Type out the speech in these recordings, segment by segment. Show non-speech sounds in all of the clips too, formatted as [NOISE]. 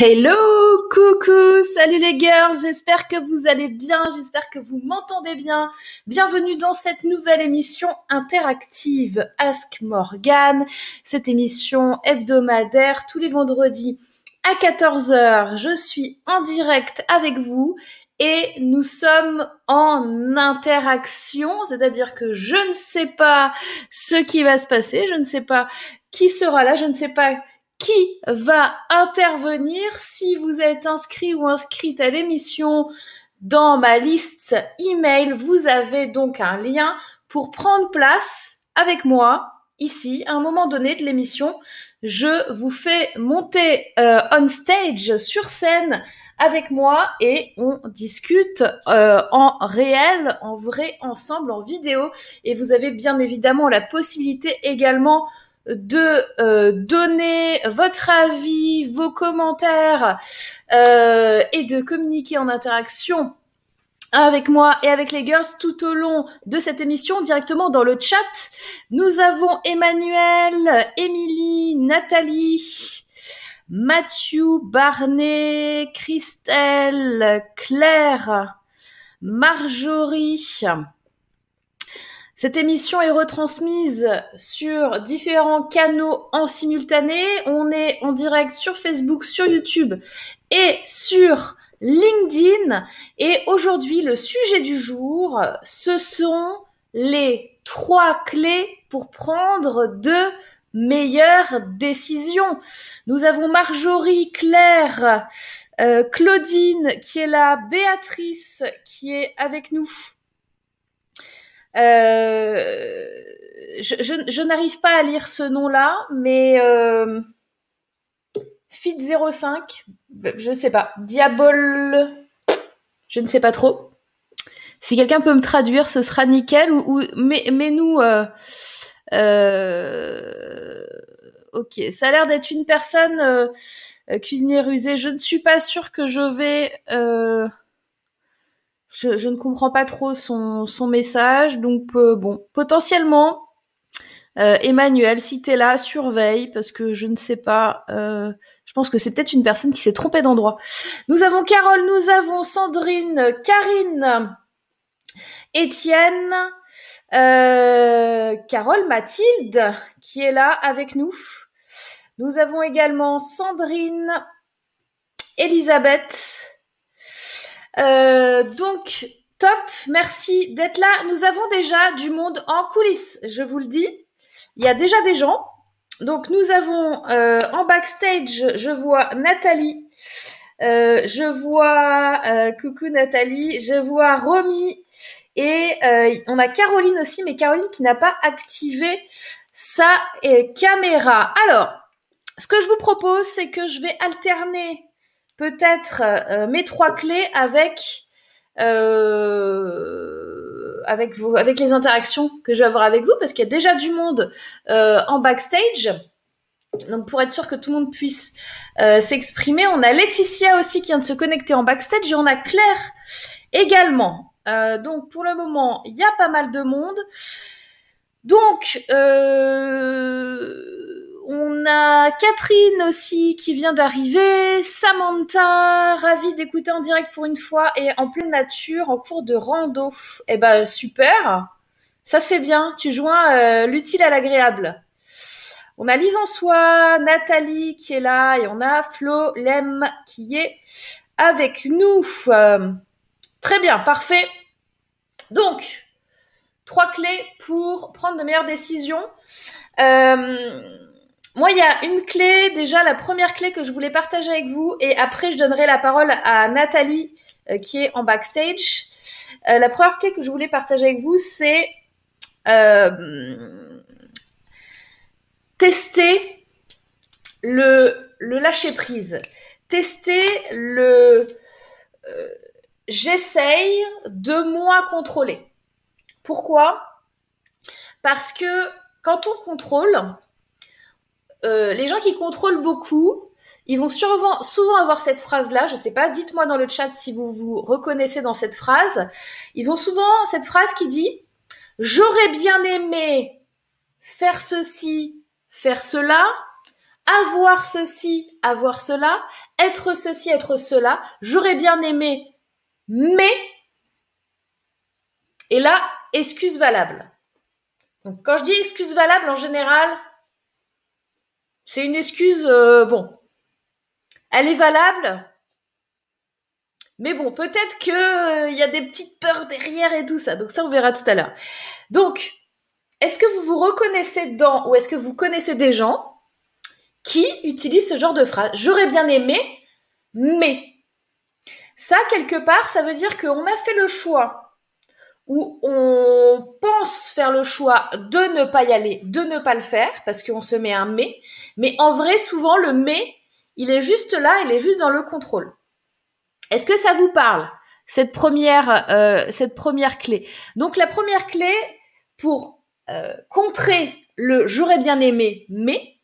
Hello, coucou, salut les girls, j'espère que vous allez bien, j'espère que vous m'entendez bien. Bienvenue dans cette nouvelle émission interactive Ask Morgan, cette émission hebdomadaire tous les vendredis à 14h. Je suis en direct avec vous et nous sommes en interaction, c'est-à-dire que je ne sais pas ce qui va se passer, je ne sais pas qui sera là, je ne sais pas qui va intervenir si vous êtes inscrit ou inscrite à l'émission dans ma liste email. Vous avez donc un lien pour prendre place avec moi ici à un moment donné de l'émission. Je vous fais monter euh, on stage sur scène avec moi et on discute euh, en réel, en vrai, ensemble, en vidéo. Et vous avez bien évidemment la possibilité également de euh, donner votre avis, vos commentaires euh, et de communiquer en interaction avec moi et avec les girls tout au long de cette émission directement dans le chat. Nous avons Emmanuel, Émilie, Nathalie, Mathieu, Barney, Christelle, Claire, Marjorie, cette émission est retransmise sur différents canaux en simultané. On est en direct sur Facebook, sur YouTube et sur LinkedIn. Et aujourd'hui, le sujet du jour, ce sont les trois clés pour prendre de meilleures décisions. Nous avons Marjorie, Claire, euh, Claudine qui est là, Béatrice qui est avec nous. Euh, je, n'arrive pas à lire ce nom-là, mais euh, Fit05, je ne sais pas. Diabol, je ne sais pas trop. Si quelqu'un peut me traduire, ce sera nickel. Ou, mais, nous, euh, ok, ça a l'air d'être une personne cuisinière rusée. Je ne suis pas sûre que je vais je, ne comprends pas trop son, son message. Donc euh, bon, potentiellement, euh, Emmanuel, si t'es là, surveille parce que je ne sais pas. Euh, je pense que c'est peut-être une personne qui s'est trompée d'endroit. Nous avons Carole, nous avons Sandrine, Karine, Étienne, Carole, Mathilde qui est là avec nous. Nous avons également Sandrine, Elisabeth, euh, donc, top, merci d'être là. Nous avons déjà du monde en coulisses, je vous le dis. Il y a déjà des gens. Donc, nous avons euh, en backstage, je vois Nathalie. Euh, je vois coucou Nathalie, je vois Romy et on a Caroline aussi, mais Caroline qui n'a pas activé sa caméra. Alors, ce que je vous propose, c'est que je vais alterner peut-être euh, mes trois clés avec euh, avec vous, avec les interactions que je vais avoir avec vous, parce qu'il y a déjà du monde euh, en backstage. Donc pour être sûr que tout le monde puisse s'exprimer, on a Laetitia aussi qui vient de se connecter en backstage et on a Claire également. donc pour le moment, il y a pas mal de monde. Donc on a Catherine aussi qui vient d'arriver, Samantha, ravie d'écouter en direct pour une fois et en pleine nature, en cours de rando. Eh ben super, ça c'est bien, tu joins euh, l'utile à l'agréable. On a Lise en soi, Nathalie qui est là et on a Flo Lem qui est avec nous. Euh, très bien, parfait. Donc, trois clés pour prendre de meilleures décisions. Euh, moi, il y a une clé, déjà la première clé que je voulais partager avec vous, et après je donnerai la parole à Nathalie euh, qui est en backstage. Euh, la première clé que je voulais partager avec vous, c'est euh, tester le, le lâcher prise, tester le j'essaye de moins contrôler. Pourquoi? Parce que quand on contrôle, euh, les gens qui contrôlent beaucoup, ils vont souvent, souvent avoir cette phrase-là. Je sais pas, dites-moi dans le chat si vous vous reconnaissez dans cette phrase. Ils ont souvent cette phrase qui dit J'aurais bien aimé faire ceci, faire cela. avoir ceci, avoir cela, être ceci, être cela, j'aurais bien aimé, mais, et là, excuse valable. Donc quand je dis excuse valable, en général, c'est une excuse, euh, bon, elle est valable, mais bon, peut-être que il euh, y a des petites peurs derrière et tout ça. Donc ça, on verra tout à l'heure. Donc, est-ce que vous vous reconnaissez dans, ou est-ce que vous connaissez des gens qui utilisent ce genre de phrase? J'aurais bien aimé, mais ça, quelque part, ça veut dire qu'on a fait le choix ou on pense faire le choix de ne pas y aller, de ne pas le faire, parce qu'on se met un mais. Mais en vrai, souvent, le mais, il est juste là, il est juste dans le contrôle. Est-ce que ça vous parle cette première euh, cette première clé? Donc la première clé pour euh, contrer le j'aurais bien aimé mais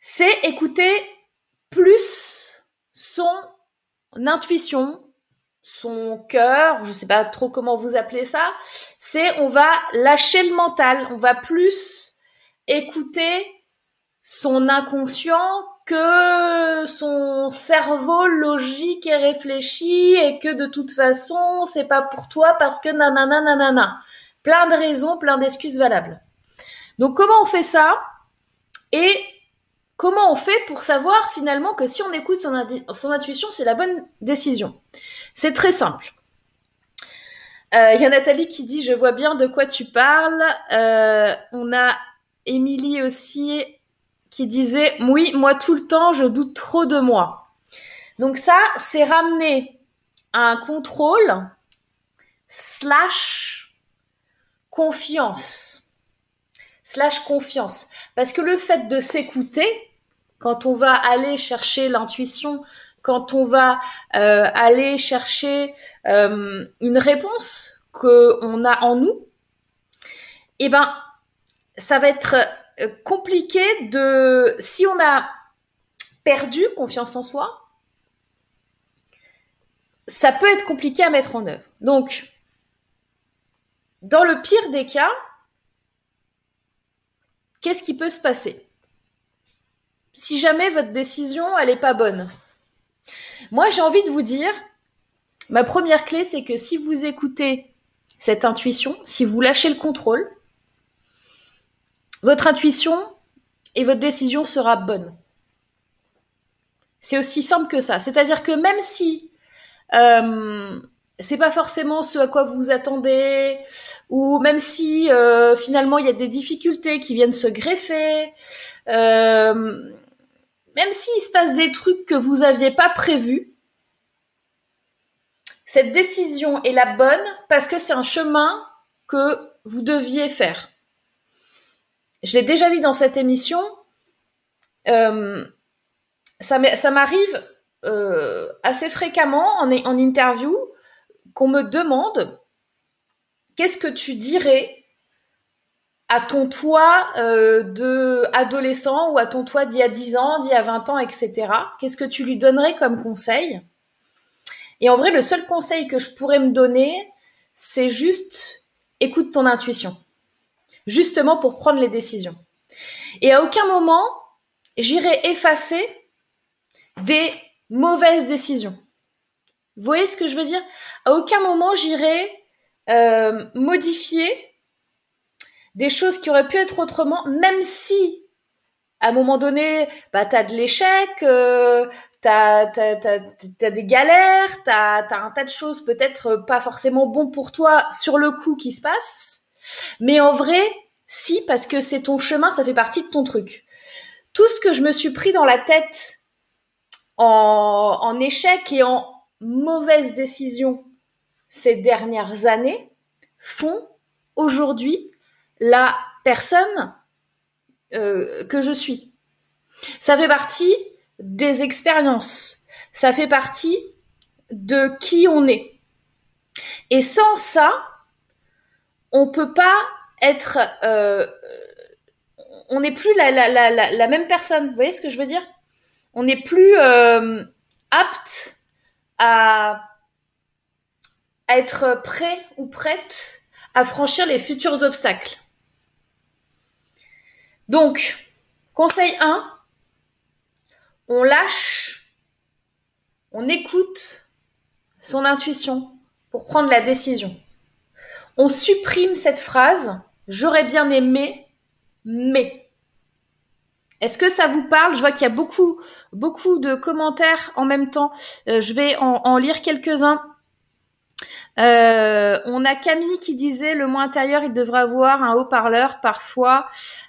c'est écouter plus son intuition, son cœur, je sais pas trop comment vous appelez ça, c'est on va lâcher le mental, on va plus écouter son inconscient que son cerveau logique et réfléchi et que de toute façon c'est pas pour toi parce que nanana nanana. Plein de raisons, plein d'excuses valables. Donc comment on fait ça? Et comment on fait pour savoir finalement que si on écoute son intuition c'est la bonne décision? C'est très simple. Euh, il y a Nathalie qui dit je vois bien de quoi tu parles. Euh, on a Émilie aussi qui disait oui, moi tout le temps, je doute trop de moi. Donc ça, c'est ramener un contrôle slash confiance. Slash confiance. Parce que le fait de s'écouter, quand on va aller chercher l'intuition, quand on va euh, aller chercher euh, une réponse qu'on a en nous, eh ben, ça va être euh, compliqué de... Si on a perdu confiance en soi, ça peut être compliqué à mettre en œuvre. Donc, dans le pire des cas, qu'est-ce qui peut se passer? Si jamais votre décision, n'est pas bonne. Moi, j'ai envie de vous dire, ma première clé, c'est que si vous écoutez cette intuition, si vous lâchez le contrôle, votre intuition et votre décision sera bonne. C'est aussi simple que ça. C'est-à-dire que même si euh, c'est pas forcément ce à quoi vous vous attendez, ou même si euh, finalement il y a des difficultés qui viennent se greffer, euh, même s'il se passe des trucs que vous aviez pas prévus, cette décision est la bonne parce que c'est un chemin que vous deviez faire. Je l'ai déjà dit dans cette émission, euh, ça m'arrive euh, assez fréquemment en, en interview qu'on me demande qu'est-ce que tu dirais à ton toi euh, de adolescent ou à ton toi d'il y a 10 ans, d'il y a 20 ans, etc. Qu'est-ce que tu lui donnerais comme conseil? Et en vrai, le seul conseil que je pourrais me donner, c'est juste écoute ton intuition justement pour prendre les décisions. Et à aucun moment, j'irai effacer des mauvaises décisions. Vous voyez ce que je veux dire? À aucun moment, j'irai euh, modifier des choses qui auraient pu être autrement, même si, à un moment donné, bah, tu as de l'échec, euh, tu as, des galères, tu as, un tas de choses peut-être pas forcément bon pour toi sur le coup qui se passent. Mais en vrai, si, parce que c'est ton chemin, ça fait partie de ton truc. Tout ce que je me suis pris dans la tête en, échec et en mauvaise décision ces dernières années font aujourd'hui la personne euh, que je suis. Ça fait partie des expériences. Ça fait partie de qui on est. Et sans ça, on peut pas être, euh, on n'est plus la, même personne. Vous voyez ce que je veux dire? On n'est plus euh, apte à être prêt ou prête à franchir les futurs obstacles. Donc, Conseil 1, on lâche, on écoute son intuition pour prendre la décision. On supprime cette phrase, j'aurais bien aimé, mais. Est-ce que ça vous parle? Je vois qu'il y a beaucoup, beaucoup de commentaires en même temps. Euh, je vais en, en lire quelques-uns. Euh, on a Camille qui disait le moins intérieur, il devrait avoir un haut-parleur parfois.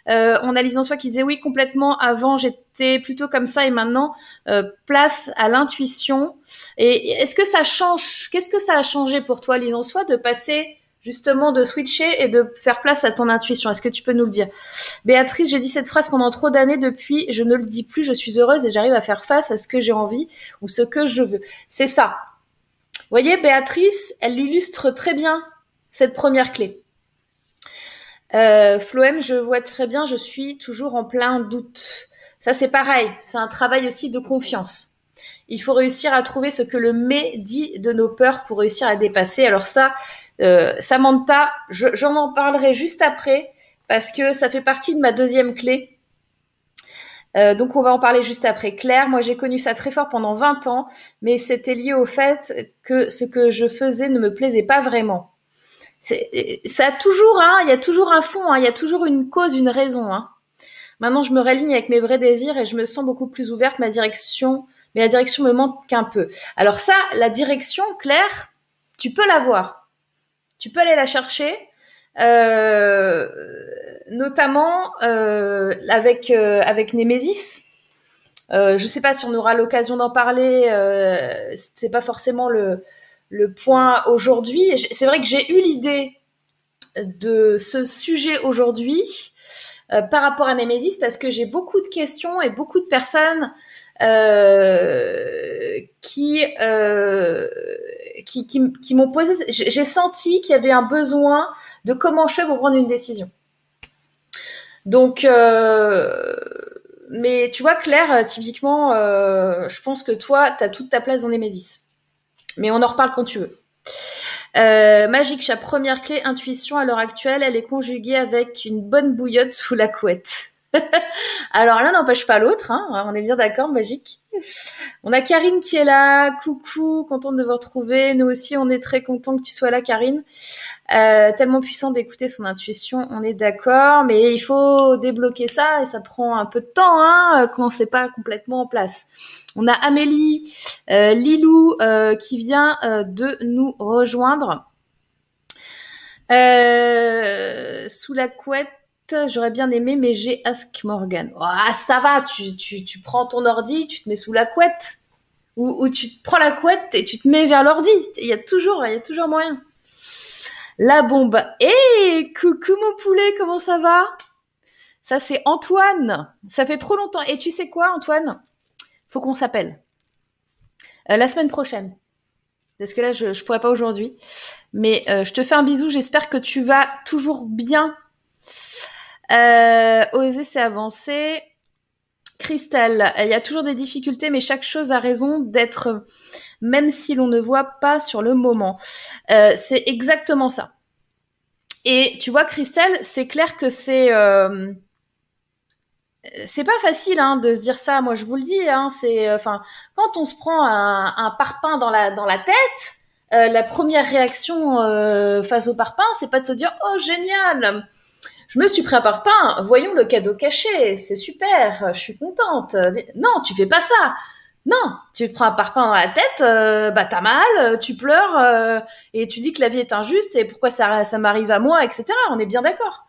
Euh, on a Lise Soi qui disait oui complètement. Avant j'étais plutôt comme ça et maintenant euh, place à l'intuition. Et est-ce que ça change Qu'est-ce que ça a changé pour toi, Lise Soi, de passer justement de switcher et de faire place à ton intuition? Est-ce que tu peux nous le dire? Béatrice, j'ai dit cette phrase pendant trop d'années depuis, je ne le dis plus, je suis heureuse et j'arrive à faire face à ce que j'ai envie ou ce que je veux. C'est ça voyez, Béatrice, elle illustre très bien cette première clé. Euh, je vois très bien, je suis toujours en plein doute. Ça, c'est pareil, c'est un travail aussi de confiance. Il faut réussir à trouver ce que le mais dit de nos peurs pour réussir à dépasser. Alors ça, euh, Samantha, j'en en parlerai juste après parce que ça fait partie de ma deuxième clé. Euh, donc on va en parler juste après. Claire, moi j'ai connu ça très fort pendant 20 ans, mais c'était lié au fait que ce que je faisais ne me plaisait pas vraiment. Ça a toujours, hein, il y a toujours un fond, hein, il y a toujours une cause, une raison. Hein. Maintenant, je me réaligne avec mes vrais désirs et je me sens beaucoup plus ouverte. Ma direction, mais la direction me manque un peu. Alors ça, la direction, Claire, tu peux l'avoir. Tu peux aller la chercher. Euh, notamment euh, avec euh, avec Nemesis. Euh, sais pas si on aura l'occasion d'en parler. Euh, c'est pas forcément le point aujourd'hui. C'est vrai que j'ai eu l'idée de ce sujet aujourd'hui euh, par rapport à Nemesis parce que j'ai beaucoup de questions et beaucoup de personnes euh, qui, euh, qui, qui, m'ont posé. J'ai senti qu'il y avait un besoin de comment je fais pour prendre une décision. Donc, mais tu vois, Claire, typiquement, je pense que toi, tu as toute ta place dans Nemesis. Mais on en reparle quand tu veux. Euh, magique, sa première clé, intuition à l'heure actuelle, elle est conjuguée avec une bonne bouillotte sous la couette. [LAUGHS] Alors l'un n'empêche pas l'autre, hein, on est bien d'accord, magique. On a Karine qui est là, coucou, contente de vous retrouver. Nous aussi, on est très content que tu sois là, Karine. Euh, tellement puissant d'écouter son intuition, on est d'accord, mais il faut débloquer ça et ça prend un peu de temps hein, quand c'est pas complètement en place. On a Amélie, euh, Lilou euh, qui vient euh, de nous rejoindre. Sous la couette, j'aurais bien aimé, mais j'ai Ask Morgan. Ah, ça va, tu, prends ton ordi, tu te mets sous la couette. Ou, tu te prends la couette et tu te mets vers l'ordi. Il y a toujours, il y a toujours moyen. La bombe. Hé, coucou mon poulet, comment ça va? Ça c'est Antoine. Ça fait trop longtemps. Et tu sais quoi, Antoine? Faut qu'on s'appelle. Euh, la semaine prochaine. Parce que là, je, je pourrais pas aujourd'hui. Mais euh, je te fais un bisou. J'espère que tu vas toujours bien. Euh, oser, c'est avancer. Christelle, il y a toujours des difficultés, mais chaque chose a raison d'être même si l'on ne voit pas sur le moment. Euh, c'est exactement ça. Et tu vois, Christelle, c'est clair que c'est euh, c'est pas facile hein, de se dire ça. Moi, je vous le dis. Hein, c'est enfin quand on se prend un, un, parpaing dans la dans la tête, euh, la première réaction euh, face au parpaing, c'est pas de se dire oh génial. Je me suis pris un parpaing, voyons le cadeau caché, c'est super, je suis contente. Non, tu fais pas ça non, tu te prends un parpaing dans la tête, euh, bah t'as mal, tu pleures euh, et tu dis que la vie est injuste et pourquoi ça, m'arrive à moi, etc. On est bien d'accord.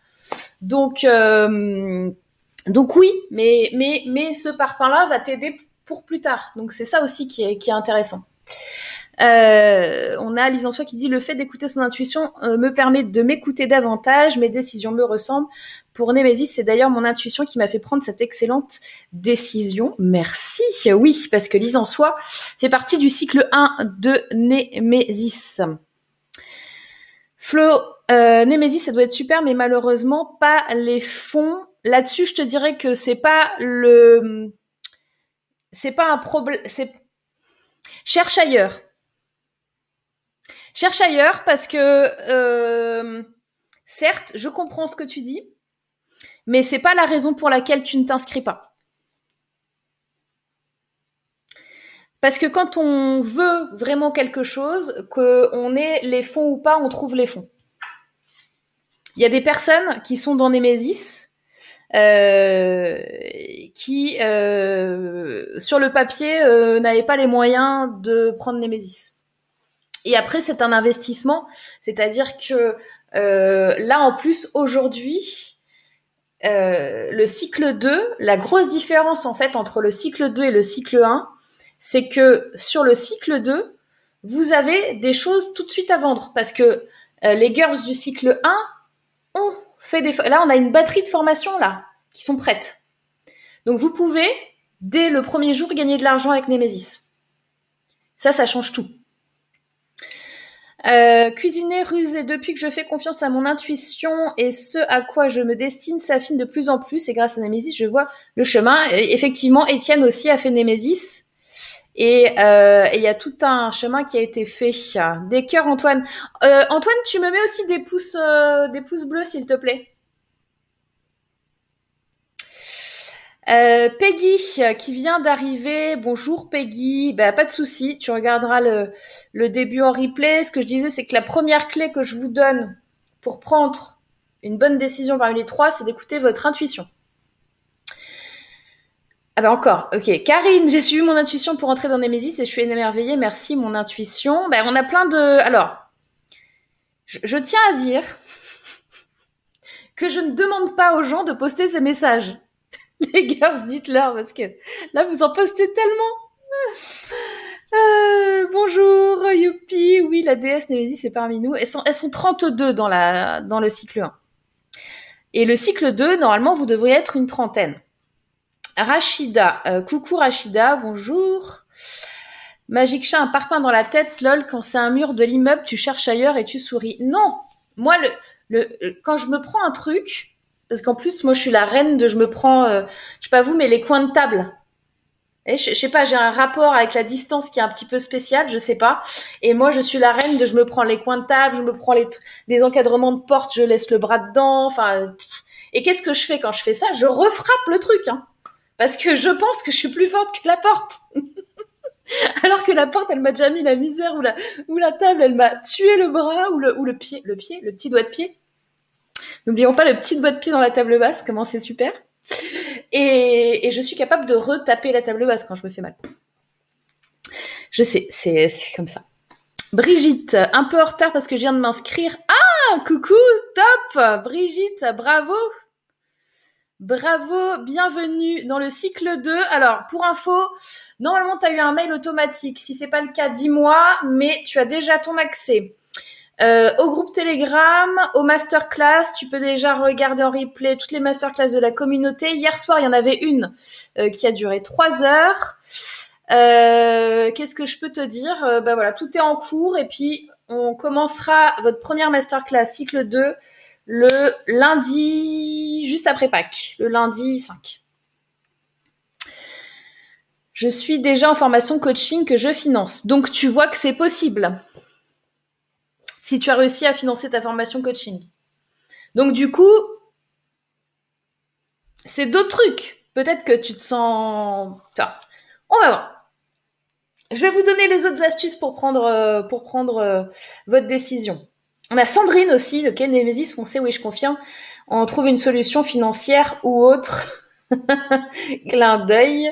Donc, euh, donc oui, mais mais mais ce parpaing-là va t'aider pour plus tard. Donc c'est ça aussi qui est qui est intéressant. Euh, on a Lise Soi qui dit le fait d'écouter son intuition euh, me permet de m'écouter davantage, mes décisions me ressemblent. Pour Némésis, c'est d'ailleurs mon intuition qui m'a fait prendre cette excellente décision. Merci. Oui, parce que Lise en soi fait partie du cycle 1 de Némésis. Flo, euh, Némésis, ça doit être super, mais malheureusement pas les fonds. Là-dessus, je te dirais que c'est pas le, c'est pas un problème. Cherche ailleurs. Cherche ailleurs parce que, euh, certes, je comprends ce que tu dis, mais c'est pas la raison pour laquelle tu ne t'inscris pas. Parce que quand on veut vraiment quelque chose, qu'on ait les fonds ou pas, on trouve les fonds. Il y a des personnes qui sont dans Nemesis, euh, qui, euh, sur le papier, euh, n'avaient pas les moyens de prendre Nemesis. Et après, c'est un investissement, c'est-à-dire que euh, là, en plus, aujourd'hui, euh, le cycle 2, la grosse différence en fait entre le cycle 2 et le cycle 1, c'est que sur le cycle 2, vous avez des choses tout de suite à vendre parce que euh, les girls du cycle 1 ont fait des là on a une batterie de formation là qui sont prêtes. Donc vous pouvez dès le premier jour gagner de l'argent avec Nemesis. Ça ça change tout. Euh, cuisiner, ruser, depuis que je fais confiance à mon intuition et ce à quoi je me destine s'affine de plus en plus et grâce à Nemesis, je vois le chemin. Effectivement, Étienne aussi a fait Nemesis. Euh, et il y a tout un chemin qui a été fait. Des cœurs, Antoine. Euh, Antoine, tu me mets aussi des pouces, euh, des pouces bleus, s'il te plaît. Euh, Peggy qui vient d'arriver. Bonjour Peggy. Bah, pas de souci, tu regarderas le, le début en replay. Ce que je disais, c'est que la première clé que je vous donne pour prendre une bonne décision parmi les trois, c'est d'écouter votre intuition. Ah ben encore, ok. Karine, j'ai suivi mon intuition pour entrer dans Nemesis et je suis émerveillée. Merci, mon intuition. Ben, on a plein de... Alors, je, je tiens à dire que je ne demande pas aux gens de poster ces messages. [LAUGHS] Les girls, dites-leur parce que là, vous en postez tellement. Euh, bonjour, youpi. Oui, la déesse Nemesis est parmi nous. Elles sont, elles sont 32 dans, la, dans le cycle 1. Et le cycle 2, normalement, vous devriez être une trentaine. Rachida, euh, coucou Rachida, bonjour. Magique chat, un parpaing dans la tête, lol, quand c'est un mur de l'immeuble, tu cherches ailleurs et tu souris. Non, moi, le, le, quand je me prends un truc, parce qu'en plus, moi, je suis la reine de, je me prends, euh, je sais pas vous, mais les coins de table. Je, sais pas, j'ai un rapport avec la distance qui est un petit peu spécial, je sais pas. Et moi, je suis la reine de, je me prends les coins de table, je me prends les, encadrements de porte, je laisse le bras dedans, enfin. Et qu'est-ce que je fais quand je fais ça? Je refrappe le truc, hein parce que je pense que je suis plus forte que la porte. [LAUGHS] Alors que la porte, elle m'a déjà mis la misère ou la, table, elle m'a tué le bras ou ou le pied, le pied, le petit doigt de pied. N'oublions pas le petit doigt de pied dans la table basse, comment c'est super. Et, je suis capable de retaper la table basse quand je me fais mal. Je sais, c'est, c'est comme ça. Brigitte, un peu en retard parce que je viens de m'inscrire. Ah, coucou, top Brigitte, bravo Bravo, bienvenue dans le cycle 2. Alors, pour info, normalement, tu as eu un mail automatique. Si c'est pas le cas, dis-moi, mais tu as déjà ton accès. Euh, au groupe Telegram, au masterclass, tu peux déjà regarder en replay toutes les masterclass de la communauté. Hier soir, il y en avait une euh, qui a duré trois heures. Euh, Qu'est-ce que je peux te dire? Bah voilà, tout est en cours et puis on commencera votre première masterclass cycle 2 le lundi, juste après Pâques, le lundi 5. Je suis déjà en formation coaching que je finance. Donc tu vois que c'est possible. Si tu as réussi à financer ta formation coaching. Donc du coup, c'est d'autres trucs. Peut-être que tu te sens... Enfin, on va voir. Je vais vous donner les autres astuces pour prendre, euh, pour prendre euh, votre décision. On a Sandrine aussi, de Nemesis sait, oui, je confirme. On trouve une solution financière ou autre. [LAUGHS] Clin d'œil.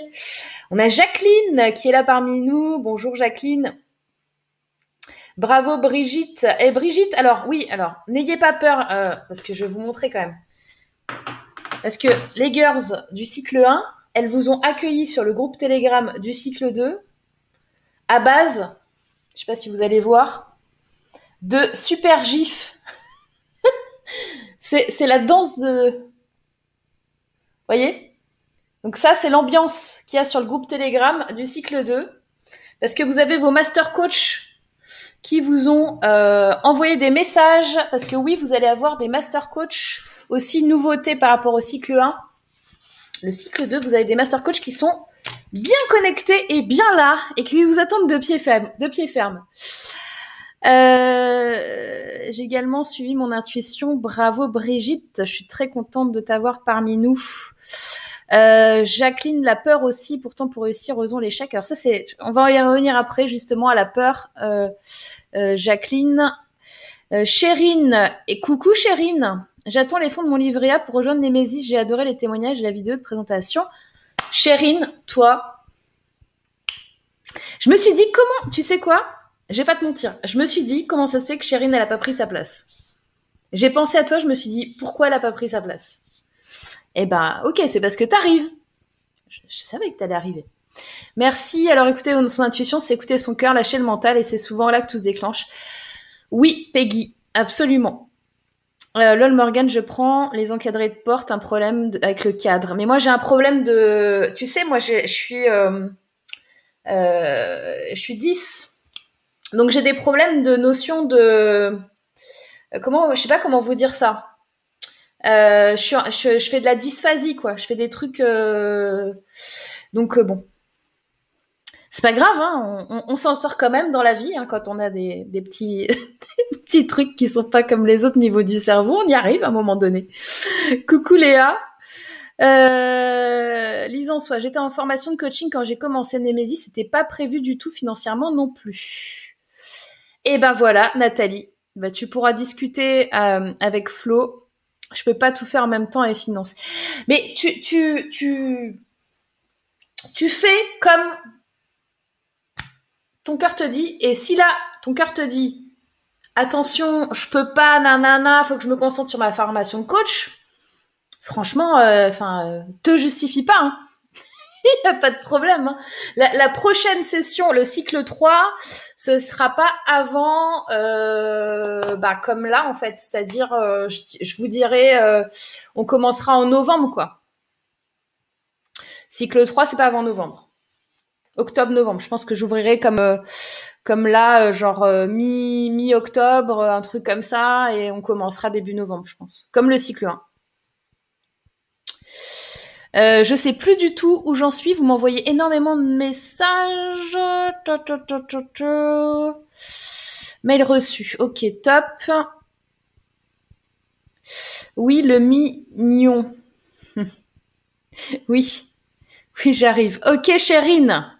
On a Jacqueline qui est là parmi nous. Bonjour Jacqueline. Bravo Brigitte. Et eh, Brigitte, alors oui, alors n'ayez pas peur, euh, parce que je vais vous montrer quand même. Parce que les girls du cycle 1, elles vous ont accueilli sur le groupe Telegram du cycle 2 à base, je sais pas si vous allez voir, de super gif. [LAUGHS] c'est la danse de... Voyez? Donc ça, c'est l'ambiance qu'il y a sur le groupe Telegram du cycle 2. Parce que vous avez vos master coach qui vous ont euh, envoyé des messages. Parce que oui, vous allez avoir des master coach aussi nouveautés par rapport au cycle 1. Le cycle 2, vous avez des master coach qui sont bien connectés et bien là et qui vous attendent de pied ferme. De pied ferme. Euh, j'ai également suivi mon intuition. Bravo Brigitte, je suis très contente de t'avoir parmi nous. Euh, Jacqueline, la peur aussi, pourtant pour réussir, osons l'échec. Alors ça, c'est, on va y revenir après justement à la peur. Euh, euh, Jacqueline, euh, Chérine et coucou Chérine. J'attends les fonds de mon livret A pour rejoindre Nemesis. J'ai adoré les témoignages et la vidéo de présentation. Chérine, toi, je me suis dit comment, tu sais quoi? Je vais pas te mentir. Je me suis dit comment ça se fait que Chérine elle a pas pris sa place? J'ai pensé à toi, je me suis dit pourquoi elle a pas pris sa place? Eh ben, ok, c'est parce que t'arrives. Je, savais que t'allais arriver. Merci. Alors écoutez son intuition, c'est écouter son cœur, lâcher le mental, et c'est souvent là que tout se déclenche. Oui, Peggy, absolument. Euh, lol Morgan, je prends les encadrés de porte, un problème avec le cadre. Mais moi j'ai un problème de, tu sais, moi je suis, euh, euh, je suis 10. Donc j'ai des problèmes de notion de, comment, je sais pas comment vous dire ça. Euh, je, suis, je, je fais de la dysphasie quoi. Je fais des trucs, euh, donc euh, bon. C'est pas grave, hein, on, on- s'en sort quand même dans la vie hein, quand on a des, des petits, [LAUGHS] des petits trucs qui sont pas comme les autres niveaux du cerveau. On y arrive à un moment donné. Coucou Léa. Euh, lisons soit. J'étais en formation de coaching quand j'ai commencé Nemesis. C'était pas prévu du tout financièrement non plus. Et ben voilà, Nathalie. Ben, tu pourras discuter euh, avec Flo. Je peux pas tout faire en même temps et finance. Mais tu, tu, tu, tu fais comme ton cœur te dit. Et si là, ton cœur te dit, attention, je peux pas, nanana, faut que je me concentre sur ma formation de coach. Franchement, enfin, euh, te justifie pas. Hein. [LAUGHS] Il n'y a pas de problème. Hein. La, la, prochaine session, le cycle 3, ce sera pas avant, euh, bah, comme là, en fait. C'est-à-dire, euh, je, je, vous dirais, euh, on commencera en novembre, quoi. Cycle 3, c'est pas avant novembre. Octobre-novembre. Je pense que j'ouvrirai comme, euh, comme là, genre mi, mi-octobre, un truc comme ça, et on commencera début novembre, je pense. Comme le cycle 1. Euh, je sais plus du tout où j'en suis. Vous m'envoyez énormément de messages. Mail reçu. Ok, top. Oui, le mignon. [LAUGHS] oui. Oui, j'arrive. Ok, Chérine.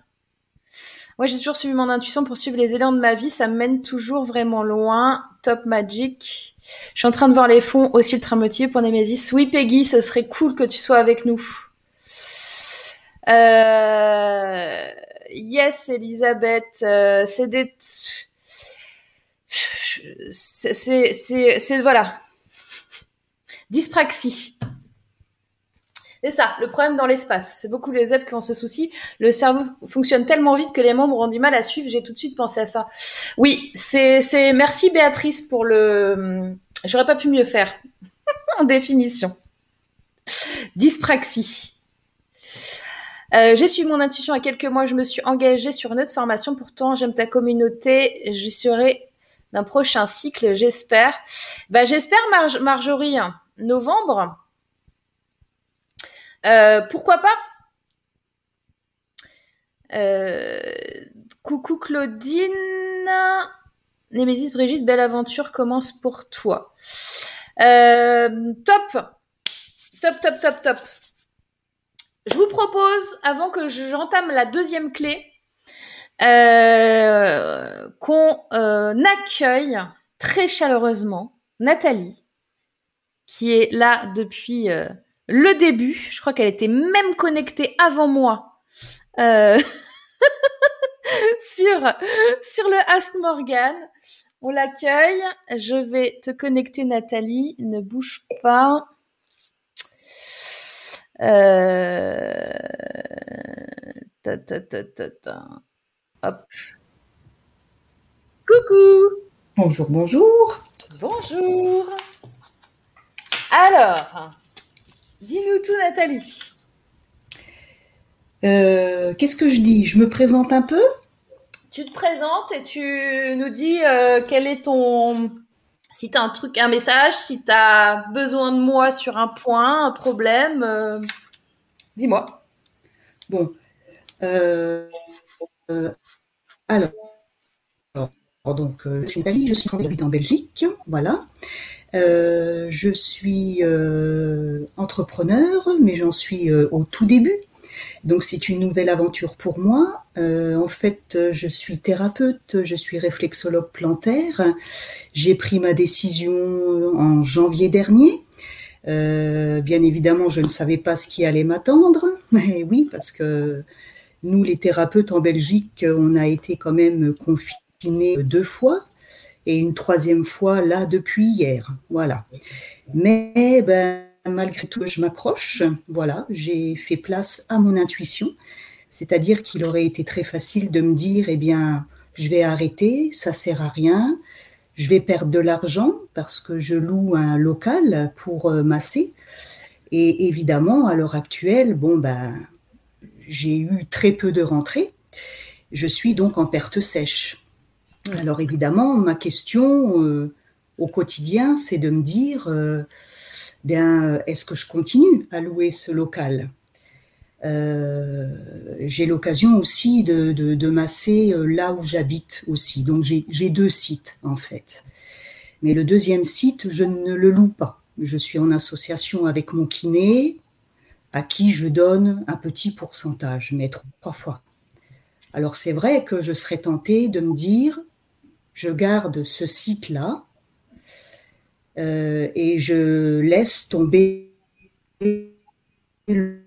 Moi, j'ai toujours suivi mon intuition pour suivre les élans de ma vie. Ça mène toujours vraiment loin. Top Magic. Je suis en train de voir les fonds aussi ultra motivés pour Nemesis. Oui, Peggy, ce serait cool que tu sois avec nous. Euh... Yes, Elisabeth. Euh, c'est des... C'est... Voilà. Dyspraxie. C'est ça, le problème dans l'espace. C'est beaucoup les up qui ont ce souci. Le cerveau fonctionne tellement vite que les membres ont du mal à suivre. J'ai tout de suite pensé à ça. Oui, c'est, merci Béatrice pour le, j'aurais pas pu mieux faire. [LAUGHS] en définition. Dyspraxie. Euh, j'ai suivi mon intuition a quelques mois. Je me suis engagée sur une autre formation. Pourtant, j'aime ta communauté. J'y serai d'un prochain cycle, j'espère. Bah, j'espère, Mar- Marjorie, novembre. Euh, pourquoi pas? Euh, Coucou Claudine. Némésis Brigitte, belle aventure commence pour toi. Euh, top Top, top, top, top. Je vous propose, avant que j'entame la deuxième clé, qu'on accueille très chaleureusement Nathalie, qui est là depuis le début. Je crois qu'elle était même connectée avant moi euh, [LAUGHS] sur, sur le Ask Morgan. On l'accueille. Je vais te connecter, Nathalie. Ne bouge pas. Euh... Ta, ta, ta, ta, ta. Hop. Coucou. Bonjour, bonjour. Bonjour. Alors, dis-nous tout, Nathalie. Euh, Qu'est-ce que je dis? Je me présente un peu? Tu te présentes et tu nous dis euh, quel est ton... Si tu as un truc, un message, si tu as besoin de moi sur un point, un problème, euh, dis-moi. Bon. Euh, alors, donc, je suis Nathalie, je suis en Belgique, voilà. Je suis entrepreneur, mais j'en suis au tout début. Donc c'est une nouvelle aventure pour moi. Euh, en fait, je suis thérapeute, je suis réflexologue plantaire. J'ai pris ma décision en janvier dernier. Euh, bien évidemment, je ne savais pas ce qui allait m'attendre. [LAUGHS] oui, parce que nous, les thérapeutes en Belgique, on a été quand même confinés deux fois et une troisième fois là depuis hier. Voilà. Mais ben malgré tout, je m'accroche. Voilà, j'ai fait place à mon intuition. C'est-à-dire qu'il aurait été très facile de me dire, eh bien, je vais arrêter, ça sert à rien, je vais perdre de l'argent parce que je loue un local pour euh, masser. Et évidemment, à l'heure actuelle, bon, ben, j'ai eu très peu de rentrées. Je suis donc en perte sèche. Alors évidemment, ma question euh, au quotidien, c'est de me dire, euh, bien, est-ce que je continue à louer ce local? Euh, J'ai l'occasion aussi de, masser euh, là où j'habite aussi. Donc j'ai deux sites en fait. Mais le deuxième site, je ne le loue pas. Je suis en association avec mon kiné, à qui je donne un petit pourcentage, mais trois fois. Alors c'est vrai que je serais tentée de me dire, je garde ce site-là, euh, et je laisse tomber le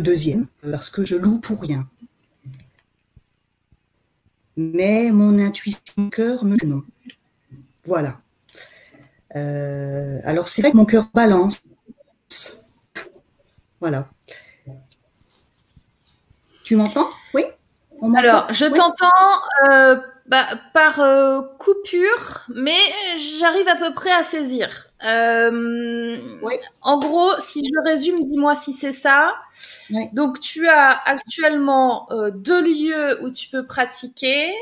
deuxième parce que je loue pour rien. Mais mon intuition, mon cœur me non. Voilà. Euh, alors c'est vrai que mon cœur balance. Voilà. Tu m'entends? Oui? Alors, je t'entends euh, bah, par euh, coupure, mais j'arrive à peu près à saisir. Euh, En gros, si je résume, dis-moi si c'est ça. Donc, tu as actuellement euh, deux lieux où tu peux pratiquer.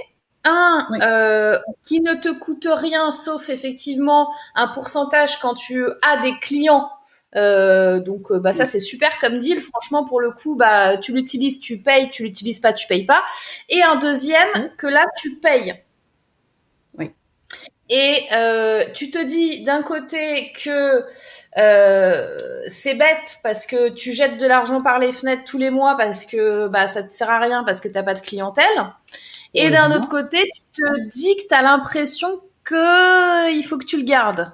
Un euh, qui ne te coûte rien, sauf effectivement un pourcentage quand tu as des clients euh, donc euh, bah ça c'est super comme deal. Franchement pour le coup bah tu l'utilises, tu payes, tu l'utilises pas, tu payes pas. Et un deuxième que là tu payes. Oui. Et euh, tu te dis d'un côté que euh, c'est bête parce que tu jettes de l'argent par les fenêtres tous les mois parce que bah ça te sert à rien parce que t'as pas de clientèle. Et d'un autre côté, tu te dis que tu as l'impression que il faut que tu le gardes.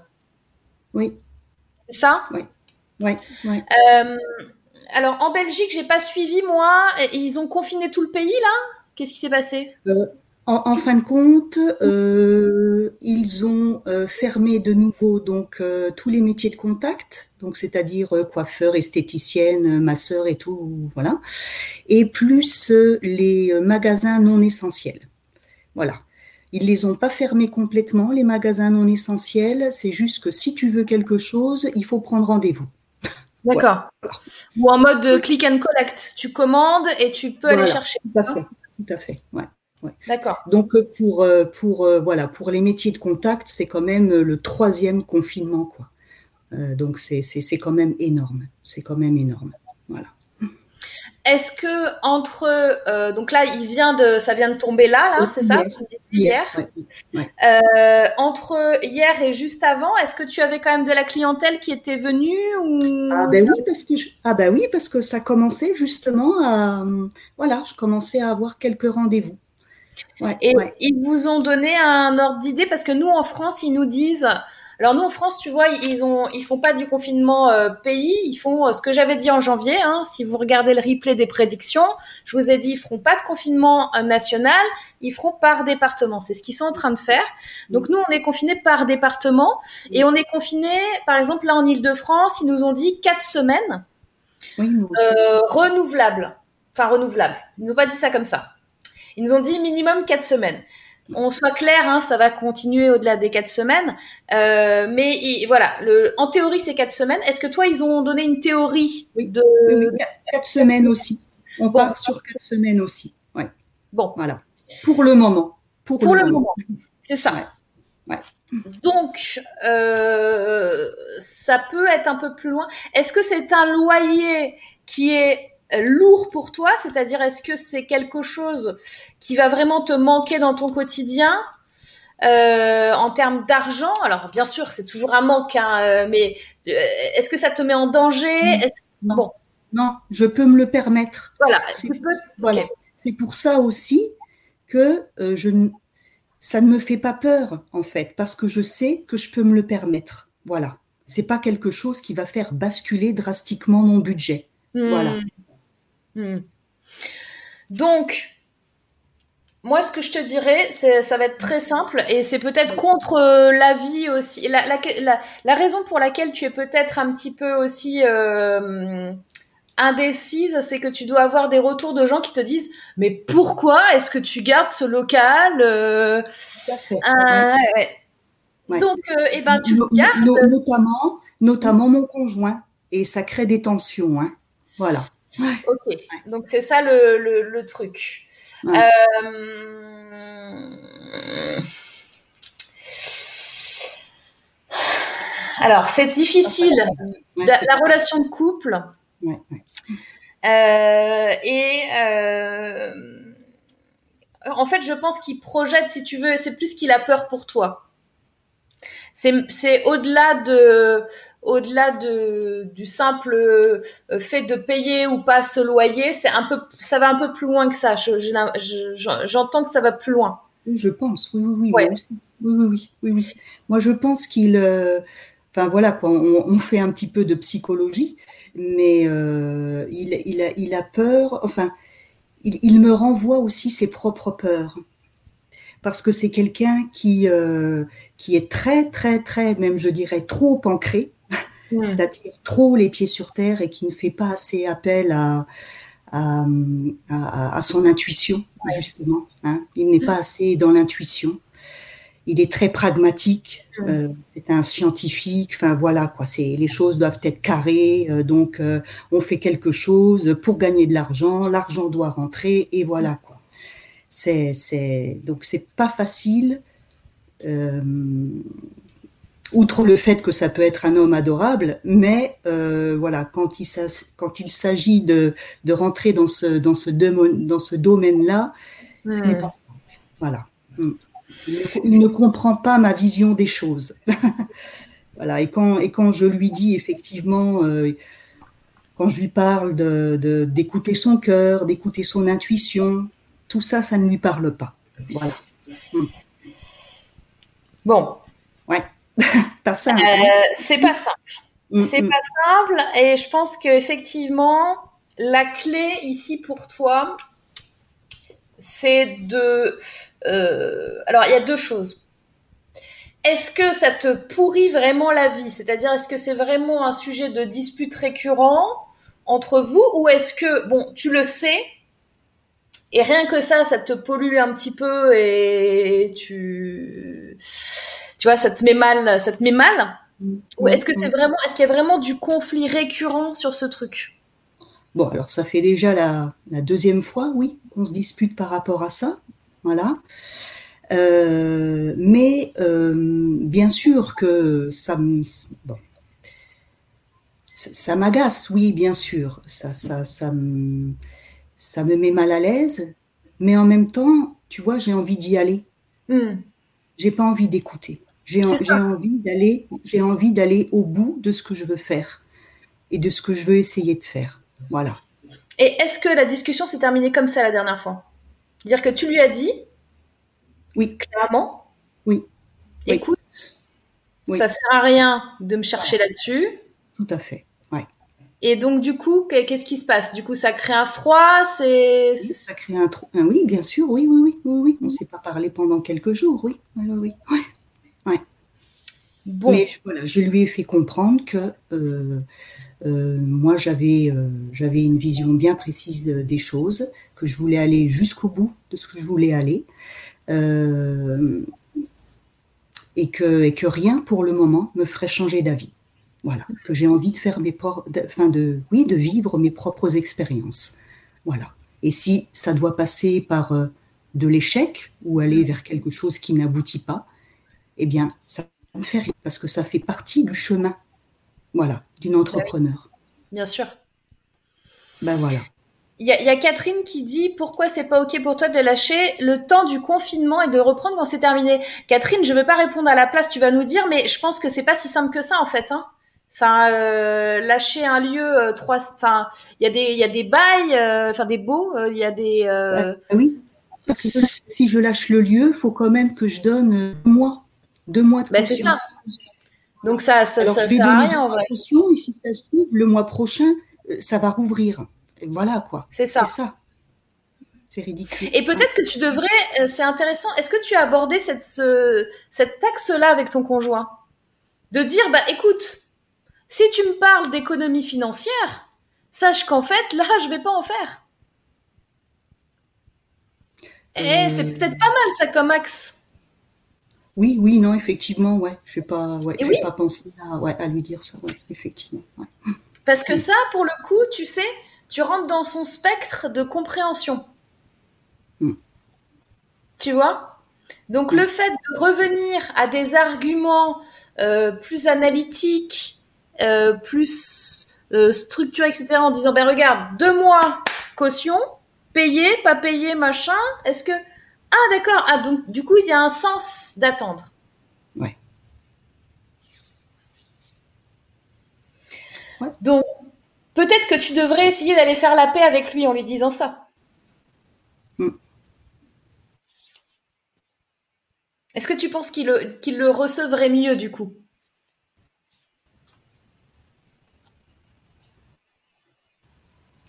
Oui. C'est ça? Oui. Ouais, euh, alors en Belgique, j'ai pas suivi moi. Ils ont confiné tout le pays là? Qu'est-ce qui s'est passé? Euh, en, fin de compte, euh, ils ont fermé de nouveau donc tous les métiers de contact, donc c'est-à-dire coiffeur, esthéticienne, masseur et tout, voilà, et plus les magasins non essentiels. Voilà. Ils les ont pas fermés complètement, les magasins non essentiels. C'est juste que si tu veux quelque chose, il faut prendre rendez-vous. D'accord. Ou en mode click and collect. Tu commandes et tu peux aller chercher. Tout à fait. Tout à fait. Ouais. D'accord. Donc euh, pour euh, pour euh, voilà pour les métiers de contact, c'est quand même le troisième confinement quoi. donc c'est c'est quand même énorme. C'est quand même énorme. Voilà. Est-ce que entre euh, donc là il vient de ça vient de tomber là là c'est ça? hier, euh, entre hier et juste avant est-ce que tu avais quand même de la clientèle qui était venue ou ah ben oui parce que ah ben oui parce que ça commençait justement à voilà je commençais à avoir quelques rendez-vous. Et ils vous ont donné un ordre d'idée? Parce que nous en France ils nous disent alors nous en France, tu vois, ils ont, ils font pas du confinement euh, pays, ils font euh, ce que j'avais dit en janvier. Hein, si vous regardez le replay des prédictions, je vous ai dit, ils feront pas de confinement euh, national, ils feront par département. C'est ce qu'ils sont en train de faire. Donc nous, on est confinés par département et on est confinés, par exemple là en Île-de-France, ils nous ont dit quatre semaines oui, renouvelables. Enfin renouvelables. Ils nous ont pas dit ça comme ça. Ils nous ont dit minimum quatre semaines on soit clair, hein, ça va continuer au-delà des quatre semaines. Euh, mais voilà, le, en théorie, c'est quatre semaines. Est-ce que toi, ils ont donné une théorie oui, de quatre semaines aussi. On part sur quatre semaines aussi. Ouais. Bon, voilà. Pour le moment. Pour, le, moment. C'est ça. Donc, euh, ça peut être un peu plus loin. Est-ce que c'est un loyer qui est lourd pour toi C'est-à-dire, est-ce que c'est quelque chose qui va vraiment te manquer dans ton quotidien en termes d'argent? Alors bien sûr, c'est toujours un manque, hein, mais est-ce que ça te met en danger? Non. Bon. non, je peux me le permettre. Voilà. Voilà. C'est pour ça aussi que je, ça ne me fait pas peur en fait, parce que je sais que je peux me le permettre. Voilà. C'est pas quelque chose qui va faire basculer drastiquement mon budget. Voilà. Hmm. Donc, moi, ce que je te dirais, ça va être très simple et c'est peut-être contre euh, la vie aussi. La, la, raison pour laquelle tu es peut-être un petit peu aussi euh, indécise, c'est que tu dois avoir des retours de gens qui te disent Mais pourquoi est-ce que tu gardes ce local euh, Donc, eh ben, tu gardes. notamment, notamment mon conjoint. Et ça crée des tensions. Hein. Voilà. Ok, donc c'est ça le, truc. Euh, alors, c'est difficile, la, relation de couple. Euh, et euh, en fait, je pense qu'il projette, si tu veux, c'est plus qu'il a peur pour toi. C'est au-delà de au-delà de, du simple euh, fait de payer ou pas ce loyer, c'est un peu, ça va un peu plus loin que ça. J'entends que ça va plus loin. Je pense, oui, oui, oui, oui, oui, oui, oui, Moi, je pense qu'il, euh, enfin voilà quoi, on, fait un petit peu de psychologie, mais euh, il, il, a, il a peur, enfin, il, il me renvoie aussi ses propres peurs parce que c'est quelqu'un qui, qui est très, très, très, même je dirais, trop ancré c'est-à-dire trop les pieds sur terre et qui ne fait pas assez appel à, à, son intuition, justement. Hein. Il n'est pas assez dans l'intuition. Il est très pragmatique. Euh, c'est un scientifique. Enfin voilà quoi. C'est les choses doivent être carrées. Euh, donc euh, on fait quelque chose pour gagner de l'argent. L'argent doit rentrer et voilà quoi. C'est c'est donc c'est pas facile outre le fait que ça peut être un homme adorable, mais euh, voilà, quand il, quand il s'agit de, de, rentrer dans ce, dans ce, dans ce domaine-là, ce n'est pas Voilà. Mm. Il ne, comprend pas ma vision des choses. [LAUGHS] voilà. Et quand, et quand je lui dis effectivement, euh, quand je lui parle de, d'écouter son cœur, d'écouter son intuition, tout ça, ça ne lui parle pas. Voilà. Mm. Bon. [LAUGHS] Pas simple. Hein. Euh, c'est pas simple. Mm, c'est mm. pas simple et je pense qu'effectivement, la clé ici pour toi, c'est de... Euh, alors, il y a deux choses. Est-ce que ça te pourrit vraiment la vie? C'est-à-dire, est-ce que c'est vraiment un sujet de dispute récurrent entre vous ou est-ce que, bon, tu le sais, et rien que ça, ça te pollue un petit peu et tu tu vois, ça te met mal, ça te met mal Ou est-ce que c'est vraiment, est-ce qu'il y a vraiment du conflit récurrent sur ce truc Bon, alors ça fait déjà la, deuxième fois, oui, qu'on se dispute par rapport à ça, voilà. Euh, mais euh, bien sûr que ça, bon, ça, m'agace, oui, bien sûr, ça, ça, ça, me, ça me met mal à l'aise, mais en même temps, tu vois, j'ai envie d'y aller. Hmm. J'ai pas envie d'écouter. J'ai envie d'aller, j'ai envie d'aller au bout de ce que je veux faire et de ce que je veux essayer de faire. Voilà. Et est-ce que la discussion s'est terminée comme ça la dernière fois? Dire que tu lui as dit? Oui. Clairement? Oui. Écoute, ça sert à rien de me chercher là-dessus. Tout à fait. Ouais. Et donc du coup, qu'est-ce qui se passe? Du coup, ça crée un froid, c'est ça crée un trou. Oui, bien sûr, oui, oui, oui, oui, oui. On ne s'est pas parlé pendant quelques jours, oui, oui, oui. oui. Mais voilà, je lui ai fait comprendre que euh, euh, moi j'avais euh, j'avais une vision bien précise des choses, que je voulais aller jusqu'au bout de ce que je voulais aller, et que et que rien pour le moment me ferait changer d'avis. Voilà, que j'ai envie de faire mes enfin de oui de vivre mes propres expériences. Voilà. Et si ça doit passer par de l'échec ou aller vers quelque chose qui n'aboutit pas, eh bien ça faire parce que ça fait partie du chemin, voilà, d'une entrepreneur. Bien sûr. Ben voilà. il y, a Catherine qui dit pourquoi c'est pas ok pour toi de lâcher le temps du confinement et de reprendre quand c'est terminé? Catherine, je vais pas répondre à la place, tu vas nous dire, mais je pense que c'est pas si simple que ça en fait. Hein. Enfin, euh, lâcher un lieu euh, trois, enfin, il y a des, il y a des bails, euh, enfin des baux, il y a des. Ah, oui. Parce que si je lâche le lieu, faut quand même que je donne mois, deux mois de. Ben, c'est ça. Donc ça, ça, ça sert à rien en vrai. Et si ça se trouve, le mois prochain, ça va rouvrir voilà quoi. C'est ça. C'est ça. C'est ridicule. Et peut-être que tu devrais, euh, c'est intéressant, est-ce que tu as abordé cette, ce, cet axe-là avec ton conjoint? De dire, bah écoute, si tu me parles d'économie financière, sache qu'en fait, là, je vais pas en faire. Eh, c'est euh. peut-être pas mal ça comme axe. Oui, oui, non, effectivement, ouais. Je n'ai pas, ouais, pas pensé à, ouais, à, lui dire ça, ouais, effectivement. Parce que ça, pour le coup, tu sais, tu rentres dans son spectre de compréhension. Hmm. Tu vois? Donc le fait de revenir à des arguments euh, plus analytiques, euh, plus euh, structurés, etc., en disant, ben regarde, deux mois caution, payer, pas payer, machin, est-ce que... Ah d'accord, ah, donc du coup, il y a un sens d'attendre. Ouais. ouais. Donc, Peut-être que tu devrais essayer d'aller faire la paix avec lui en lui disant ça. Hmm. Est-ce que tu penses qu'il le, recevrait mieux du coup?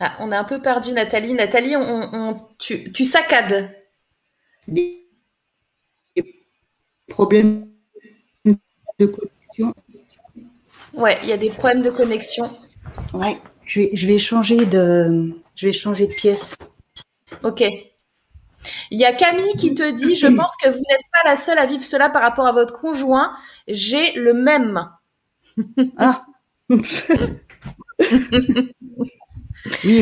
Ah, on a un peu perdu Nathalie. Nathalie, on, tu, tu, saccades. Des problèmes de connexion. Ouais, il y a des problèmes de connexion. Ouais. Je vais, changer de, je vais changer de pièce. Ok. Il y a Camille qui te dit, je pense que vous n'êtes pas la seule à vivre cela par rapport à votre conjoint. J'ai le même. Ah. [LAUGHS] oui,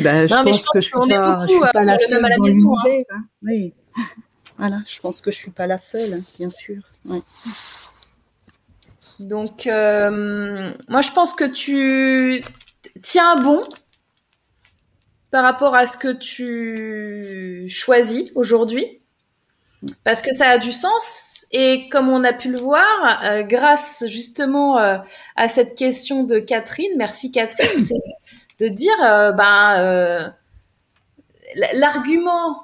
bah, je, pense que je suis pas, suis pas la seule dans l'univers. Hein. Oui. Voilà, je pense que je suis pas la seule, hein, bien sûr. Donc, euh, moi, je pense que tu tiens bon par rapport à ce que tu choisis aujourd'hui. Parce que ça a du sens. Et comme on a pu le voir euh, grâce justement euh, à cette question de Catherine merci Catherine [COUGHS] c'est de dire euh, ben l'argument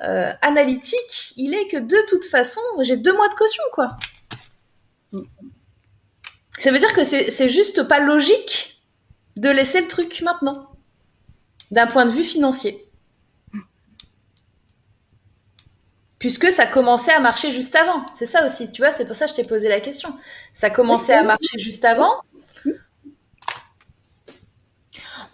analytique il est que de toute façon j'ai deux mois de caution quoi ça veut dire que c'est juste pas logique de laisser le truc maintenant, d'un point de vue financier. Puisque ça commençait à marcher juste avant. C'est ça aussi, tu vois, c'est pour ça que je t'ai posé la question. Ça commençait à marcher juste avant.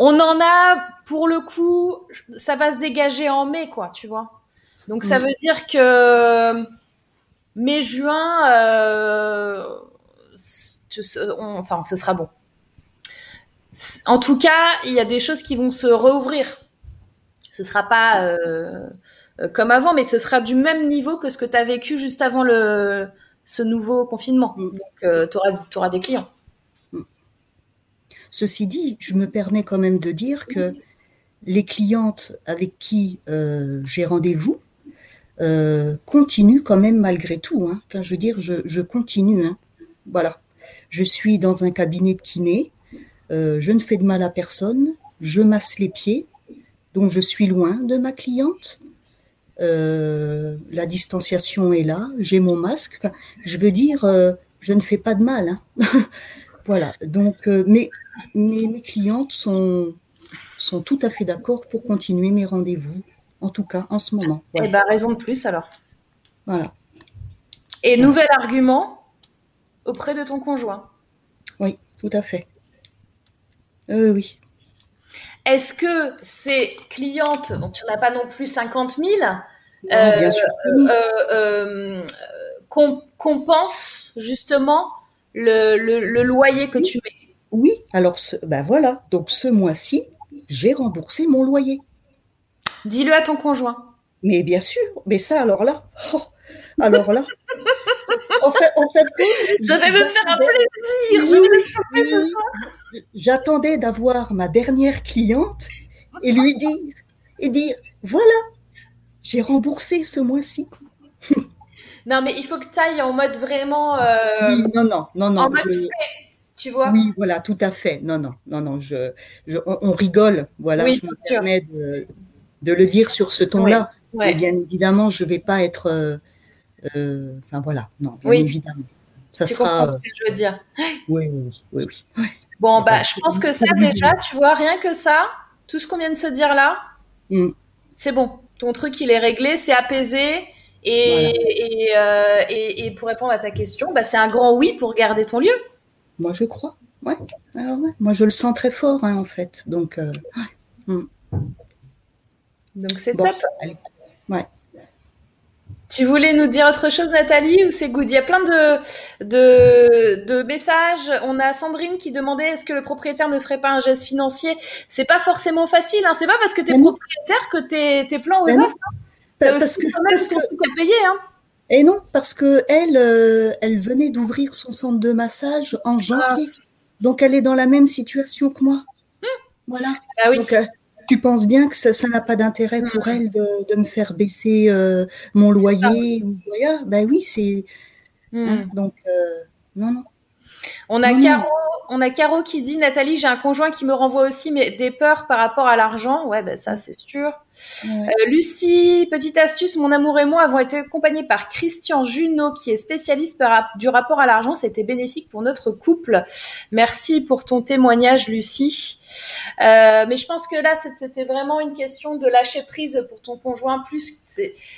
On en a, pour le coup, ça va se dégager en mai, quoi, tu vois. Donc ça veut dire que mai-juin, euh, enfin, ce sera bon. En tout cas, il y a des choses qui vont se rouvrir. Ce sera pas euh, euh, comme avant, mais ce sera du même niveau que ce que tu as vécu juste avant le, ce nouveau confinement. Mm. Donc, euh, tu auras, des clients. Mm. Ceci dit, je me permets quand même de dire que les clientes avec qui j'ai rendez-vous continuent quand même malgré tout. Hein. Enfin, je veux dire, je, continue. Hein. Voilà. Je suis dans un cabinet de kiné euh, je ne fais de mal à personne, je masse les pieds, donc je suis loin de ma cliente. Euh, la distanciation est là, j'ai mon masque. je veux dire, euh, je ne fais pas de mal. Hein. [LAUGHS] voilà. Donc, mes clientes sont tout à fait d'accord pour continuer mes rendez-vous, en tout cas en ce moment. Eh bien, raison de plus alors. Voilà. Et nouvel argument auprès de ton conjoint. Oui, tout à fait. Euh, oui. Est-ce que ces clientes, donc tu n'as pas non plus 50 000, euh, euh, compensent justement le, loyer que tu mets? Oui, alors ben voilà, donc ce mois-ci, j'ai remboursé mon loyer. Dis-le à ton conjoint. Mais bien sûr, mais ça alors là, oh, alors là. en fait, en fait, je vais [LAUGHS] me faire un plaisir, je vais le choper ce soir j'attendais d'avoir ma dernière cliente et lui dire et dire voilà, j'ai remboursé ce mois-ci. [LAUGHS] non, mais il faut que tu ailles en mode vraiment. Euh, oui, non, non, non, non. tu vois Oui, voilà, tout à fait. Non, non, non, non. Je, on, rigole. Voilà, je me permets de, de, le dire sur ce ton-là. Et bien évidemment, je ne vais pas être. Euh, euh, enfin, voilà, non, bien évidemment. Ça tu sera. ce que je veux dire. Oui, oui, oui. oui, Bon, bah, je pense que ça, déjà, tu vois, rien que ça, tout ce qu'on vient de se dire là, mm. c'est bon ton truc il est réglé, c'est apaisé. Et, euh, et, et, pour répondre à ta question, bah, c'est un grand oui pour garder ton lieu. Moi, je crois. Ouais. Moi, je le sens très fort, hein, en fait. Donc, euh, hmm. Donc c'est top. Ouais. Tu voulais nous dire autre chose, Nathalie, ou c'est good? Il y a plein de, de, de, messages. On a Sandrine qui demandait est-ce que le propriétaire ne ferait pas un geste financier? C'est pas forcément facile. Hein. C'est pas parce que tu es propriétaire que tes, tes plans aux as. Hein. Parce que, parce que... payer. Hein. Et non, parce que elle, euh, elle venait d'ouvrir son centre de massage en janvier. Ah. Donc elle est dans la même situation que moi. Hum. Voilà. Ah oui. Euh, tu penses bien que ça n'a pas d'intérêt pour elle de, me faire baisser euh, mon loyer ou Ben oui, c'est. Hein, donc, euh, non, non. On a, Caro, on a Caro qui dit Nathalie, j'ai un conjoint qui me renvoie aussi mais des peurs par rapport à l'argent. Ouais, ben ça, c'est sûr. Euh, Lucie, petite astuce mon amour et moi avons été accompagnés par Christian Junot, qui est spécialiste du rapport à l'argent. C'était bénéfique pour notre couple. Merci pour ton témoignage, Lucie. Euh, mais je pense que là, c'était vraiment une question de lâcher prise pour ton conjoint. Plus,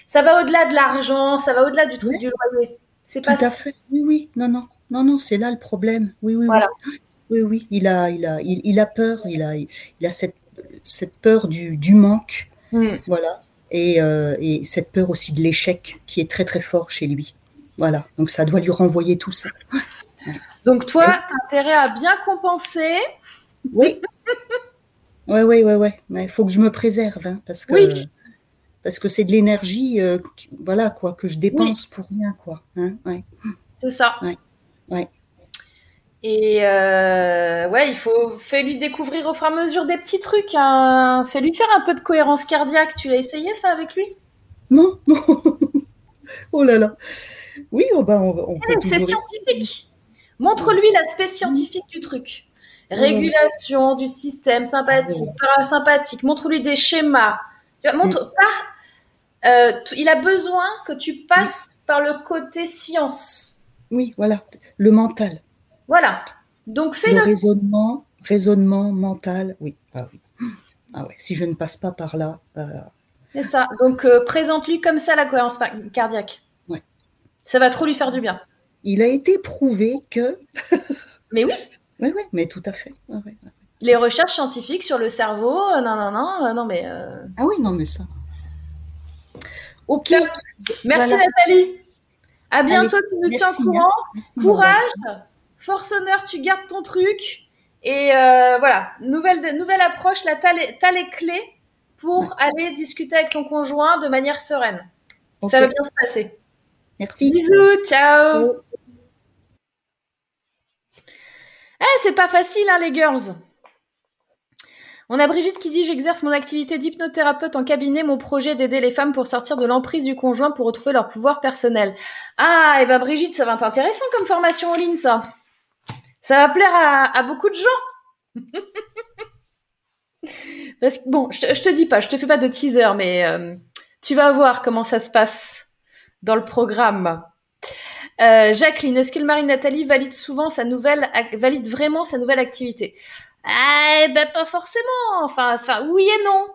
ça va au-delà de l'argent, ça va au-delà du truc du loyer. C'est pas. Tout à fait. Oui, oui. Non, non. Non, non, c'est là le problème. Oui, oui, voilà. oui. Oui, Il a, il a, il, a peur. Il a, il a cette, cette peur du, du manque. Hmm. Voilà. Et, euh, et, cette peur aussi de l'échec qui est très, très fort chez lui. Voilà. Donc, ça doit lui renvoyer tout ça. Donc, toi, tu as intérêt à bien compenser. Oui. Oui, oui, oui, ouais. Il faut que je me préserve, hein, parce que parce que c'est de l'énergie, euh, voilà quoi, que je dépense pour rien, quoi. Hein, ouais. C'est ça. Ouais. Et euh, ouais, il faut faire lui découvrir au fur et à mesure des petits trucs. Hein. Fais lui faire un peu de cohérence cardiaque. Tu as essayé ça avec lui? [LAUGHS] Non, oh là là. Oui, oh bah, on, on eh, C'est scientifique. Montre-lui l'aspect scientifique du truc. Régulation du système sympathique, parasympathique. Montre-lui des schémas. Montre, mm. euh, il a besoin que tu passes par le côté science. Oui, voilà le mental. Voilà. Donc fais-le. Le raisonnement, raisonnement mental, oui. Ah, oui. Ah ouais, si je ne passe pas par là. Euh, C'est ça. Donc euh, présente-lui comme ça la cohérence cardiaque. Ouais. Ça va trop lui faire du bien. Il a été prouvé que. [LAUGHS] mais oui. Oui, oui, mais tout à fait. Les recherches scientifiques sur le cerveau, euh, non, non, non, non, mais. Ah oui, non, mais ça. Ok. Merci Nathalie. À bientôt, tu nous tiens au courant. Courage, force honneur, tu gardes ton truc. Et euh, voilà, nouvelle, nouvelle approche, là, tu as, les clés pour aller discuter avec ton conjoint de manière sereine. Ça va bien se passer. Merci. Bisous, ciao. Eh, c'est pas facile, hein, les girls. On a Brigitte qui dit J'exerce mon activité d'hypnothérapeute en cabinet. Mon projet d'aider les femmes pour sortir de l'emprise du conjoint pour retrouver leur pouvoir personnel. Ah, et ben Brigitte, ça va être intéressant comme formation en ligne, ça. Ça va plaire à, beaucoup de gens. [LAUGHS] Parce bon, je te, dis pas, je te fais pas de teaser, mais euh, tu vas voir comment ça se passe dans le programme. Euh, Jacqueline, est-ce que le mari Nathalie valide souvent sa nouvelle, valide vraiment sa nouvelle activité? Ah, ben pas forcément. Enfin, oui et non.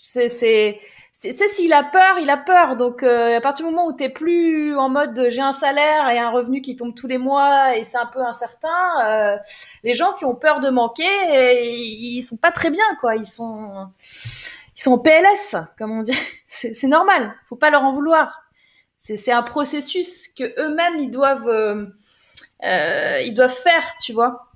C'est, c'est, c'est, s'il a peur, il a peur. Donc, euh, à partir du moment où t'es plus en mode j'ai un salaire et un revenu qui tombe tous les mois et c'est un peu incertain, euh, les gens qui ont peur de manquer, ils, sont pas très bien, quoi. Ils sont, ils sont en PLS, comme on dit. [LAUGHS] C'est, normal. Faut pas leur en vouloir. C'est, c'est un processus que eux-mêmes ils doivent, euh, euh ils doivent faire, tu vois.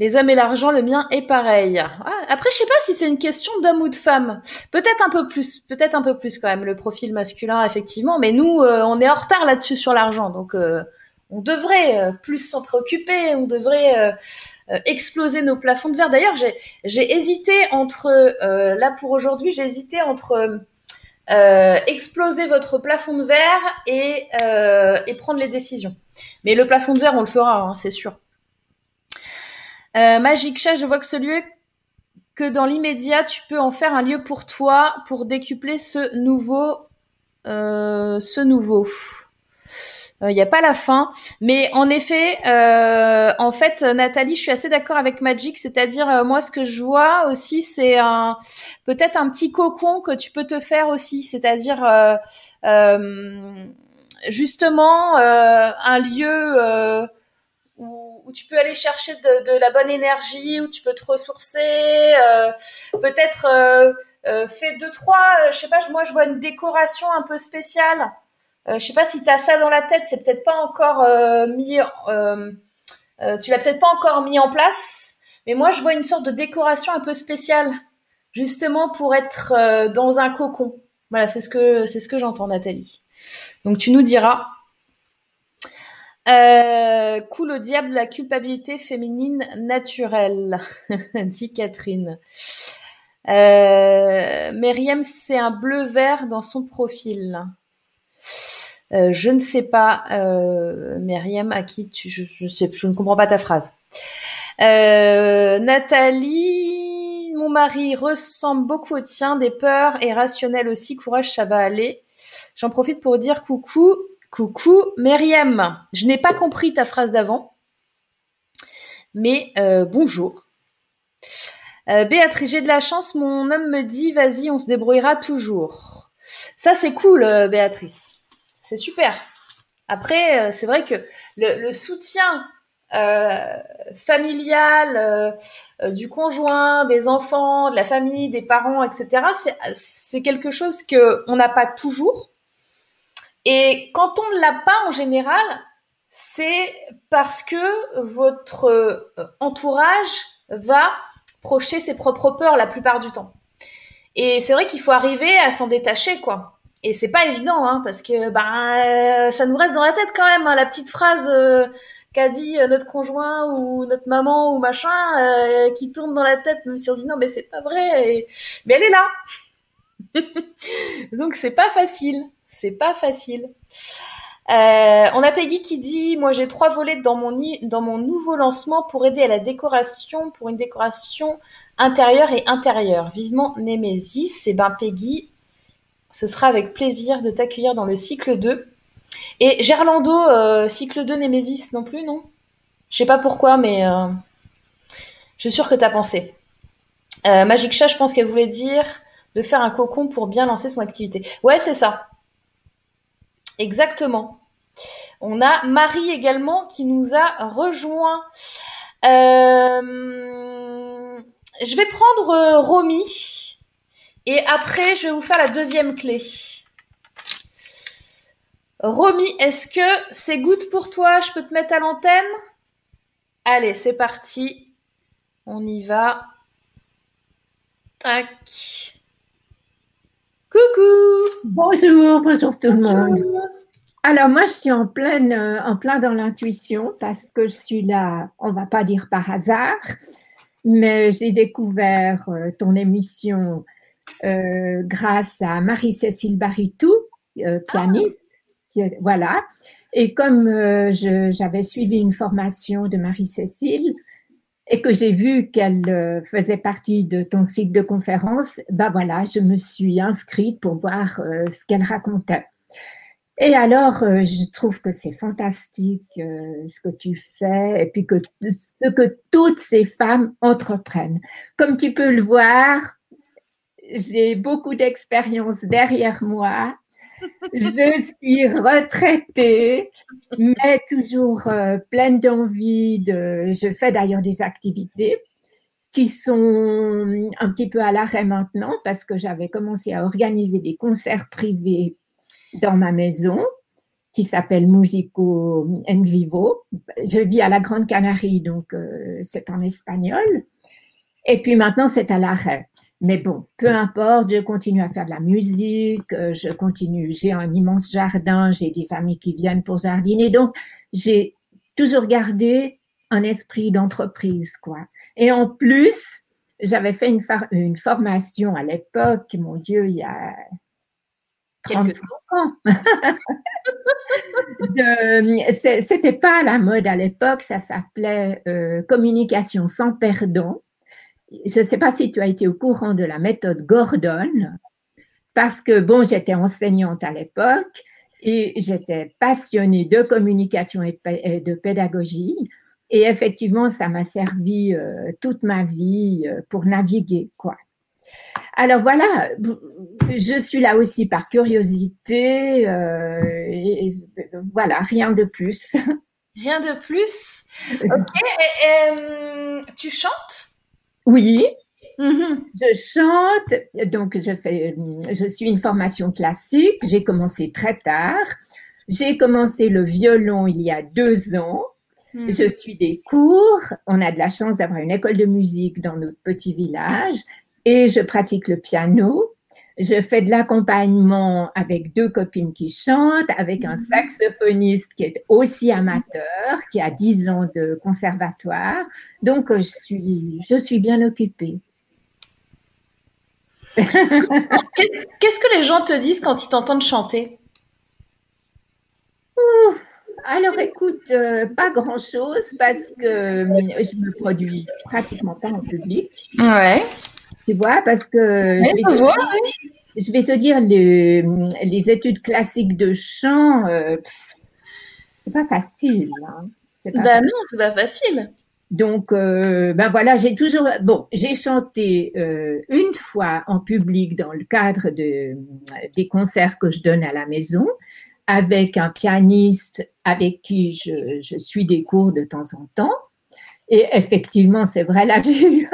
Les hommes et l'argent, le mien est pareil. Ah, après, je sais pas si c'est une question d'homme ou de femme. Peut-être un peu plus, peut-être un peu plus quand même le profil masculin effectivement. Mais nous, euh, on est en retard là-dessus sur l'argent, donc euh, on devrait plus s'en préoccuper, on devrait exploser nos plafonds de verre. D'ailleurs, j'ai hésité entre, là pour aujourd'hui, j'ai hésité entre exploser votre plafond de verre et, et prendre les décisions. Mais le plafond de verre, on le fera, hein, c'est sûr. Magic Chat, je vois que ce lieu que dans l'immédiat, tu peux en faire un lieu pour toi pour décupler ce nouveau, euh, ce nouveau. Il euh, n'y a pas la fin, mais en effet, euh, en fait, Nathalie, je suis assez d'accord avec Magic, c'est-à-dire euh, moi, ce que je vois aussi, c'est un peut-être un petit cocon que tu peux te faire aussi, c'est-à-dire euh, justement un lieu où, tu peux aller chercher de, la bonne énergie, où tu peux te ressourcer, euh, peut-être euh, euh fais deux trois, euh, je sais pas, moi je vois une décoration un peu spéciale. je sais pas si tu as ça dans la tête, c'est peut-être pas encore mis, tu l'as peut-être pas encore mis en place, mais moi je vois une sorte de décoration un peu spéciale, justement pour être dans un cocon. Voilà, c'est ce que c'est ce que j'entends, Nathalie. Donc tu nous diras. Euh, au diable la culpabilité féminine naturelle, [LAUGHS] dit Catherine. Euh, Myriam, c'est un bleu vert dans son profil. Euh, je ne sais pas, euh, Myriam, à qui tu, je, je, sais, je ne comprends pas ta phrase. Euh, Nathalie, mon mari ressemble beaucoup au tien, des peurs et rationnel aussi. Courage, ça va aller. J'en profite pour dire coucou Coucou Myriam, je n'ai pas compris ta phrase d'avant, mais euh, bonjour. Euh, Béatrice, j'ai de la chance, mon homme me dit vas-y, on se débrouillera toujours. Ça c'est cool, euh, Béatrice. C'est super. Après, c'est vrai que le, soutien familial du conjoint, des enfants, de la famille, des parents, etc. C'est quelque chose que on n'a pas toujours. Et quand on ne l'a pas en général, c'est parce que votre euh, entourage va projeter ses propres peurs la plupart du temps. Et c'est vrai qu'il faut arriver à s'en détacher, quoi. Et c'est pas évident, hein, parce que ben ça nous reste dans la tête quand même, hein, la petite phrase euh, qu'a dit euh, notre conjoint ou notre maman ou machin, qui tourne dans la tête, même si on dit non mais c'est pas vrai, mais elle est là. [LAUGHS] Donc c'est pas facile. C'est pas facile. Euh, on a Peggy qui dit Moi j'ai trois volets dans mon, nouveau lancement pour aider à la décoration, pour une décoration intérieure et intérieure. Vivement Némésis. Et eh ben Peggy, ce sera avec plaisir de t'accueillir dans le cycle 2. Et Gerlando, euh, cycle 2 Némésis non plus, non? Je sais pas pourquoi, mais euh, je suis sûre que tu as pensé. Magic Chat, je pense qu'elle voulait dire de faire un cocon pour bien lancer son activité. Ouais, c'est ça. Exactement. On a Marie également qui nous a rejoint. Euh, je vais prendre euh, Romy et après je vais vous faire la deuxième clé. Romy, est-ce que c'est good pour toi? Je peux te mettre à l'antenne? Allez, c'est parti. On y va. Tac. Coucou Bonjour, bonjour tout le monde. Alors moi, je suis en pleine, euh, en plein dans l'intuition parce que je suis là, on va pas dire par hasard, mais j'ai découvert euh, ton émission euh, grâce à Marie-Cécile Baritou, pianiste. voilà. Et comme j'avais suivi une formation de Marie-Cécile, et que j'ai vu qu'elle euh, faisait partie de ton cycle de conférences, ben voilà, je me suis inscrite pour voir euh, ce qu'elle racontait. Et alors, euh, je trouve que c'est fantastique ce que tu fais et puis que ce que toutes ces femmes entreprennent. Comme tu peux le voir, j'ai beaucoup d'expérience derrière moi je suis retraitée, mais toujours euh, pleine d'envie. De... Je fais d'ailleurs des activités qui sont un petit peu à l'arrêt maintenant parce que j'avais commencé à organiser des concerts privés dans ma maison qui s'appelle Musico en Vivo. Je vis à la Grande Canarie, donc euh, c'est en espagnol. Et puis maintenant, c'est à l'arrêt. Mais bon, peu importe, je continue à faire de la musique, euh, je continue, j'ai un immense jardin, j'ai des amis qui viennent pour jardiner. Donc, j'ai toujours gardé un esprit d'entreprise, quoi. Et en plus, j'avais fait une, une formation à l'époque, mon Dieu, il y a 35 ans. [LAUGHS] C'était pas à la mode à l'époque, ça s'appelait euh, communication sans perdant. Je ne sais pas si tu as été au courant de la méthode Gordon, parce que bon, j'étais enseignante à l'époque et j'étais passionnée de communication et de pédagogie. Et effectivement, ça m'a servi euh, toute ma vie euh, pour naviguer, quoi. Alors voilà, je suis là aussi par curiosité. Euh, et, voilà, rien de plus. Rien de plus. [LAUGHS] Ok. Et, tu chantes? Oui. Mm-hmm. Je chante, donc je fais, je suis une formation classique. J'ai commencé très tard. J'ai commencé le violon il y a deux ans. Mm. Je suis des cours. On a de la chance d'avoir une école de musique dans notre petit village et je pratique le piano. Je fais de l'accompagnement avec deux copines qui chantent, avec un mhm. saxophoniste qui est aussi amateur, qui a 10 ans de conservatoire. Donc, je suis, je suis bien occupée. [LAUGHS] Qu'est-ce que les gens te disent quand ils t'entendent chanter? Alors écoute, euh, pas grand-chose parce que euh, je me produis pratiquement pas en public. Ouais. Tu vois, parce que je, vais te, dire, les, études classiques de chant, euh, c'est pas facile. Hein. ben non, c'est pas facile. Donc, euh, ben voilà, j'ai toujours, bon, j'ai chanté euh, une fois en public dans le cadre de, des concerts que je donne à la maison avec un pianiste avec qui je, je suis des cours de temps en temps. Et effectivement, c'est vrai, là, j'ai eu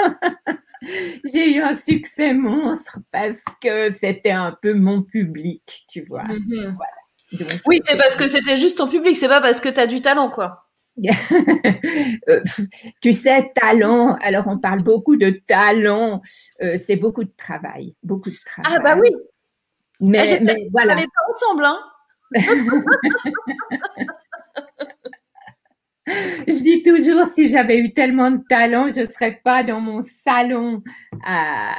j'ai eu un succès monstre parce que c'était un peu mon public, tu vois. Mhm. oui, c'est parce que c'était juste ton public, c'est pas parce que tu as du talent, quoi. [LAUGHS] Euh, tu sais, talent, alors on parle beaucoup de talent, euh, c'est beaucoup de travail, beaucoup de travail. Ah bah oui. Mais, ah, mais voilà. On pas ensemble, hein. [LAUGHS] [LAUGHS] Je dis toujours, si j'avais eu tellement de talent, je ne serais pas dans mon salon à,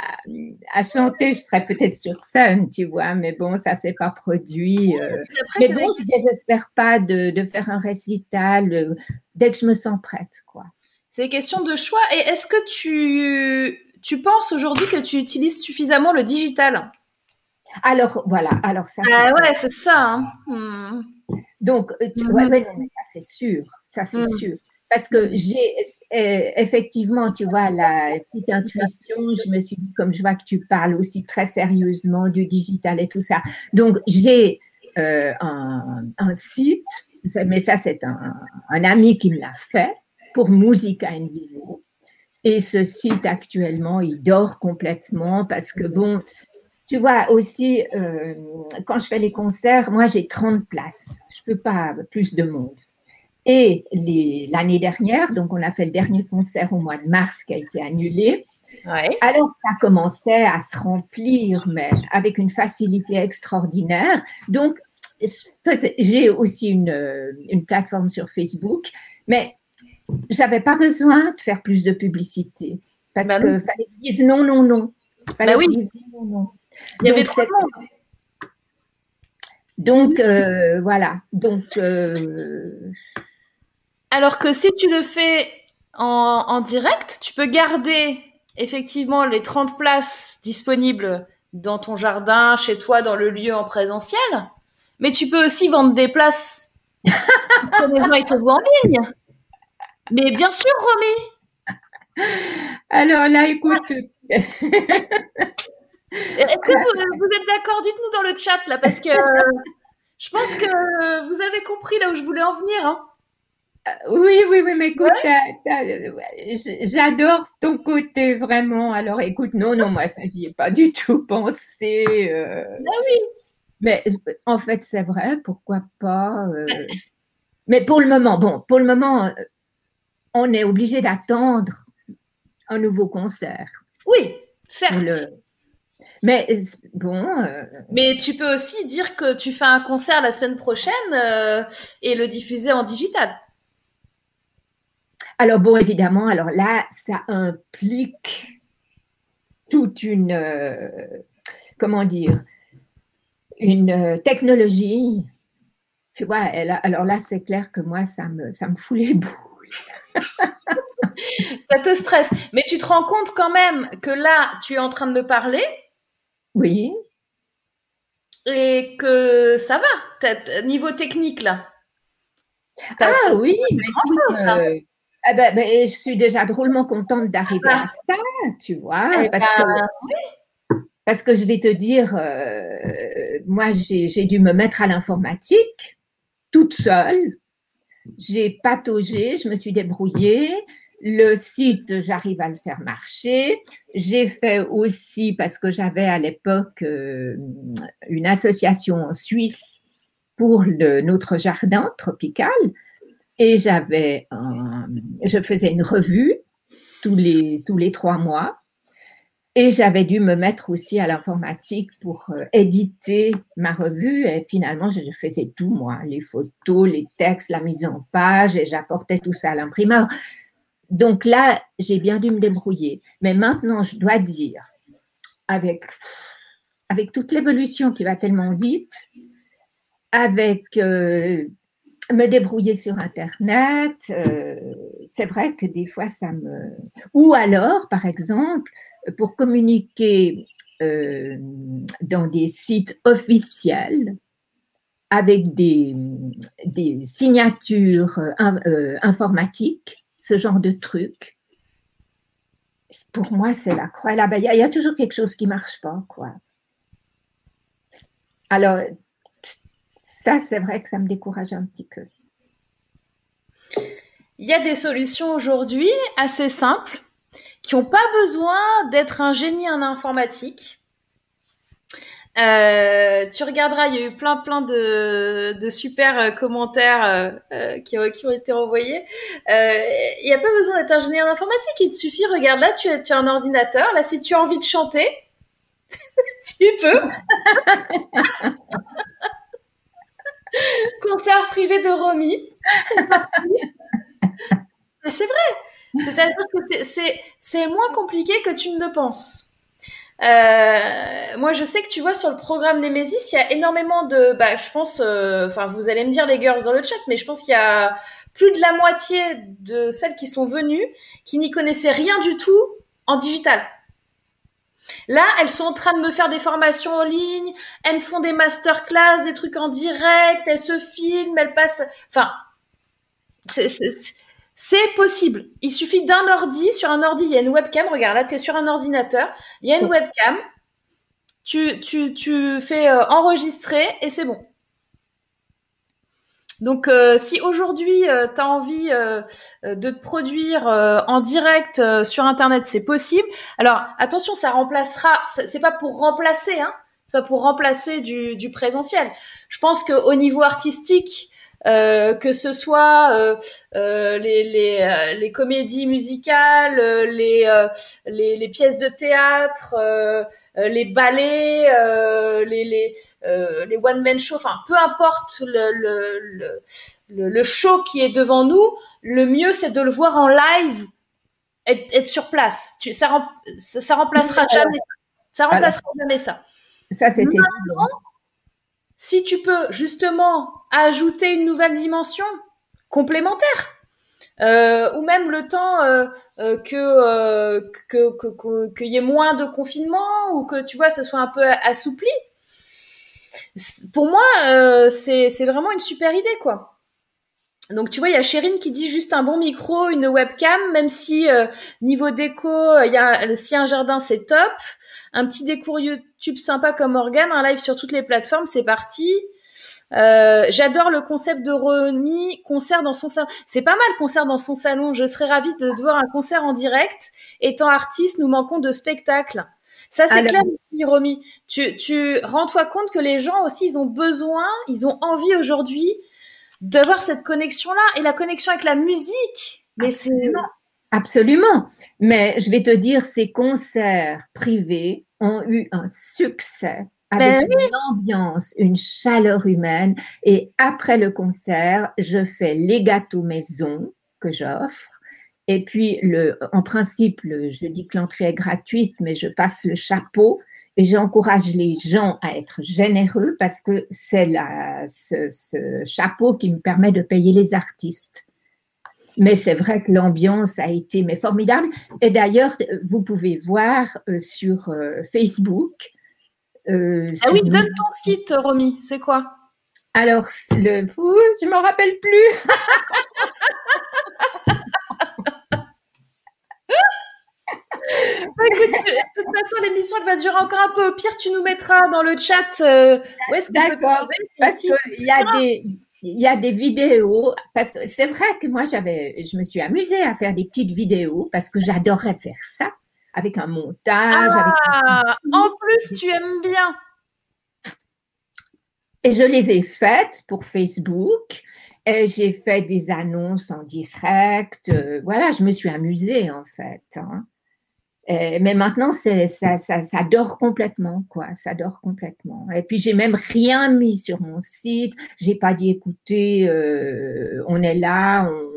chanter. Je serais peut-être sur scène, tu vois, mais bon, ça ne s'est pas produit. Euh. mais bon, je n'espère pas de, faire un récital euh, dès que je me sens prête, quoi. C'est une question de choix. Et est-ce que tu, tu penses aujourd'hui que tu utilises suffisamment le digital? Alors, voilà. Alors, ça, ah ouais, c'est ça. Hein. Hmm. Donc, euh, mhm. c'est sûr, ça c'est mhm. sûr. Parce que j'ai euh, effectivement, tu vois, la petite intuition, je me suis dit, comme je vois que tu parles aussi très sérieusement du digital et tout ça. Donc, j'ai euh, un, site, mais ça, c'est un, un, ami qui me l'a fait pour Musica in Vivo. Et ce site, actuellement, il dort complètement parce que, bon, tu vois, aussi, euh, quand je fais les concerts, moi, j'ai 30 places. Je ne peux pas plus de monde. Et l'année dernière, donc on a fait le dernier concert au mois de mars qui a été annulé. Alors, ça commençait à se remplir, mais avec une facilité extraordinaire. Donc, j'ai aussi une, une, plateforme sur Facebook, mais j'avais pas besoin de faire plus de publicité. Parce bah qu'il fallait que je dise non, non, non. Fallait bah oui. non, non. Il y avait trop Donc, euh, voilà. Donc, euh, Alors que si tu le fais en, direct, tu peux garder effectivement les 30 places disponibles dans ton jardin, chez toi, dans le lieu en présentiel. Mais tu peux aussi vendre des places [LAUGHS] pour les gens ils te voient en ligne. Mais bien sûr, Romy. Alors là, écoute. [LAUGHS] Est-ce que vous, êtes d'accord? Dites-nous dans le chat là, parce que je pense que vous avez compris là où je voulais en venir. Hein. Euh, oui, oui, oui, mais écoute, j'adore ton côté vraiment. Alors écoute, non, non, moi, ça, j'y ai pas du tout pensé. Euh. Ah oui. Mais en fait, c'est vrai, pourquoi pas. Euh. Mais pour le moment, bon, pour le moment, on est obligé d'attendre un nouveau concert. Oui, Certes. Mais bon. Mais tu peux aussi dire que tu fais un concert la semaine prochaine et le diffuser en digital. Alors bon, évidemment, alors là, ça implique toute une, comment dire, une technologie. Tu vois, alors là, c'est clair que moi, ça me, ça me fout les boules. [LAUGHS] ça te stresse. Mais tu te rends compte quand même que là, tu es en train de me parler. Oui. Et que ça va, niveau technique là. Ah oui, eh ben, ben, je suis déjà drôlement contente d'arriver à ça, tu vois, eh parce, que, ben, parce que je vais te dire, euh, moi j'ai dû me mettre à l'informatique toute seule. J'ai pataugé, je me suis débrouillée. Le site, j'arrive à le faire marcher. J'ai fait aussi, parce que j'avais à l'époque euh, une association en Suisse pour le, notre jardin tropical. Et j'avais, je faisais une revue tous les, tous les trois mois. Et j'avais dû me mettre aussi à l'informatique pour euh, éditer ma revue. Et finalement, je faisais tout, moi, les photos, les textes, la mise en page, et j'apportais tout ça à l'imprimeur. Donc là, j'ai bien dû me débrouiller. Mais maintenant, je dois dire, avec, toute l'évolution qui va tellement vite, avec euh, me débrouiller sur Internet, euh, c'est vrai que des fois ça me... Ou alors, par exemple, pour communiquer euh, dans des sites officiels avec des, signatures informatiques, ce genre de trucs, pour moi, c'est la croix là-bas. Il y, a toujours quelque chose qui ne marche pas, quoi. Alors, ça, c'est vrai que ça me décourage un petit peu. Il y a des solutions aujourd'hui assez simples qui n'ont pas besoin d'être un génie en informatique. Euh, tu regarderas, il y a eu plein plein de, super euh, commentaires euh, qui, ont, été envoyés. il n'y a pas besoin d'être un génie en informatique, il te suffit, regarde là, tu, as un ordinateur, là si tu as envie de chanter, [LAUGHS] tu peux. [LAUGHS] Concert privé de Romy. C'est c'est vrai. C'est-à-dire que c'est moins compliqué que tu ne le penses. Euh, moi, je sais que tu vois sur le programme Nemesis, il y a énormément de, bah, je pense, euh, enfin, vous allez me dire les girls dans le chat, mais je pense qu'il y a plus de la moitié de celles qui sont venues qui n'y connaissaient rien du tout en digital. Là, elles sont en train de me faire des formations en ligne, elles me font des masterclass, des trucs en direct, elles se filment, elles passent. Enfin, c'est possible. Il suffit d'un ordi. Sur un ordi, il y a une webcam. Regarde, là, tu es sur un ordinateur. Il y a une webcam. Tu, tu, tu fais euh, enregistrer et c'est bon. Donc, euh, si aujourd'hui euh, tu as envie euh, de te produire en direct sur Internet, c'est possible. Alors, attention, ça remplacera. C'est pas pour remplacer, hein. C'est pas pour remplacer du, du présentiel. Je pense qu'au niveau artistique, euh, que ce soit euh, euh, les, les, les, comédies musicales, les, les, les, pièces de théâtre, les ballets, les, les, les one-man shows, enfin peu importe le, le, le, le, show qui est devant nous, le mieux c'est de le voir en live, être, être sur place. Tu, ça, ça, remplacera jamais ça. remplacera jamais ça. Ça, c'était si tu peux justement ajouter une nouvelle dimension complémentaire, euh, ou même le temps euh, euh, que qu'il que, y ait moins de confinement ou que tu vois ce soit un peu assoupli. Pour moi, c'est c'est vraiment une super idée quoi. Donc tu vois, il y a Chérine qui dit juste un bon micro, une webcam, même si niveau déco, il y a si un jardin c'est top un petit décours YouTube sympa comme organe, un live sur toutes les plateformes, c'est parti. Euh, j'adore le concept de Romy, concert dans son salon. C'est pas mal, concert dans son salon. Je serais ravie de, voir un concert en direct. Étant artiste, nous manquons de spectacles. Ça, c'est clair aussi, Romy. Tu, tu rends-toi compte que les gens aussi, ils ont besoin, ils ont envie aujourd'hui d'avoir cette connexion-là et la connexion avec la musique. Mais c'est Absolument. Mais je vais te dire, ces concerts privés ont eu un succès avec ben une ambiance, une chaleur humaine. Et après le concert, je fais les gâteaux maison que j'offre. Et puis, le, en principe, je dis que l'entrée est gratuite, mais je passe le chapeau et j'encourage les gens à être généreux parce que c'est ce, ce chapeau qui me permet de payer les artistes. Mais c'est vrai que l'ambiance a été mais formidable. Et d'ailleurs, vous pouvez voir euh, sur euh, Facebook. Euh, ah oui, donne ton site, Romy. C'est quoi Alors, le, je ne me rappelle plus. [LAUGHS] Écoute, de toute façon, l'émission elle va durer encore un peu. Au pire, tu nous mettras dans le chat où est-ce qu'on D'accord, parce qu'il y a des il y a des vidéos, parce que c'est vrai que moi, j'avais, je me suis amusée à faire des petites vidéos parce que j'adorais faire ça avec un montage. Ah, en plus, tu aimes bien. Et je les ai faites pour Facebook. Et j'ai fait des annonces en direct. Euh, voilà, je me suis amusée en fait. Hein. Mais maintenant, ça, ça, ça, dort complètement, quoi. Ça dort complètement. Et puis, j'ai même rien mis sur mon site. J'ai pas dit, écoutez, euh, on est là, on,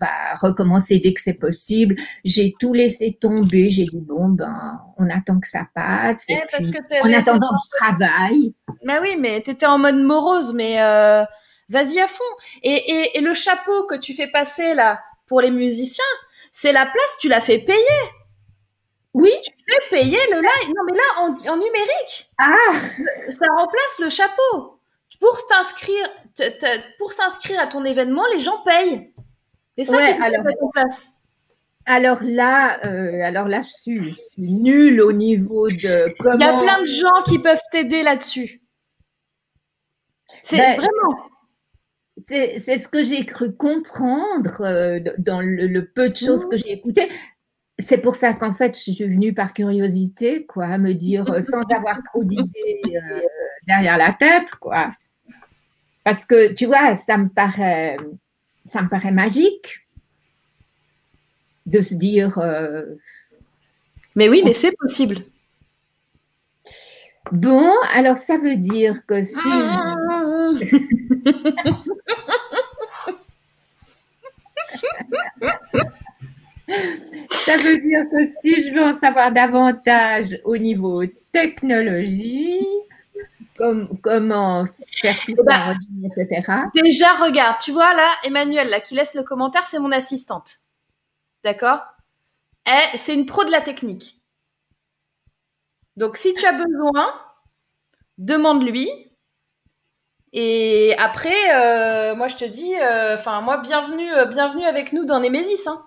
va recommencer dès que c'est possible. J'ai tout laissé tomber. J'ai dit, bon, ben, on attend que ça passe. Et eh, puis, en attendant, je travaille. Mais oui, mais tu étais en mode morose, mais euh, vas-y à fond. Et, et, et le chapeau que tu fais passer là pour les musiciens, c'est la place, tu l'as fait payer. Oui. Tu fais payer le live. Non, mais là, en, numérique. Ah. Ça remplace le chapeau. Pour t'inscrire, pour s'inscrire à ton événement, les gens payent. Et ça ouais, alors, place. Alors là, euh, alors là, je suis, nulle au niveau de comment. Il y a plein de gens qui peuvent t'aider là-dessus. C'est ben, vraiment. C'est ce que j'ai cru comprendre euh, dans le, peu de choses que j'ai écoutées c'est pour ça qu'en fait, je suis venue par curiosité, quoi, me dire euh, sans avoir trop d'idées euh, derrière la tête, quoi. Parce que tu vois, ça me paraît, ça me paraît magique de se dire. Euh, mais oui, mais c'est possible. Bon, alors ça veut dire que si. [LAUGHS] Ça veut dire que si je veux en savoir davantage au niveau technologie, comment faire tout ça, bah, etc. Déjà, regarde, tu vois là, Emmanuel, là, qui laisse le commentaire, c'est mon assistante. D'accord? C'est une pro de la technique. Donc, si tu as besoin, demande-lui. Et après, euh, moi, je te dis, euh, enfin, moi, bienvenue, euh, bienvenue avec nous dans Nemesis. Hein.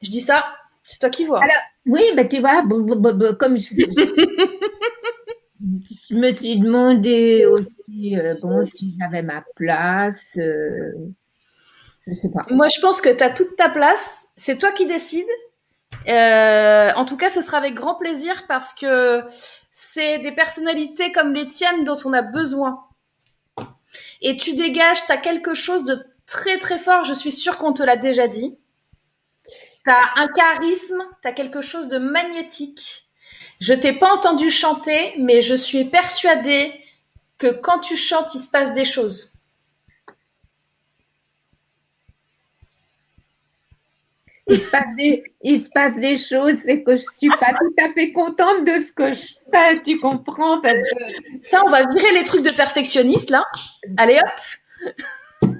Je dis ça, c'est toi qui vois. oui, ben tu vois, comme je, [LAUGHS] me suis demandé aussi euh, bon, si j'avais ma place. Euh, je sais pas. Moi, je pense que tu as toute ta place. C'est toi qui décides. Euh, en tout cas, ce sera avec grand plaisir parce que c'est des personnalités comme les tiennes dont on a besoin. Et tu dégages, tu as quelque chose de très très fort, je suis sûre qu'on te l'a déjà dit. Tu as un charisme, tu as quelque chose de magnétique. Je t'ai pas entendu chanter, mais je suis persuadée que quand tu chantes, il se passe des choses. Il se passe des, il se passe des choses, c'est que je suis pas tout à fait contente de ce que je fais, tu comprends parce que... Ça, on va virer les trucs de perfectionniste là. Allez hop.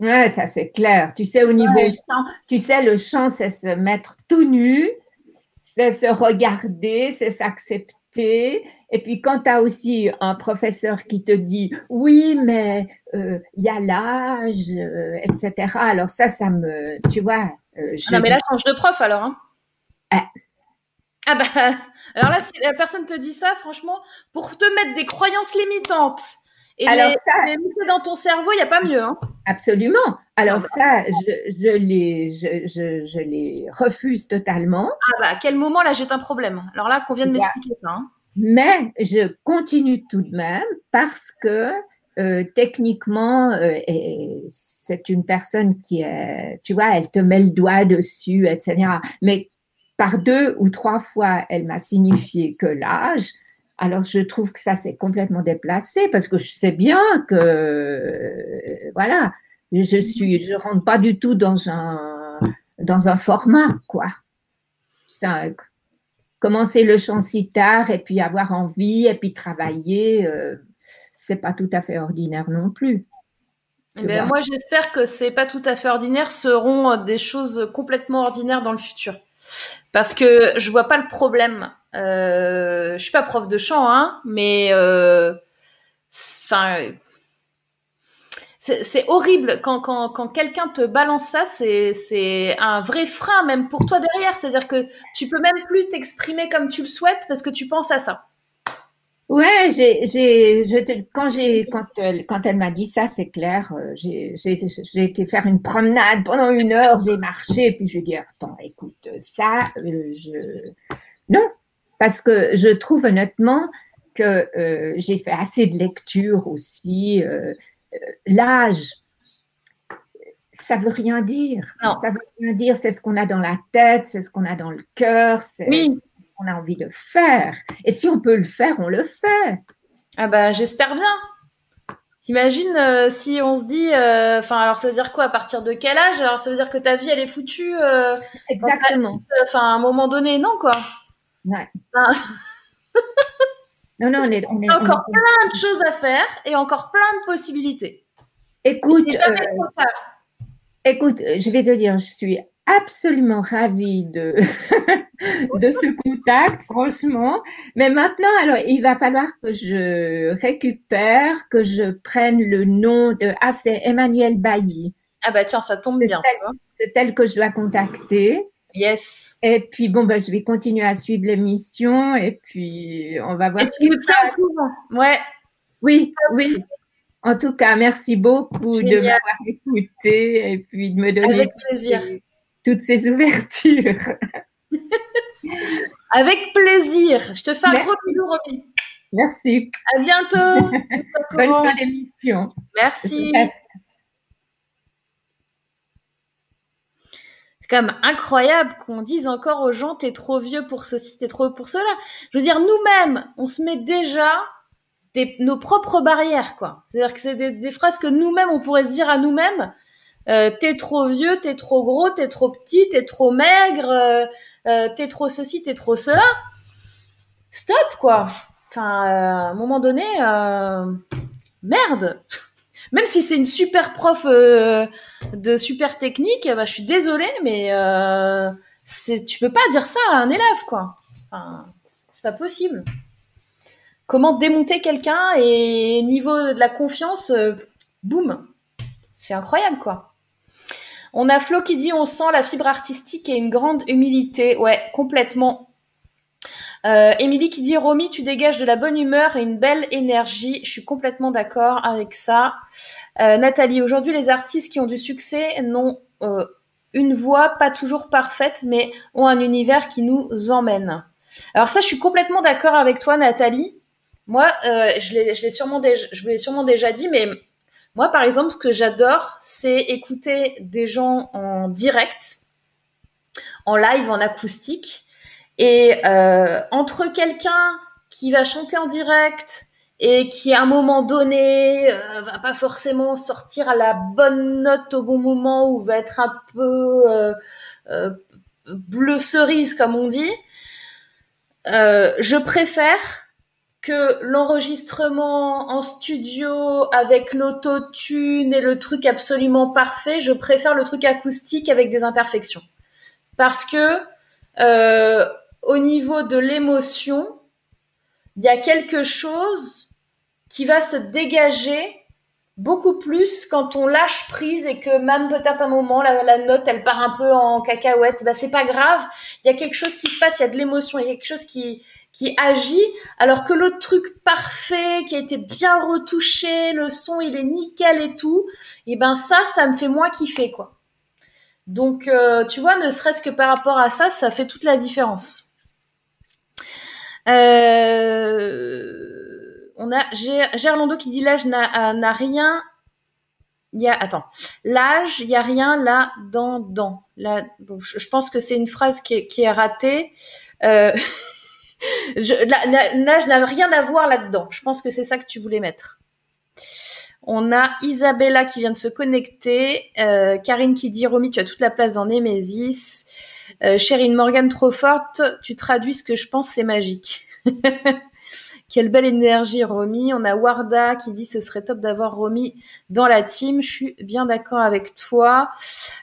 Ouais, ça c'est clair. Tu sais, au niveau chant, tu sais, le chant, c'est se mettre tout nu, c'est se regarder, c'est s'accepter. Et puis quand tu as aussi un professeur qui te dit oui, mais euh, il y a l'âge, euh, etc. Alors ça, ça me, tu vois. Euh, non, mais là, change de prof alors. Hein. Ah. ah bah, alors là, si la personne te dit ça, franchement, pour te mettre des croyances limitantes et Alors, les, ça, dans ton cerveau, il n'y a pas mieux. Hein. Absolument. Alors ça, je, je, les, je, je, je, les refuse totalement. Ah bah, à quel moment là j'ai un problème Alors là, qu'on vient de m'expliquer ça. Hein. Mais je continue tout de même parce que euh, techniquement, euh, c'est une personne qui est, tu vois, elle te met le doigt dessus, etc. Mais par deux ou trois fois, elle m'a signifié que l'âge. Alors, je trouve que ça, c'est complètement déplacé parce que je sais bien que, euh, voilà, je suis, je rentre pas du tout dans un, dans un format, quoi. Ça, commencer le chant si tard et puis avoir envie et puis travailler, euh, c'est pas tout à fait ordinaire non plus. Ben, moi, j'espère que c'est pas tout à fait ordinaire seront des choses complètement ordinaires dans le futur. Parce que je vois pas le problème. Euh, je suis pas prof de chant, hein, mais euh, c'est horrible quand, quand, quelqu'un te balance ça, c'est un vrai frein même pour toi derrière. C'est-à-dire que tu peux même plus t'exprimer comme tu le souhaites parce que tu penses à ça. Ouais, j'ai, j'ai, quand j'ai, quand quand elle m'a dit ça, c'est clair. Euh, j'ai, été faire une promenade pendant une heure, j'ai marché, puis je dit attends, écoute, ça, euh, je, non, parce que je trouve honnêtement que euh, j'ai fait assez de lectures aussi. Euh, l'âge, ça veut rien dire. Ça veut rien dire. C'est ce qu'on a dans la tête, c'est ce qu'on a dans le cœur, c'est ce qu'on a envie de faire. Et si on peut le faire, on le fait. Ah bah j'espère bien. T'imagines euh, si on se dit, euh, enfin alors ça veut dire quoi à partir de quel âge? Alors ça veut dire que ta vie elle est foutue. Euh, Exactement. Enfin à un moment donné, non quoi. Ouais. Non, non, on est, on est encore plein de choses à faire et encore plein de possibilités. Écoute, euh, écoute, je vais te dire, je suis absolument ravie de, [LAUGHS] de ce contact, franchement. Mais maintenant, alors, il va falloir que je récupère, que je prenne le nom de, ah, c'est Emmanuel Bailly. Ah bah tiens, ça tombe bien. C'est elle que je dois contacter. Yes. Et puis bon, bah, je vais continuer à suivre l'émission et puis on va voir. Et tu nous tiens au courant. Ouais. Oui, oui. En tout cas, merci beaucoup de m'avoir écouté et puis de me donner Avec plaisir. toutes ces ouvertures. [LAUGHS] Avec plaisir. Je te fais un gros bisou, Romy. Merci. À bientôt. [LAUGHS] Bonne fin d'émission. Merci. Même incroyable qu'on dise encore aux gens t'es trop vieux pour ceci, t'es trop vieux pour cela. Je veux dire, nous-mêmes, on se met déjà des, nos propres barrières, quoi. C'est-à-dire que c'est des, phrases que nous-mêmes, on pourrait se dire à nous-mêmes. Euh, t'es trop vieux, t'es trop gros, t'es trop petit, t'es trop maigre, euh, euh, t'es trop ceci, t'es trop cela. Stop, quoi. Enfin, euh, à un moment donné, merde même si c'est une super prof euh, de super technique, bah, je suis désolée, mais euh, tu peux pas dire ça à un élève, quoi. Enfin, c'est pas possible. Comment démonter quelqu'un et niveau de la confiance, euh, boum, c'est incroyable, quoi. On a Flo qui dit on sent la fibre artistique et une grande humilité. Ouais, complètement. Euh, Émilie qui dit Romy, tu dégages de la bonne humeur et une belle énergie. Je suis complètement d'accord avec ça. Euh, Nathalie, aujourd'hui, les artistes qui ont du succès n'ont euh, une voix pas toujours parfaite, mais ont un univers qui nous emmène. Alors ça, je suis complètement d'accord avec toi, Nathalie. Moi, je l'ai sûrement, déjà, je l'ai sûrement déjà dit, mais moi, par exemple, ce que j'adore, c'est écouter des gens en direct, en live, en acoustique et euh, entre quelqu'un qui va chanter en direct et qui à un moment donné euh, va pas forcément sortir à la bonne note au bon moment ou va être un peu euh, euh bleu cerise comme on dit, je préfère que l'enregistrement en studio avec l'autotune et le truc absolument parfait, je préfère le truc acoustique avec des imperfections. Parce que au niveau de l'émotion, il y a quelque chose qui va se dégager beaucoup plus quand on lâche prise et que même peut-être un moment la, note elle part un peu en cacahuète. Bah c'est pas grave. Il y a quelque chose qui se passe il y a de l'émotion il y a quelque chose qui qui agit. Alors que l'autre truc parfait qui a été bien retouché le son il est nickel et tout et ben ça ça me fait moins kiffer quoi. Donc euh, tu vois ne serait-ce que par rapport à ça ça fait toute la différence Euh, on a Gerlando qui dit l'âge n'a rien. Il y a attends l'âge, il y a rien là dans dans. Là, je, pense que c'est une phrase qui est, qui est ratée. Euh, [LAUGHS] l'âge n'a rien à voir là-dedans. Je pense que c'est ça que tu voulais mettre. On a Isabella qui vient de se connecter. Euh, Karine qui dit Romy, tu as toute la place dans Nemesis. Euh, Morgan Morgan trop forte, tu traduis ce que je pense, c'est magique. [LAUGHS] Quelle belle énergie, Romy. On a Warda qui dit ce serait top d'avoir Romy dans la team. Je suis bien d'accord avec toi.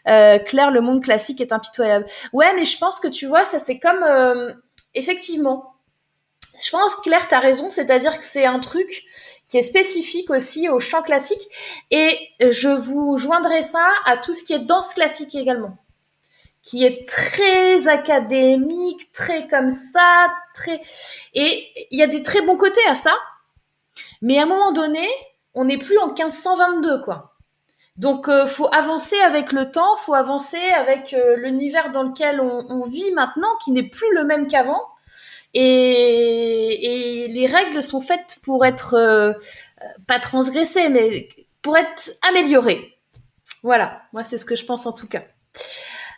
Euh, Claire, le monde classique est impitoyable. Ouais, mais je pense que tu vois, ça c'est comme euh, effectivement. Je pense Claire, tu as raison, c'est-à-dire que c'est un truc qui est spécifique aussi au chant classique et je vous joindrai ça à tout ce qui est danse classique également qui est très académique, très comme ça, très et il y a des très bons côtés à ça. Mais à un moment donné, on n'est plus en 1522 quoi. Donc euh, faut avancer avec le temps, faut avancer avec euh, l'univers dans lequel on, vit maintenant, qui n'est plus le même qu'avant. Et, les règles sont faites pour être euh, pas transgressées, mais pour être améliorées. Voilà, moi c'est ce que je pense en tout cas.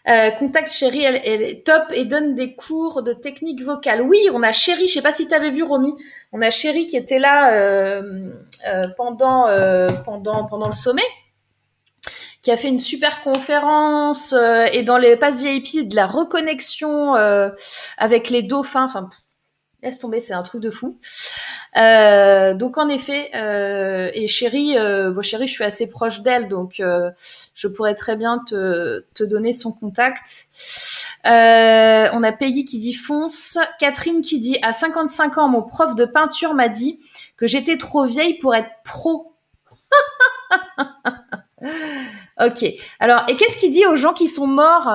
Euh, contact Chérie, elle, est top et donne des cours de technique vocale. Oui, on a Chérie, je sais pas si tu avais vu Romy, on a Chérie qui était là euh, euh, pendant pendant pendant le sommet, qui a fait une super conférence et dans les passes VIP de la reconnexion avec les dauphins. Enfin, Laisse tomber, c'est un truc de fou. Euh, donc en effet, euh, et chérie, euh, bon chérie, je suis assez proche d'elle, donc euh, je pourrais très bien te, te donner son contact. On a Peggy qui dit fonce, Catherine qui dit à 55 ans, mon prof de peinture m'a dit que j'étais trop vieille pour être pro. [LAUGHS] ok. Alors, et qu'est-ce qu'il dit aux gens qui sont morts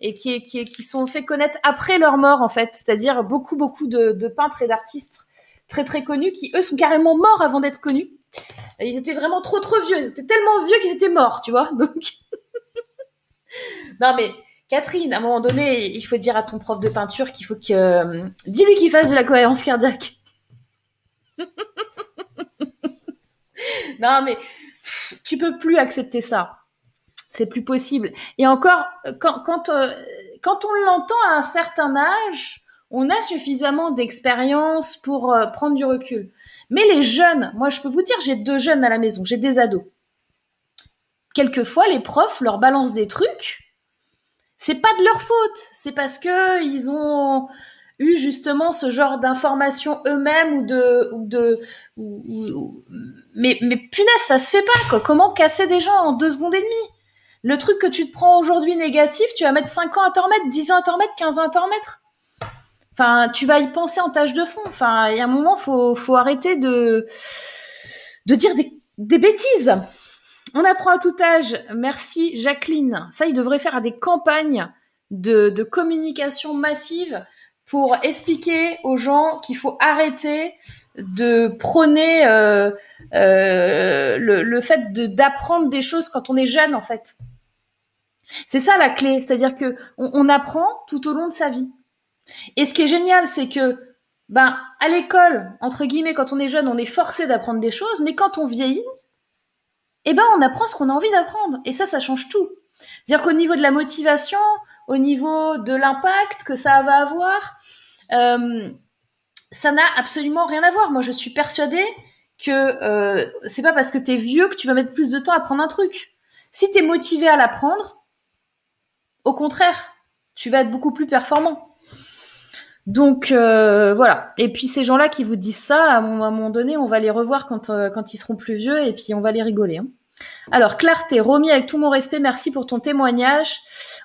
et qui, sont fait connaître après leur mort en fait, c'est-à-dire beaucoup beaucoup de, peintres et d'artistes très très connus qui eux sont carrément morts avant d'être connus. Ils étaient vraiment trop trop vieux, ils étaient tellement vieux qu'ils étaient morts, tu vois. [LAUGHS] Non mais Catherine, à un moment donné, il faut dire à ton prof de peinture qu'il faut que euh, dis-lui qu'il fasse de la cohérence cardiaque. [LAUGHS] non mais tu peux plus accepter ça c'est plus possible. Et encore, euh, quand on l'entend à un certain âge, on a suffisamment d'expérience pour euh, prendre du recul. Mais les jeunes, moi je peux vous dire, j'ai deux jeunes à la maison, j'ai des ados. Quelquefois, les profs leur balancent des trucs. C'est pas de leur faute, c'est parce que ils ont eu justement ce genre d'informations eux-mêmes ou de ou de mais mais punaise ça se fait pas quoi comment casser des gens en deux secondes et demie? Le truc que tu te prends aujourd'hui négatif, tu vas mettre 5 ans à t'en remettre, 10 ans à t'en remettre, 15 ans à t'en remettre. Enfin, tu vas y penser en tâche de fond. Enfin, il y a un moment, faut, faut arrêter de, dire des, bêtises. On apprend à tout âge. Merci Jacqueline. Ça, il devrait faire des campagnes de, communication massive pour expliquer aux gens qu'il faut arrêter de prôner euh, euh, le, fait d'apprendre des choses quand on est jeune, en fait. C'est ça la clé, c'est-à-dire que on, apprend tout au long de sa vie. Et ce qui est génial, c'est que ben à l'école, entre guillemets, quand on est jeune, on est forcé d'apprendre des choses, mais quand on vieillit, eh ben on apprend ce qu'on a envie d'apprendre. Et ça, ça change tout. C'est-à-dire qu'au niveau de la motivation, au niveau de l'impact que ça va avoir, euh, ça n'a absolument rien à voir. Moi, je suis persuadée que euh, c'est pas parce que t'es vieux que tu vas mettre plus de temps à apprendre un truc. Si t'es motivé à l'apprendre, au contraire, tu vas être beaucoup plus performant. Donc euh, voilà. Et puis ces gens-là qui vous disent ça, à un moment donné, on va les revoir quand, euh, quand ils seront plus vieux et puis on va les rigoler. Hein. Alors clarté, Romy, avec tout mon respect, merci pour ton témoignage.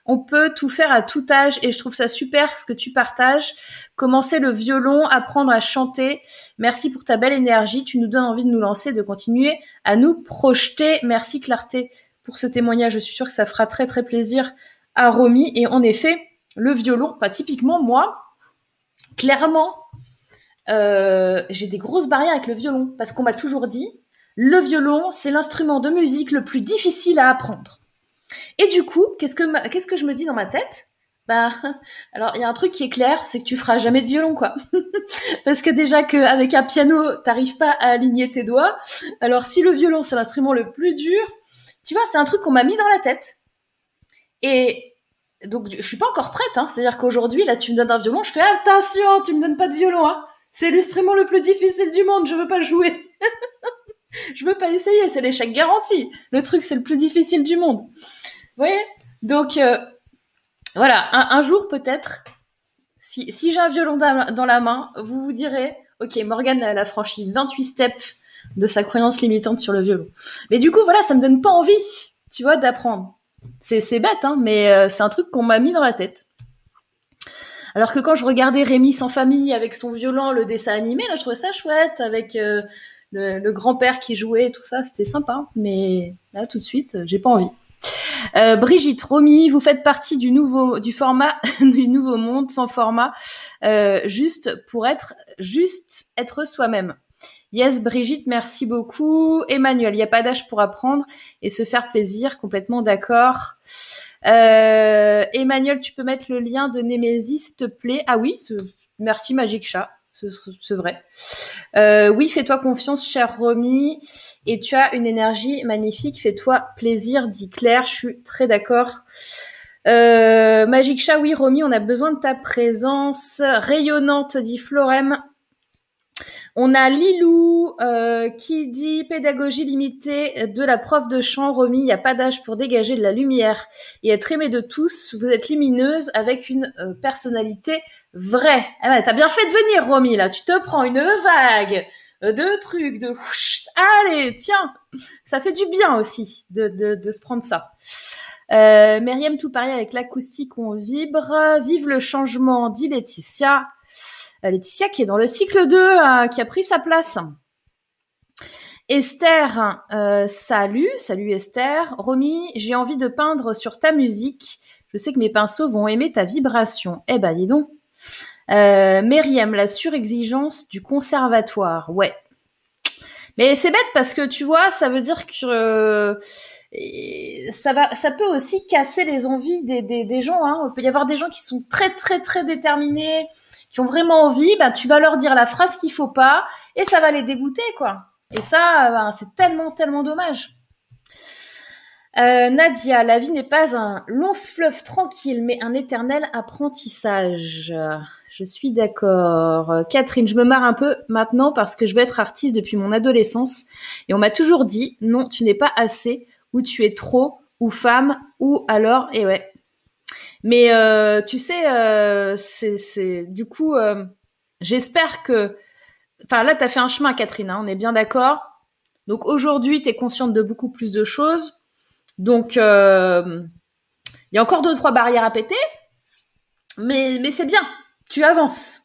On peut tout faire à tout âge et je trouve ça super ce que tu partages. Commencer le violon, apprendre à chanter. Merci pour ta belle énergie. Tu nous donnes envie de nous lancer, de continuer à nous projeter. Merci clarté pour ce témoignage. Je suis sûre que ça fera très très plaisir à Romy. Et en effet, le violon, pas typiquement moi, clairement, euh, j'ai des grosses barrières avec le violon parce qu'on m'a toujours dit le violon, c'est l'instrument de musique le plus difficile à apprendre. Et du coup, qu'est-ce que, que je me dis dans ma tête? Bah, [LAUGHS] alors il y a un truc qui est clair, c'est que tu feras jamais de violon, quoi. [LAUGHS] Parce que déjà qu'avec un piano, t'arrives pas à aligner tes doigts. Alors si le violon c'est l'instrument le plus dur, tu vois, c'est un truc qu'on m'a mis dans la tête. Et donc je suis pas encore prête, hein. C'est-à-dire qu'aujourd'hui, là, tu me donnes un violon, je fais attention, tu me donnes pas de violon, hein. C'est l'instrument le plus difficile du monde, je veux pas jouer. [LAUGHS] je veux pas essayer, c'est l'échec garanti. Le truc, c'est le plus difficile du monde. Vous voyez? Donc euh, voilà, un, jour peut-être, si, si j'ai un violon dans la main, vous vous direz, ok, Morgane, elle a franchi 28 steps de sa croyance limitante sur le violon. Mais du coup, voilà, ça me donne pas envie, tu vois, d'apprendre. C'est, bête, hein, mais euh, c'est un truc qu'on m'a mis dans la tête. Alors que quand je regardais Rémi sans famille avec son violon, le dessin animé, là, je trouvais ça chouette, avec euh, le, grand-père qui jouait et tout ça, c'était sympa. Mais là, tout de suite, j'ai pas envie. Euh, Brigitte, Romy, vous faites partie du nouveau du format [LAUGHS] du nouveau monde sans format, euh, juste pour être juste être soi-même. Yes, Brigitte, merci beaucoup. Emmanuel, il n'y a pas d'âge pour apprendre et se faire plaisir, complètement d'accord. Euh, Emmanuel, tu peux mettre le lien de Nemesis, s'il te plaît? Ah oui, merci Magic Chat, c'est vrai. Euh, oui, fais-toi confiance, cher Romy et tu as une énergie magnifique. Fais-toi plaisir, dit Claire. Je suis très d'accord. Euh, Magic Chat, oui, Romy, on a besoin de ta présence rayonnante, dit Florem. On a Lilou euh, qui dit pédagogie limitée de la prof de chant. Romy, il n'y a pas d'âge pour dégager de la lumière et être aimé de tous. Vous êtes lumineuse avec une euh, personnalité vraie. Eh ben, t'as bien fait de venir, Romy, là. Tu te prends une vague de trucs, de allez, tiens, ça fait du bien aussi de, de, de se prendre ça. Euh, Myriam, tout pareil avec l'acoustique, on vibre. Vive le changement, dit Laetitia. Euh, Laetitia qui est dans le cycle 2, euh, qui a pris sa place. Esther, euh, salut, salut Esther. Romy, j'ai envie de peindre sur ta musique. Je sais que mes pinceaux vont aimer ta vibration. Eh ben, dis donc. Euh, Myriam, la surexigence du conservatoire. Ouais. Mais c'est bête parce que tu vois, ça veut dire que euh, ça va, ça peut aussi casser les envies des, gens. Hein. Il peut y avoir des gens qui sont très très très déterminés, qui ont vraiment envie. Bah, tu vas leur dire la phrase qu'il faut pas et ça va les dégoûter quoi. Et ça, bah, c'est tellement tellement dommage. Euh, Nadia, la vie n'est pas un long fleuve tranquille, mais un éternel apprentissage. Je suis d'accord. Catherine, je me marre un peu maintenant parce que je veux être artiste depuis mon adolescence et on m'a toujours dit non, tu n'es pas assez ou tu es trop ou femme ou alors et ouais. Mais euh, tu sais, euh, c'est du coup, euh, j'espère que, enfin là, tu as fait un chemin, Catherine. Hein, on est bien d'accord. Donc aujourd'hui, tu es consciente de beaucoup plus de choses. Donc il y a encore deux trois barrières à péter, mais mais c'est bien tu avances.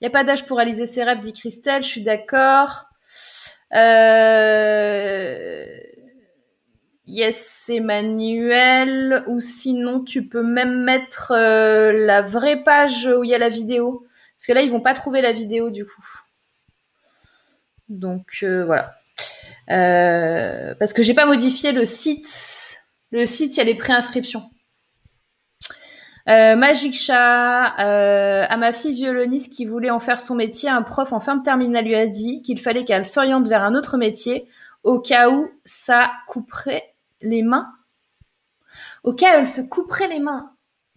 Il n'y a pas d'âge pour réaliser ses rêves, dit Christelle, je suis d'accord. Euh... Yes, Emmanuel. Ou sinon, tu peux même mettre euh, la vraie page où il y a la vidéo. Parce que là, ils vont pas trouver la vidéo du coup. Donc euh, voilà. Euh, parce que j'ai pas modifié le site. Le site, il y a les préinscriptions. Magic Chat, à ma fille violoniste qui voulait en faire son métier, un prof en fin de terminale lui a dit qu'il fallait qu'elle s'oriente vers un autre métier au cas où ça couperait les mains. Où elle se couperait les mains.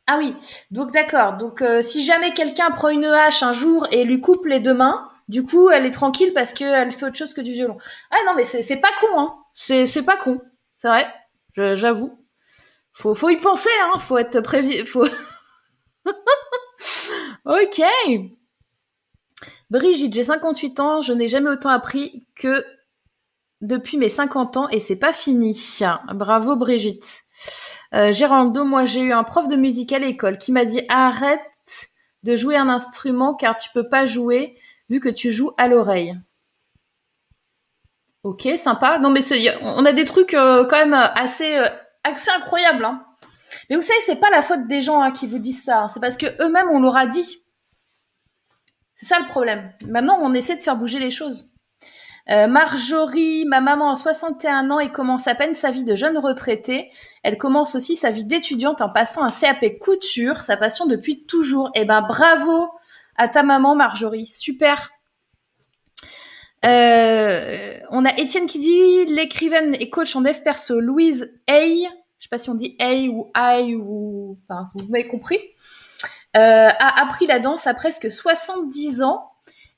Ah oui, donc d'accord. Donc euh, si jamais quelqu'un prend une hache un jour et lui coupe les deux mains, du coup elle est tranquille parce qu'elle fait autre chose que du violon. Ah non mais c'est pas con, hein. C'est pas con. C'est vrai, j'avoue. Faut, faut y penser, hein. Faut être prévu. Faut. [LAUGHS] ok. Brigitte, j'ai 58 ans. Je n'ai jamais autant appris que depuis mes 50 ans et c'est pas fini. Bravo Brigitte. Euh, Gérando, moi j'ai eu un prof de musique à l'école qui m'a dit arrête de jouer un instrument car tu peux pas jouer vu que tu joues à l'oreille. Ok, sympa. Non mais on a des trucs euh, quand même assez euh, accès incroyable. Hein. Mais vous savez, c'est pas la faute des gens hein, qui vous disent ça. Hein. C'est parce que eux-mêmes on leur a dit. C'est ça le problème. Maintenant, on essaie de faire bouger les choses. Euh, Marjorie, ma maman a 61 ans et commence à peine sa vie de jeune retraitée. Elle commence aussi sa vie d'étudiante en passant un CAP couture, sa passion depuis toujours. Eh ben bravo à ta maman Marjorie, super. Euh, on a Étienne qui dit l'écrivaine et coach en dev perso Louise Hay, je sais pas si on dit Hay ou Hay ou, enfin vous m'avez compris, euh, a appris la danse à presque 70 ans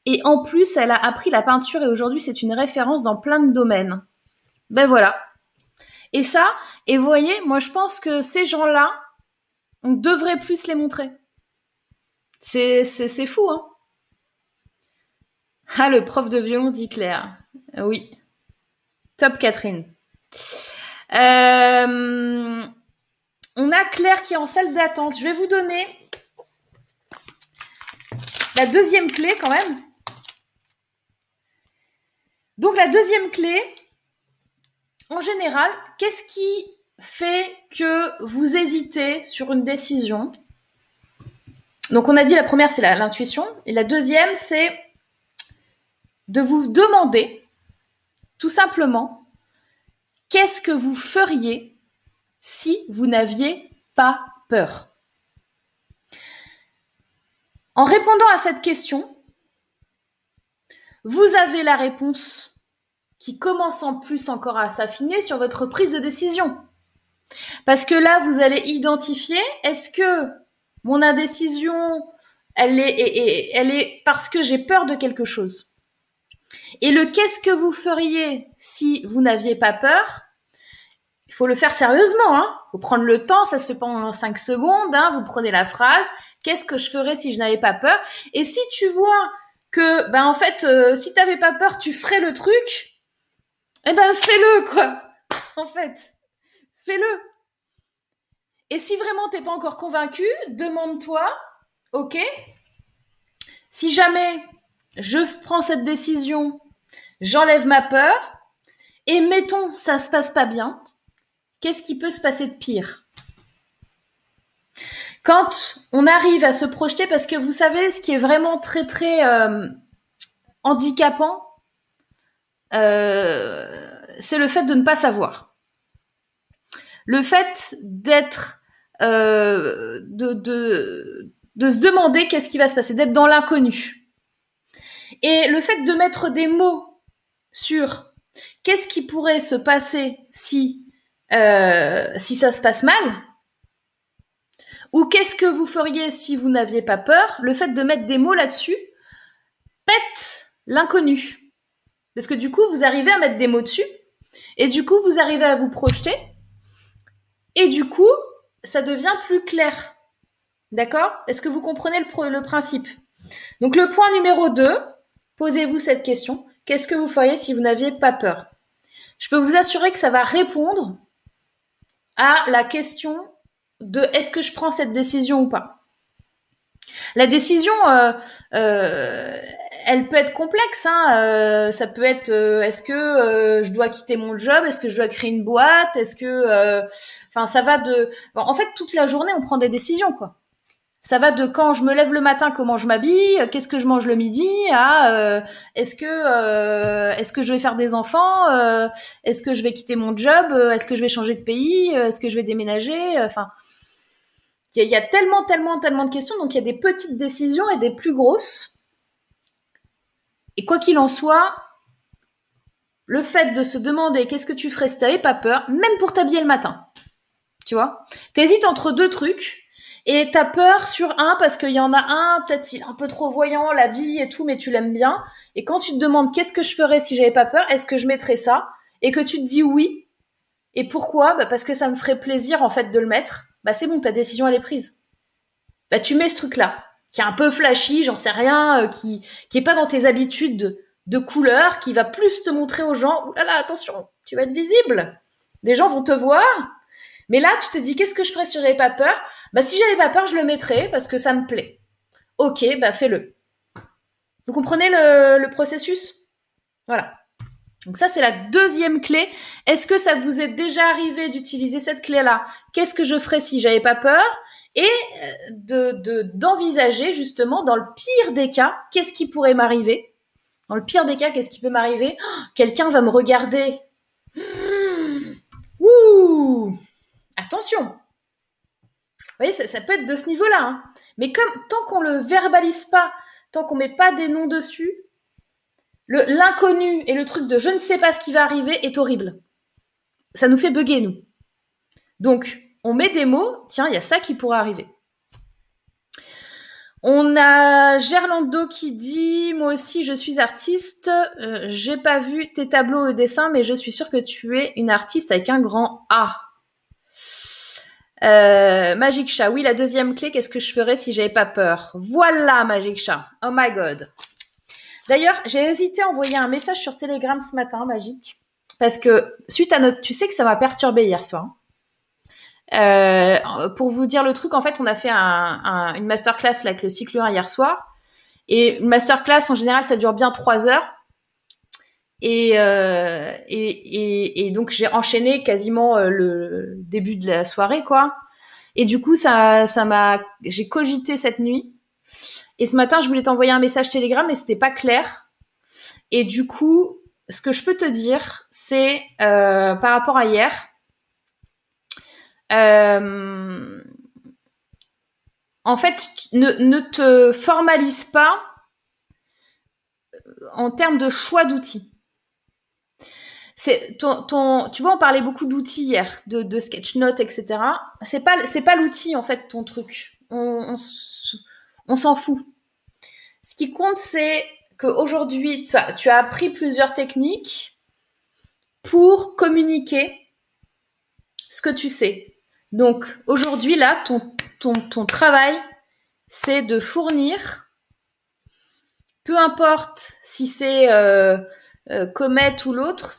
et en plus, elle a appris la peinture et aujourd'hui, c'est une référence dans plein de domaines. Ben voilà. Et ça, et vous voyez, moi je pense que ces gens-là, on devrait plus les montrer. C'est, fou, hein. Ah, le prof de violon, dit Claire. Oui. Top Catherine. Euh, on a Claire qui est en salle d'attente. Je vais vous donner la deuxième clé quand même. Donc la deuxième clé, en général, qu'est-ce qui fait que vous hésitez sur une décision? Donc on a dit la première, c'est l'intuition, et la deuxième, c'est de vous demander tout simplement qu'est-ce que vous feriez si vous n'aviez pas peur? En répondant à cette question, vous avez la réponse qui commence en plus encore à s'affiner sur votre prise de décision. Parce que là, vous allez identifier, est-ce que mon indécision, elle est, elle est parce que j'ai peur de quelque chose. Et le qu'est-ce que vous feriez si vous n'aviez pas peur Il faut le faire sérieusement, hein. Faut prendre le temps, ça se fait pendant 5 secondes, hein. Vous prenez la phrase, qu'est-ce que je ferais si je n'avais pas peur? Et si tu vois que ben en fait euh, si t'avais pas peur tu ferais le truc. Eh ben fais-le quoi. [LAUGHS] En fait fais-le. Et si vraiment t'es pas encore convaincu demande-toi ok si jamais je prends cette décision j'enlève ma peur et mettons ça se passe pas bien qu'est-ce qui peut se passer de pire? Quand on arrive à se projeter, parce que vous savez, ce qui est vraiment très très euh, handicapant, euh, c'est le fait de ne pas savoir. Le fait d'être, euh, de, de, de se demander qu'est-ce qui va se passer, d'être dans l'inconnu. Et le fait de mettre des mots sur qu'est-ce qui pourrait se passer si, si ça se passe mal, ou qu'est-ce que vous feriez si vous n'aviez pas peur? Le fait de mettre des mots là-dessus pète l'inconnu. Parce que du coup, vous arrivez à mettre des mots dessus, et du coup, vous arrivez à vous projeter, et du coup, ça devient plus clair. D'accord? Est-ce que vous comprenez le, principe? Donc le point numéro 2, posez-vous cette question. Qu'est-ce que vous feriez si vous n'aviez pas peur? Je peux vous assurer que ça va répondre à la question de est-ce que je prends cette décision ou pas. La décision, euh, euh, elle peut être complexe. Hein, euh, ça peut être est-ce que je dois quitter mon job, est-ce que je dois créer une boîte, est-ce que, enfin, ça va de. en fait, toute la journée, on prend des décisions, quoi. Ça va de quand je me lève le matin, comment je m'habille, qu'est-ce que je mange le midi, à est-ce que est-ce que je vais faire des enfants, est-ce que je vais quitter mon job, est-ce que je vais changer de pays, est-ce que je vais déménager, enfin il y, a tellement, tellement, tellement de questions. Donc, il y a des petites décisions et des plus grosses. Et quoi qu'il en soit, le fait de se demander qu'est-ce que tu ferais si t'avais pas peur, même pour t'habiller le matin. Tu vois? T'hésites entre deux trucs et t'as peur sur un parce qu'il y en a un, peut-être il est un peu trop voyant, l'habille et tout, mais tu l'aimes bien. Et quand tu te demandes qu'est-ce que je ferais si j'avais pas peur, est-ce que je mettrais ça? Et que tu te dis oui? Et pourquoi? Bah Parce que ça me ferait plaisir en fait de le mettre bah c'est bon, ta décision elle est prise. Bah tu mets ce truc-là, qui est un peu flashy, j'en sais rien, euh, qui qui est pas dans tes habitudes de, couleur, qui va plus te montrer aux gens, oulala, là là, attention, tu vas être visible. Les gens vont te voir. Mais là, tu te dis, qu'est-ce que je ferais si j'avais pas peur? Bah si j'avais pas peur, je le mettrais parce que ça me plaît. Ok, bah fais-le. Vous comprenez le, le processus? Voilà. Donc ça, c'est la deuxième clé. Est-ce que ça vous est déjà arrivé d'utiliser cette clé-là? Qu'est-ce que je ferais si j'avais pas peur? Et euh, de d'envisager justement, dans le pire des cas, qu'est-ce qui pourrait m'arriver? Dans le pire des cas, qu'est-ce qui peut m'arriver? Oh, Quelqu'un va me regarder. Ouh Attention Vous voyez, ça, peut être de ce niveau-là. Hein. Mais comme tant qu'on le verbalise pas, tant qu'on met pas des noms dessus, l'inconnu et le truc de je ne sais pas ce qui va arriver est horrible. Ça nous fait bugger, nous. Donc, on met des mots, tiens, il y a ça qui pourrait arriver. On a Gerlando qui dit Moi aussi, je suis artiste. Euh, j'ai pas vu tes tableaux et dessins, mais je suis sûre que tu es une artiste avec un grand A. Euh, Magic Chat, oui, la deuxième clé, qu'est-ce que je ferais si j'avais pas peur? Voilà, Magic Chat. Oh my god. D'ailleurs, j'ai hésité à envoyer un message sur Telegram ce matin, Magic, parce que suite à notre, tu sais que ça m'a perturbé hier soir. Euh, pour vous dire le truc, en fait, on a fait un, une masterclass avec le cycle 1 hier soir. Et une masterclass, en général, ça dure bien trois heures. Et, euh, et, donc, j'ai enchaîné quasiment euh, le début de la soirée, quoi. Et du coup, ça, ça m'a, j'ai cogité cette nuit. Et ce matin, je voulais t'envoyer un message Telegram, mais c'était pas clair. Et du coup, ce que je peux te dire, c'est euh, par rapport à hier, euh, en fait, ne, te formalise pas en termes de choix d'outils. C'est ton, tu vois, on parlait beaucoup d'outils hier, de, de sketchnote, etc. C'est pas, c'est pas l'outil en fait ton truc. On, s'en fout. Ce qui compte, c'est qu'aujourd'hui, tu as, appris plusieurs techniques pour communiquer ce que tu sais. Donc aujourd'hui, là, ton, travail, c'est de fournir, peu importe si c'est euh, euh, Comet ou l'autre,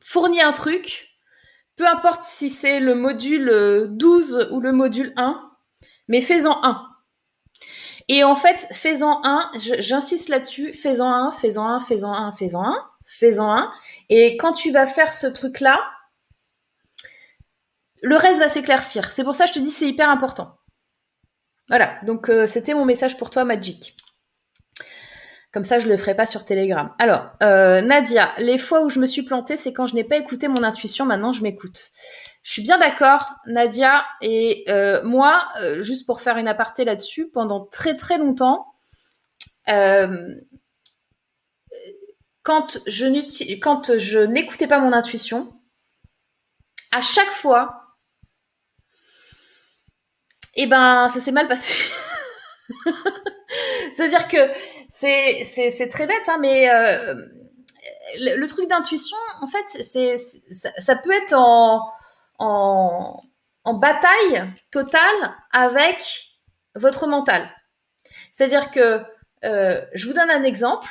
fournir un truc, peu importe si c'est le module 12 ou le module 1, mais fais-en un. Et en fait, fais-en un, j'insiste là-dessus, fais-en un, fais-en un, fais-en un, fais-en un, fais-en un. Et quand tu vas faire ce truc-là, le reste va s'éclaircir. C'est pour ça que je te dis c'est hyper important. Voilà, donc euh, c'était mon message pour toi, Magic. Comme ça, je le ferai pas sur Telegram. Alors, euh, Nadia, les fois où je me suis plantée, c'est quand je n'ai pas écouté mon intuition. Maintenant, je m'écoute. Je suis bien d'accord, Nadia. Et euh, moi, juste pour faire une aparté là-dessus, pendant très très longtemps, quand je, quand je n'écoutais pas mon intuition, à chaque fois, eh ben, ça s'est mal passé. [LAUGHS] C'est-à-dire que c'est, très bête, hein, mais euh, le, truc d'intuition, en fait, ça, peut être en, en, bataille totale avec votre mental. C'est-à-dire que, euh, je vous donne un exemple.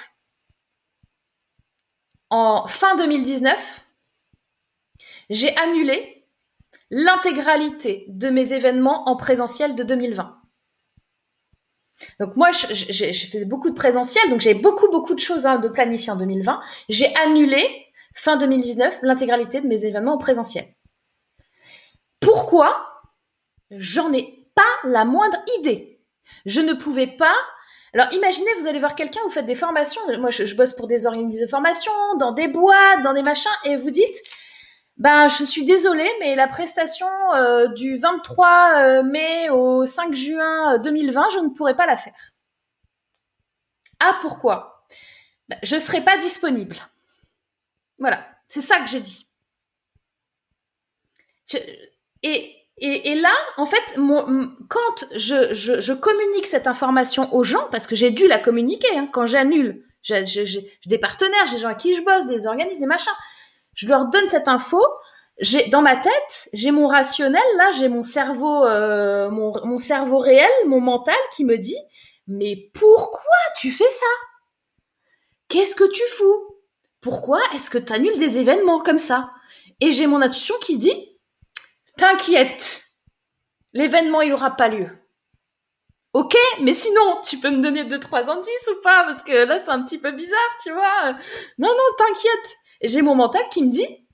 En fin 2019, j'ai annulé l'intégralité de mes événements en présentiel de 2020. Donc moi, j'ai fait beaucoup de présentiel, donc j'ai beaucoup, beaucoup de choses hein, de planifier en 2020. J'ai annulé, fin 2019, l'intégralité de mes événements en présentiel. Pourquoi J'en ai pas la moindre idée? Je ne pouvais pas alors imaginez, vous allez voir quelqu'un, vous faites des formations. Moi, je, bosse pour des organismes de formation, dans des boîtes, dans des machins, et vous dites, ben, je suis désolée, mais la prestation euh, du 23 euh, mai au 5 juin 2020, euh, je ne pourrai pas la faire. Ah, pourquoi? Ben, Je ne serai pas disponible. Voilà, c'est ça que j'ai dit. Et, là, en fait, quand je, communique cette information aux gens, parce que j'ai dû la communiquer, hein, quand j'annule, j'ai des partenaires, j'ai des gens à qui je bosse, des organismes, des machins je leur donne cette info. Dans ma tête, j'ai mon rationnel là, j'ai mon cerveau, euh, mon cerveau réel, mon mental qui me dit mais pourquoi tu fais ça? Qu'est-ce que tu fous? Pourquoi est-ce que tu annules des événements comme ça? Et j'ai mon intuition qui dit T'inquiète, l'événement il aura pas lieu. Ok, mais sinon, tu peux me donner deux trois indices ou pas? Parce que là, c'est un petit peu bizarre, tu vois. Non, non, t'inquiète. Et j'ai mon mental qui me dit,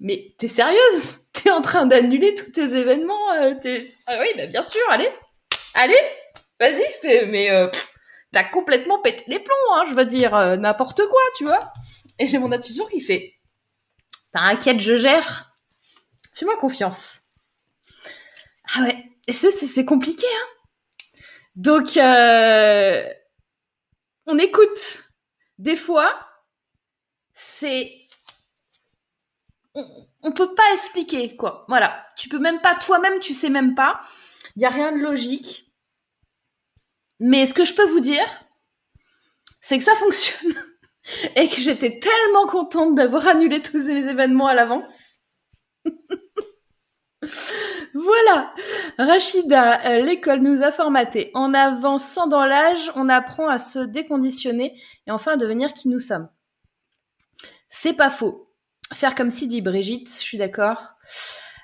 mais t'es sérieuse? T'es en train d'annuler tous tes événements euh, Ah oui, bah bien sûr, allez, allez, vas-y, mais euh, t'as complètement pété les plombs, hein, je veux dire, euh, n'importe quoi, tu vois. Et j'ai mon intuition qui fait, t'as inquiète, je gère. Fais-moi confiance. Ah ouais, et c'est compliqué, hein. Donc, euh, on écoute. Des fois, c'est on, on, peut pas expliquer quoi. Voilà, tu peux même pas toi-même, tu sais même pas. Il y a rien de logique. Mais ce que je peux vous dire, c'est que ça fonctionne [LAUGHS] et que j'étais tellement contente d'avoir annulé tous ces événements à l'avance. [LAUGHS] voilà, Rachida, euh, l'école nous a formatés. En avançant dans l'âge, on apprend à se déconditionner et enfin à devenir qui nous sommes. C'est pas faux. Faire comme si dit Brigitte, je suis d'accord.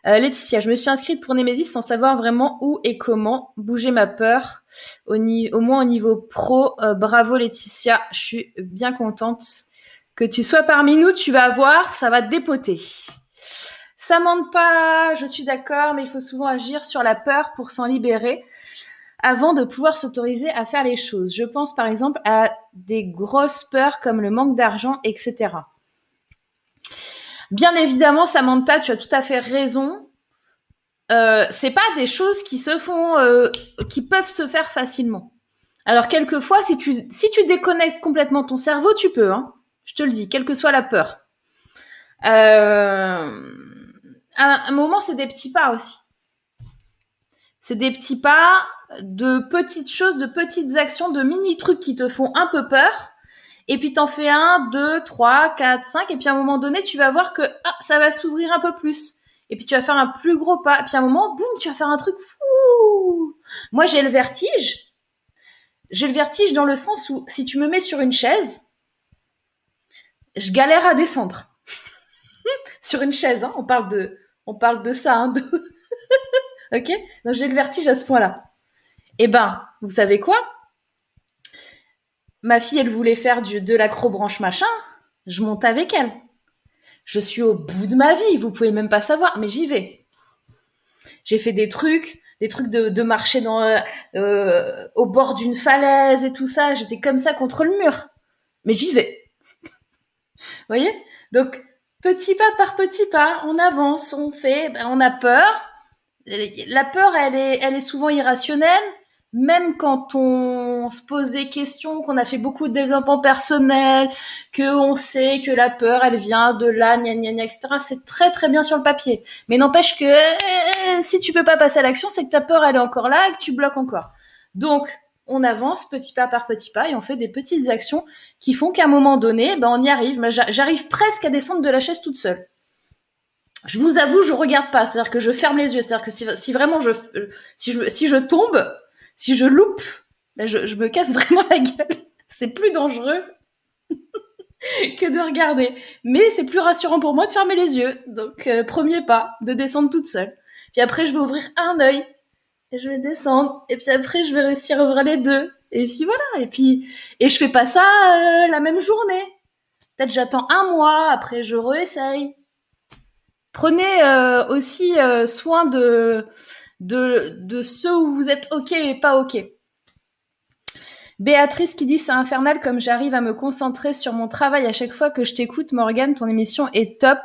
Euh, Laetitia, je me suis inscrite pour Nemesis sans savoir vraiment où et comment bouger ma peur, au, moins au niveau pro. Euh, bravo Laetitia, je suis bien contente que tu sois parmi nous. Tu vas voir, ça va te dépoter. Samantha, je suis d'accord, mais il faut souvent agir sur la peur pour s'en libérer avant de pouvoir s'autoriser à faire les choses. Je pense par exemple à des grosses peurs comme le manque d'argent, etc. Bien évidemment, Samantha, tu as tout à fait raison. Euh, c'est pas des choses qui se font, euh, qui peuvent se faire facilement. Alors quelquefois, si tu si tu déconnectes complètement ton cerveau, tu peux. Hein. Je te le dis, quelle que soit la peur. Euh, à un moment, c'est des petits pas aussi. C'est des petits pas de petites choses, de petites actions, de mini trucs qui te font un peu peur et puis t'en fais un, deux, trois, quatre, cinq, et puis à un moment donné, tu vas voir que ah, ça va s'ouvrir un peu plus. Et puis tu vas faire un plus gros pas, et puis à un moment, boum, tu vas faire un truc fou. Moi, j'ai le vertige. J'ai le vertige dans le sens où si tu me mets sur une chaise, je galère à descendre. Sur une chaise, hein, on parle de, on parle de ça, hein, [LAUGHS] ok? Donc j'ai le vertige à ce point-là. Eh ben, vous savez quoi? Ma fille, elle voulait faire du, de l'acrobranche machin, je monte avec elle. Je suis au bout de ma vie, vous pouvez même pas savoir, mais j'y vais. J'ai fait des trucs, des trucs de, marcher dans, euh, au bord d'une falaise et tout ça. J'étais comme ça contre le mur, mais j'y vais. [LAUGHS] Vous voyez? Donc petit pas par petit pas, on avance, on fait, ben, on a peur. La peur, elle est, elle est souvent irrationnelle même quand on se pose des questions, qu'on a fait beaucoup de développement personnel, que on sait que la peur, elle vient de là, gna gna gna, etc. C'est très très bien sur le papier. Mais n'empêche que euh, si tu peux pas passer à l'action, c'est que ta peur, elle est encore là et que tu bloques encore. Donc, on avance petit pas par petit pas et on fait des petites actions qui font qu'à un moment donné, ben on y arrive. J'arrive presque à descendre de la chaise toute seule. Je vous avoue, je regarde pas, c'est-à-dire que je ferme les yeux, c'est-à-dire que si, vraiment je, si je, si je tombe, si je loupe, ben je, je, me casse [LAUGHS] vraiment la gueule. C'est plus dangereux [LAUGHS] que de regarder. Mais c'est plus rassurant pour moi de fermer les yeux. Donc, euh, premier pas, de descendre toute seule. Puis après, je vais ouvrir un œil. Je vais descendre. Et puis après, je vais réussir à ouvrir les deux. Et puis voilà. Et puis, et je fais pas ça euh, la même journée. Peut-être j'attends un mois. Après, je réessaye. Prenez euh, aussi euh, soin de de, de ceux où vous êtes OK et pas OK. Béatrice qui dit c'est infernal comme j'arrive à me concentrer sur mon travail à chaque fois que je t'écoute Morgane, ton émission est top.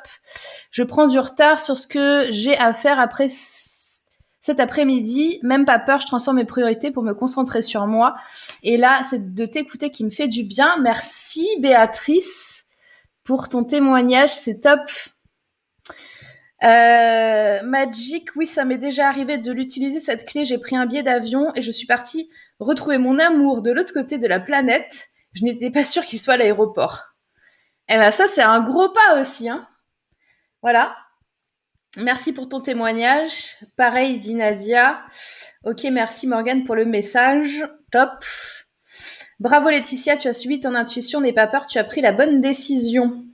Je prends du retard sur ce que j'ai à faire après cet après-midi, même pas peur, je transforme mes priorités pour me concentrer sur moi. Et là, c'est de t'écouter qui me fait du bien. Merci Béatrice pour ton témoignage, c'est top. Euh, Magic, oui, ça m'est déjà arrivé de l'utiliser cette clé. J'ai pris un billet d'avion et je suis partie retrouver mon amour de l'autre côté de la planète. Je n'étais pas sûre qu'il soit à l'aéroport. Eh ben ça, c'est un gros pas aussi, hein. Voilà. Merci pour ton témoignage. Pareil, dit Nadia. Ok, merci Morgane pour le message. Top. Bravo Laetitia, tu as suivi ton intuition, n'aie pas peur, tu as pris la bonne décision.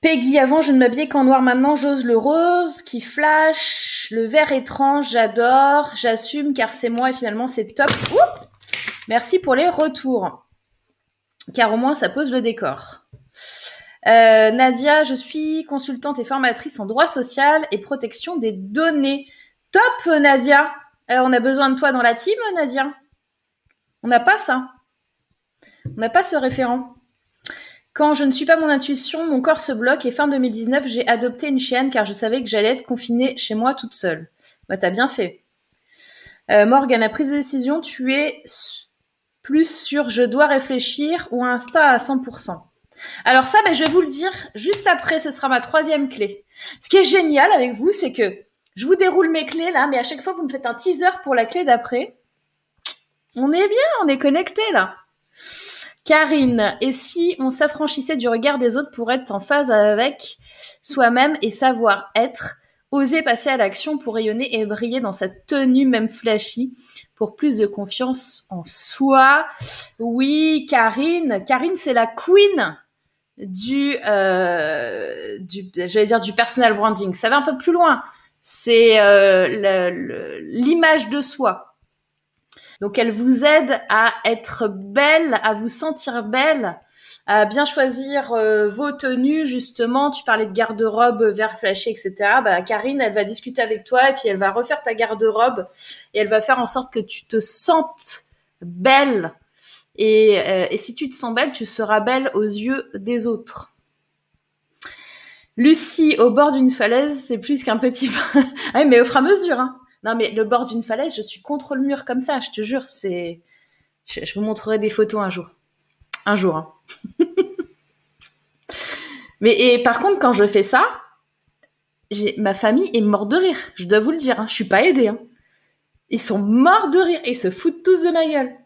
Peggy, avant, je ne m'habillais qu'en noir. Maintenant, j'ose le rose qui flash, le vert étrange, j'adore, j'assume car c'est moi et finalement c'est top. Merci pour les retours. Car au moins, ça pose le décor. Euh, Nadia, je suis consultante et formatrice en droit social et protection des données. Top, Nadia. Euh, on a besoin de toi dans la team, Nadia. On n'a pas ça. On n'a pas ce référent. Quand je ne suis pas mon intuition, mon corps se bloque et fin 2019, j'ai adopté une chienne car je savais que j'allais être confinée chez moi toute seule. Bah, t'as bien fait. Euh, Morgane, la prise de décision, tu es plus sur je dois réfléchir ou Insta à 100%. Alors ça, mais je vais vous le dire juste après, ce sera ma troisième clé. Ce qui est génial avec vous, c'est que je vous déroule mes clés là, mais à chaque fois, vous me faites un teaser pour la clé d'après. On est bien, on est connecté là. Karine, et si on s'affranchissait du regard des autres pour être en phase avec soi-même et savoir être, oser passer à l'action pour rayonner et briller dans sa tenue même flashy pour plus de confiance en soi? Oui, Karine, Karine c'est la queen du, euh, du j'allais dire du personal branding. Ça va un peu plus loin. C'est euh, l'image de soi donc elle vous aide à être belle, à vous sentir belle, à bien choisir euh, vos tenues justement. Tu parlais de garde-robe vert flashy, etc. Bah, Karine, elle va discuter avec toi et puis elle va refaire ta garde-robe et elle va faire en sorte que tu te sentes belle. Et, euh, et si tu te sens belle, tu seras belle aux yeux des autres. Lucie, au bord d'une falaise, c'est plus qu'un petit... ah, [LAUGHS] mais au fur et à mesure, hein. Non, mais le bord d'une falaise, je suis contre le mur comme ça, je te jure. C'est, je, vous montrerai des photos un jour, un jour. Hein. [LAUGHS] mais et par contre, quand je fais ça, ma famille est morte de rire. Je dois vous le dire, hein. je suis pas aidée. Hein. Ils sont morts de rire, ils se foutent tous de ma gueule.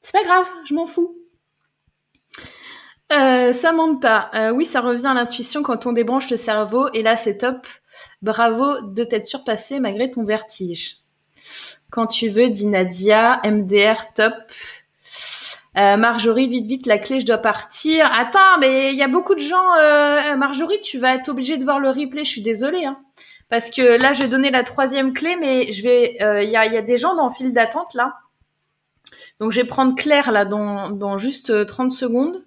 C'est pas grave, je m'en fous. Euh, Samantha, euh, oui, ça revient à l'intuition quand on débranche le cerveau, et là c'est top. Bravo de t'être surpassé malgré ton vertige. Quand tu veux, dit Nadia, MDR top. Euh, Marjorie, vite, vite, la clé, je dois partir. Attends, mais il y a beaucoup de gens. Marjorie, tu vas être obligée de voir le replay. Je suis désolée, hein. parce que là, je vais donner la troisième clé, mais je vais. Il y, a, des gens dans le fil d'attente là. Donc, je vais prendre Claire là dans, juste 30 secondes.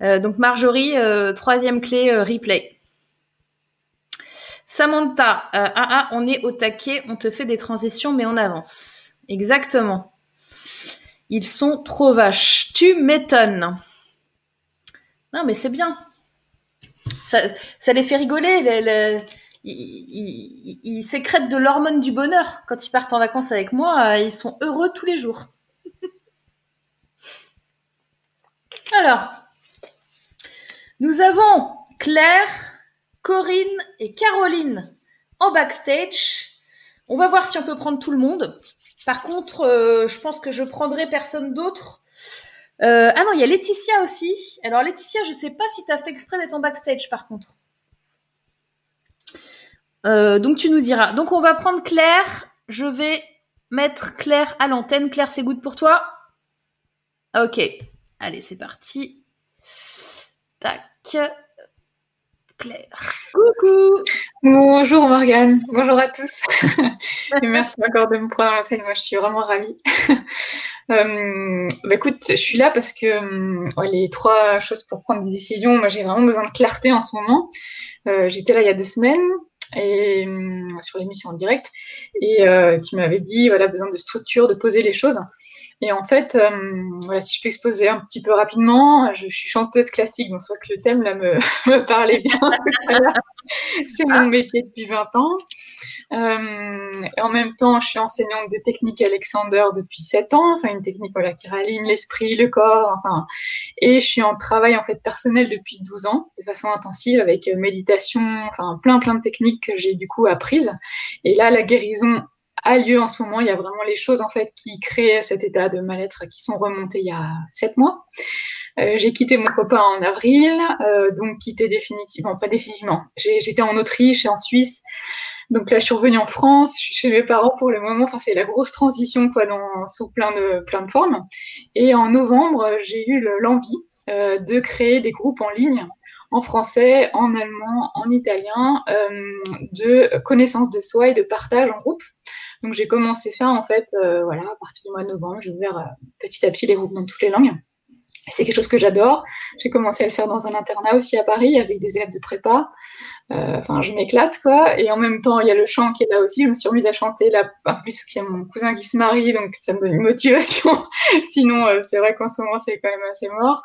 donc, Marjorie, troisième clé, replay. Samantha, euh, ah, ah, on est au taquet, on te fait des transitions, mais on avance. Exactement. Ils sont trop vaches. Tu m'étonnes. Non, mais c'est bien. Ça, les fait rigoler. ils, sécrètent de l'hormone du bonheur. Quand ils partent en vacances avec moi, euh, ils sont heureux tous les jours. Alors, nous avons Claire, Corinne et Caroline en backstage. On va voir si on peut prendre tout le monde. Par contre, euh, je pense que je prendrai personne d'autre. Euh, ah non, il y a Laetitia aussi. Alors Laetitia, je sais pas si tu as fait exprès d'être en backstage par contre. Euh, donc tu nous diras. Donc on va prendre Claire. Je vais mettre Claire à l'antenne. Claire, c'est good pour toi? Ok. Allez, c'est parti. Tac. Claire. Coucou. Bonjour Morgane. Bonjour à tous. [LAUGHS] Et merci encore de me prendre en l'antenne. Moi, je suis vraiment ravie. [LAUGHS] Euh, bah, écoute, je suis là parce que euh, les trois choses pour prendre des décisions, moi, j'ai vraiment besoin de clarté en ce moment. Euh, j'étais là il y a deux semaines et sur l'émission en direct et tu m'avais dit voilà besoin de structure, de poser les choses. Et en fait, euh, si je peux exposer un petit peu rapidement, je, suis chanteuse classique, donc soit que le thème là me, [LAUGHS] parlait bien. C'est mon métier depuis 20 ans. Euh, en même temps, je suis enseignante de technique Alexander depuis 7 ans, enfin une technique voilà, qui raligne l'esprit, le corps, enfin. Et je suis en travail en fait personnel depuis 12 ans, de façon intensive, avec méditation, enfin plein plein de techniques que j'ai du coup apprises. Et là, la guérison a lieu en ce moment. Il y a vraiment les choses en fait qui créent cet état de mal-être qui sont remontées il y a sept mois. Euh, j'ai quitté mon copain en avril, euh, donc quitté définitivement, pas définitivement. J'étais en Autriche et en Suisse. Donc là, je suis revenue en France, je suis chez mes parents pour le moment. Enfin, c'est la grosse transition, quoi, sous plein de, plein de formes. Et en novembre, j'ai eu l'envie euh, de créer des groupes en ligne en français, en allemand, en italien, de connaissance de soi et de partage en groupe. Donc j'ai commencé ça en fait, euh, voilà, à partir du mois de novembre, j'ai ouvert euh, petit à petit les groupes dans toutes les langues. C'est quelque chose que j'adore. J'ai commencé à le faire dans un internat aussi à Paris avec des élèves de prépa. Euh, enfin, je m'éclate, quoi. Et en même temps, il y a le chant qui est là aussi. Je me suis remise à chanter là. En plus, il y a mon cousin qui se marie, donc ça me donne une motivation. [LAUGHS] Sinon, euh, c'est vrai qu'en ce moment, c'est quand même assez mort.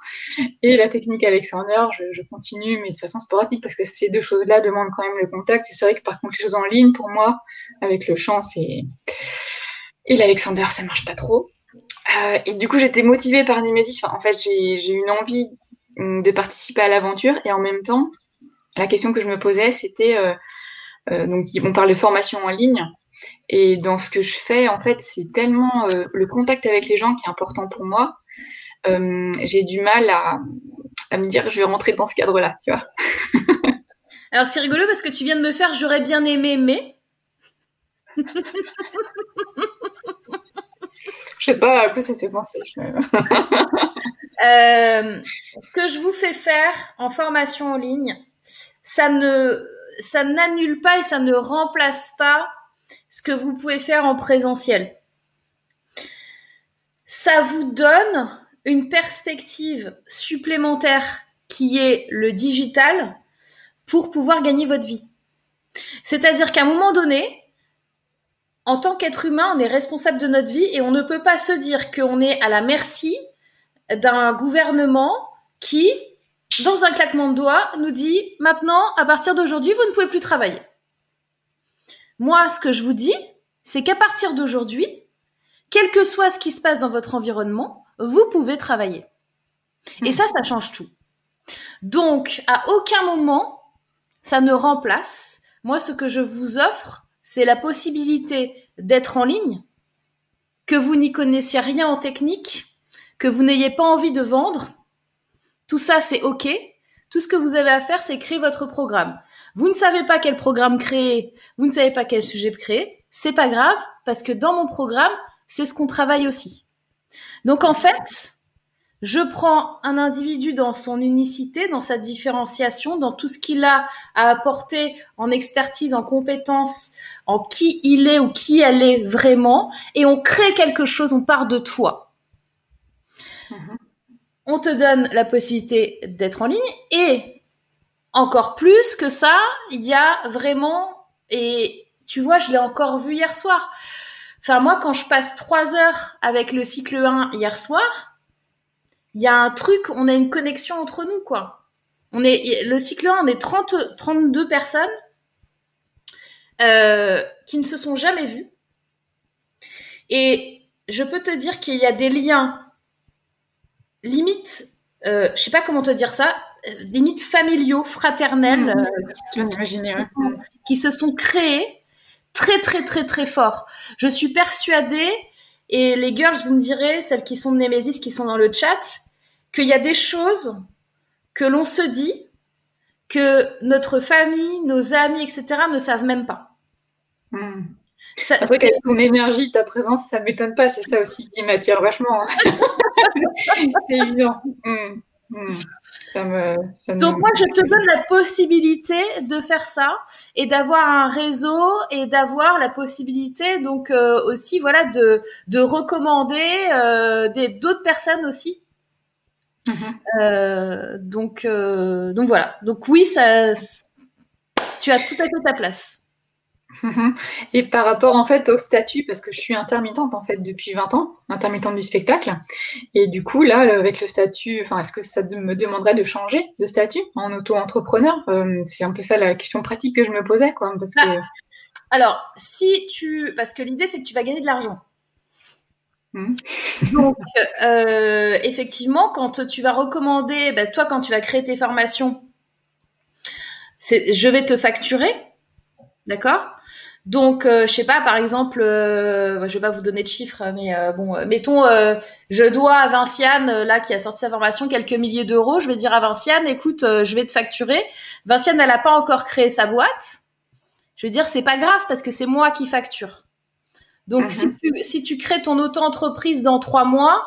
Et la technique Alexander, je, je, continue, mais de façon sporadique, parce que ces deux choses-là demandent quand même le contact. C'est vrai que par contre, les choses en ligne, pour moi, avec le chant, c'est... Et l'Alexander, ça marche pas trop. Euh, et du coup, j'étais motivée par Nemesis. Enfin, en fait, j'ai une envie hum, de participer à l'aventure et en même temps, la question que je me posais, c'était euh, euh, donc on parle de formation en ligne et dans ce que je fais, en fait, c'est tellement le contact avec les gens qui est important pour moi. Euh, j'ai du mal à, à, me dire je vais rentrer dans ce cadre-là, tu vois. [LAUGHS] Alors c'est rigolo parce que tu viens de me faire j'aurais bien aimé mais. [LAUGHS] Je sais pas à quoi ça fait penser. [LAUGHS] euh, ce que je vous fais faire en formation en ligne, ça ne, ça n'annule pas et ça ne remplace pas ce que vous pouvez faire en présentiel. Ça vous donne une perspective supplémentaire qui est le digital pour pouvoir gagner votre vie. C'est-à-dire qu'à un moment donné, en tant qu'être humain, on est responsable de notre vie et on ne peut pas se dire qu'on est à la merci d'un gouvernement qui, dans un claquement de doigts, nous dit maintenant, à partir d'aujourd'hui, vous ne pouvez plus travailler. Moi, ce que je vous dis, c'est qu'à partir d'aujourd'hui, quel que soit ce qui se passe dans votre environnement, vous pouvez travailler. Et ça, ça change tout. Donc, à aucun moment, ça ne remplace, moi, ce que je vous offre, c'est la possibilité d'être en ligne, que vous n'y connaissiez rien en technique, que vous n'ayez pas envie de vendre. Tout ça, c'est OK. Tout ce que vous avez à faire, c'est créer votre programme. Vous ne savez pas quel programme créer, vous ne savez pas quel sujet créer, c'est pas grave parce que dans mon programme, c'est ce qu'on travaille aussi. Donc en fait, je prends un individu dans son unicité, dans sa différenciation, dans tout ce qu'il a à apporter en expertise, en compétences, en qui il est ou qui elle est vraiment, et on crée quelque chose, on part de toi. Mm-hmm. On te donne la possibilité d'être en ligne, et encore plus que ça, il y a vraiment, et tu vois, je l'ai encore vu hier soir. Enfin, moi, quand je passe trois heures avec le cycle 1 hier soir, il y a un truc, on a une connexion entre nous, quoi. On est, le cycle 1, on est 30, 32 personnes euh, qui ne se sont jamais vues. Et je peux te dire qu'il y a des liens, limite, euh, je sais pas comment te dire ça, euh, limite familiaux, fraternels, mmh. euh, qui, qui, sont, qui se sont créés très, très, très, très fort. Je suis persuadée et les girls, vous me direz, celles qui sont de Nemesis, qui sont dans le chat, qu'il y a des choses que l'on se dit que notre famille, nos amis, etc. ne savent même pas. Hmm. Ça, c'est vrai qu'avec ton énergie, ta présence, ça m'étonne pas. C'est ça aussi qui m'attire vachement. Hein. [LAUGHS] c'est évident. Hmm. Hmm. Ça me, ça Donc moi, je te donne la possibilité de faire ça et d'avoir un réseau et d'avoir la possibilité donc euh, aussi voilà de de recommander euh, des d'autres personnes aussi. Mm-hmm. Euh, donc donc voilà. Donc oui, ça, tu as tout à fait ta place. [LAUGHS] Et par rapport en fait au statut, parce que je suis intermittente en fait depuis 20 ans, intermittente du spectacle, et du coup là avec le statut, enfin est-ce que ça me demanderait de changer de statut en auto-entrepreneur? Euh, C'est un peu ça la question pratique que je me posais quoi. Parce que... ah. Alors si tu, parce que l'idée c'est que tu vas gagner de l'argent. Mmh. [LAUGHS] Donc, euh, effectivement, quand tu vas recommander, bah, toi, quand tu vas créer tes formations, je vais te facturer, d'accord? Donc, euh, je sais pas, par exemple, euh, je vais pas vous donner de chiffres, mais euh, bon, euh, mettons, euh, je dois à Vinciane, là, qui a sorti sa formation, quelques milliers d'euros. Je vais dire à Vinciane, écoute, je vais te facturer. Vinciane, elle n'a pas encore créé sa boîte. Je vais dire, c'est pas grave parce que c'est moi qui facture. Donc, si, tu, si tu crées ton auto-entreprise dans trois mois,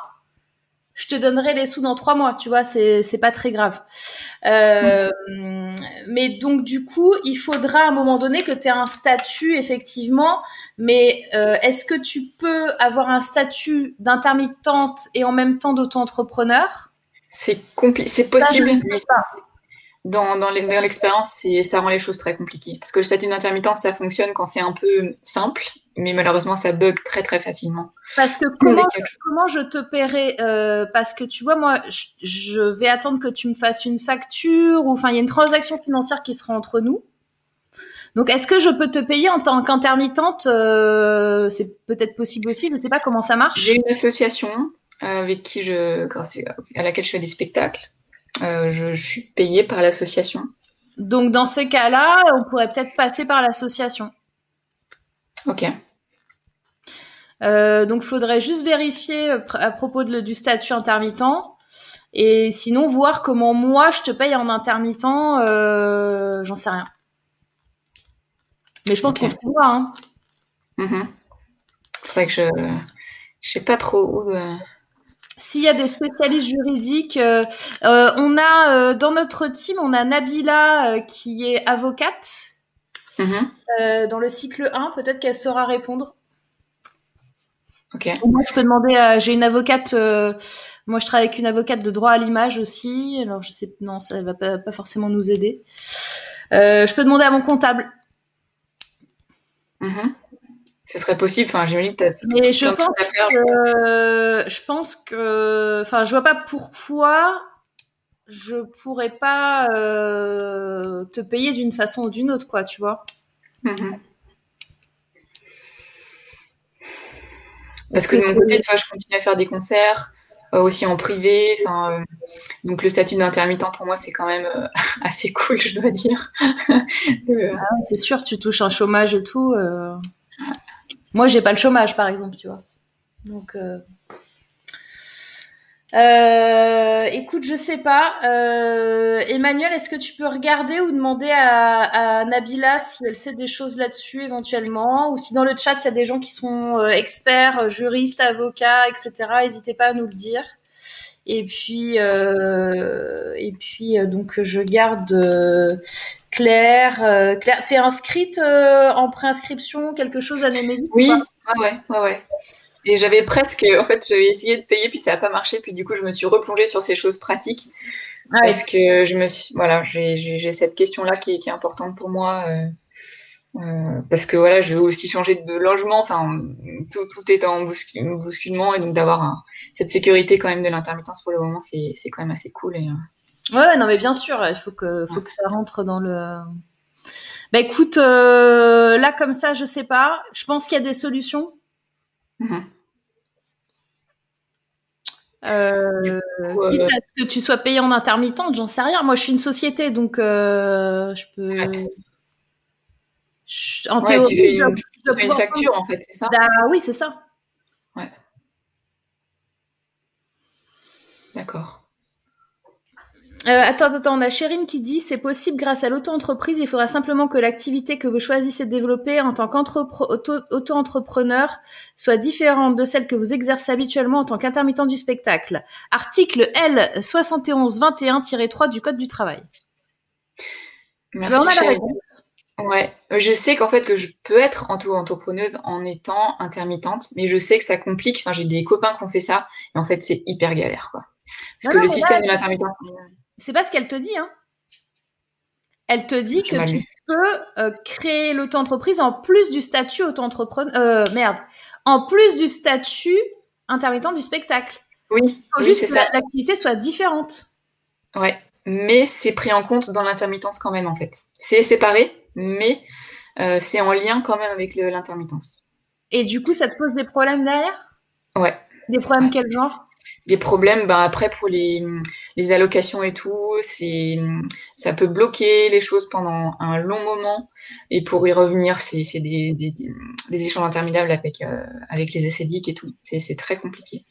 je te donnerai les sous dans trois mois, tu vois, c'est c'est pas très grave. Euh, mmh. Mais donc du coup, il faudra à un moment donné que tu aies un statut effectivement. Mais euh, est-ce que tu peux avoir un statut d'intermittente et en même temps d'auto-entrepreneur? C'est c'est possible, dans, dans l'expérience, ça rend les choses très compliquées. Parce que le statut d'intermittence, ça fonctionne quand c'est un peu simple, mais malheureusement, ça bug très très facilement. Parce que comment, comment je te paierai euh, Parce que tu vois, moi, je, vais attendre que tu me fasses une facture, ou enfin, il y a une transaction financière qui sera entre nous. Donc, est-ce que je peux te payer en tant qu'intermittente euh, C'est peut-être possible aussi. Je ne sais pas comment ça marche. J'ai une association euh, avec qui je, à laquelle je fais des spectacles. Euh, je, suis payée par l'association. Donc dans ces cas-là, on pourrait peut-être passer par l'association. Ok. Euh, donc, il faudrait juste vérifier à propos de, du statut intermittent. Et sinon, voir comment moi, je te paye en intermittent, euh, j'en sais rien. Mais je pense qu'on trouvera. Hein. Mm Faudrait que je... Je sais pas trop où... S'il y a des spécialistes juridiques, euh, euh, on a euh, dans notre team, on a Nabila qui est avocate mhm. dans le cycle 1. Peut-être qu'elle saura répondre. Ok. Moi, je peux demander. J'ai une avocate. moi, je travaille avec une avocate de droit à l'image aussi. Alors, je sais. Non, ça va pas, pas forcément nous aider. je peux demander à mon comptable. Mhm ce serait possible. Enfin, j'imagine que Mais je pense que, je pense que, enfin, je vois pas pourquoi je pourrais pas euh, te payer d'une façon ou d'une autre, quoi, tu vois. Mm-hmm. Parce que de mon côté, je continue à faire des concerts, euh, aussi en privé. Euh, donc le statut d'intermittent pour moi, c'est quand même [LAUGHS] assez cool, je dois dire. [LAUGHS] Ah c'est sûr, tu touches un chômage et tout. Moi, j'ai pas le chômage, par exemple, tu vois. Donc, euh... Euh, écoute, je sais pas. Euh, Emmanuel, est-ce que tu peux regarder ou demander à, à, Nabila si elle sait des choses là-dessus éventuellement, ou si dans le chat il y a des gens qui sont euh, experts, juristes, avocats, etc. N'hésitez pas à nous le dire. Et puis, euh, et puis euh, donc je garde euh, Claire. Euh, Claire, t'es inscrite en préinscription, quelque chose à Némésis Oui, ouais, ouais, ouais. Et j'avais presque, en fait, j'avais essayé de payer, puis ça n'a pas marché, puis du coup, je me suis replongée sur ces choses pratiques. Ah parce que je me suis, voilà, j'ai cette question-là qui, qui, est importante pour moi. Euh, parce que voilà, je veux aussi changer de logement. Enfin, tout, tout est en bousculement et donc d'avoir cette sécurité quand même de l'intermittence pour le moment, c'est quand même assez cool. Et, euh. Ouais, non mais bien sûr, il faut que faut que ça rentre dans le. Bah écoute, euh, là comme ça, je sais pas. Je pense qu'il y a des solutions. Mm-hmm. Euh, quitte à ce que tu sois payé en intermittente, j'en sais rien. Moi, je suis une société, donc je peux. En théorie, tu fais une, facture, en fait, c'est ça? Bah, Oui, c'est ça. Ouais. D'accord. Euh, attends, attends, on a Chérine qui dit c'est possible grâce à l'auto-entreprise. Il faudra simplement que l'activité que vous choisissez de développer en tant qu'auto-entrepreneur soit différente de celle que vous exercez habituellement en tant qu'intermittent du spectacle. Article L 7121-3 du Code du travail. Merci, on a la réponse. Ouais, je sais qu'en fait que je peux être auto-entrepreneuse en étant intermittente, mais je sais que ça complique. Enfin, j'ai des copains qui ont fait ça, et en fait, c'est hyper galère, quoi. Parce que le système de l'intermittence. C'est pas ce qu'elle te dit, hein. Elle te dit que tu peux euh, créer l'auto-entreprise en plus du statut auto-entrepreneur. Euh, merde, en plus du statut intermittent du spectacle. Oui. Il faut juste que l'activité soit différente. Ouais, mais c'est pris en compte dans l'intermittence quand même, en fait. C'est séparé, mais euh, c'est en lien quand même avec l'intermittence. Et du coup, ça te pose des problèmes derrière? Ouais. Des problèmes quel genre? Des problèmes, ben après pour les, les allocations et tout, c'est ça peut bloquer les choses pendant un long moment. Et pour y revenir, c'est des, des, des, échanges interminables avec, euh, avec les essais et tout. C'est très compliqué.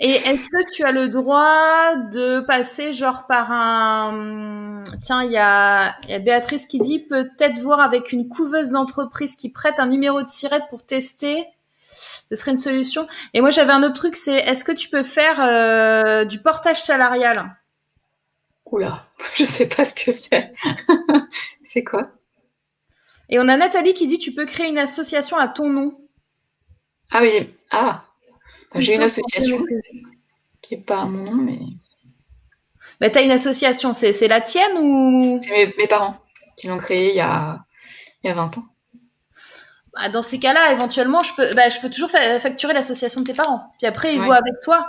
Et est-ce que tu as le droit de passer genre par un... Tiens, il y a, y a, Béatrice qui dit peut-être voir avec une couveuse d'entreprise qui prête un numéro de sirette pour tester. Ce serait une solution. Et moi, j'avais un autre truc, c'est est-ce que tu peux faire euh, du portage salarial? Oula, [LAUGHS] je sais pas ce que c'est. [LAUGHS] c'est quoi? Et on a Nathalie qui dit tu peux créer une association à ton nom. Ah oui, ah j'ai une association qui est pas à mon nom, mais. Mais t'as une association, c'est la tienne ou? C'est mes, parents qui l'ont créée il y a, il y a 20 ans. Bah, dans ces cas-là, éventuellement, je peux, bah, je peux toujours facturer l'association de tes parents. Puis après, ils voient avec toi.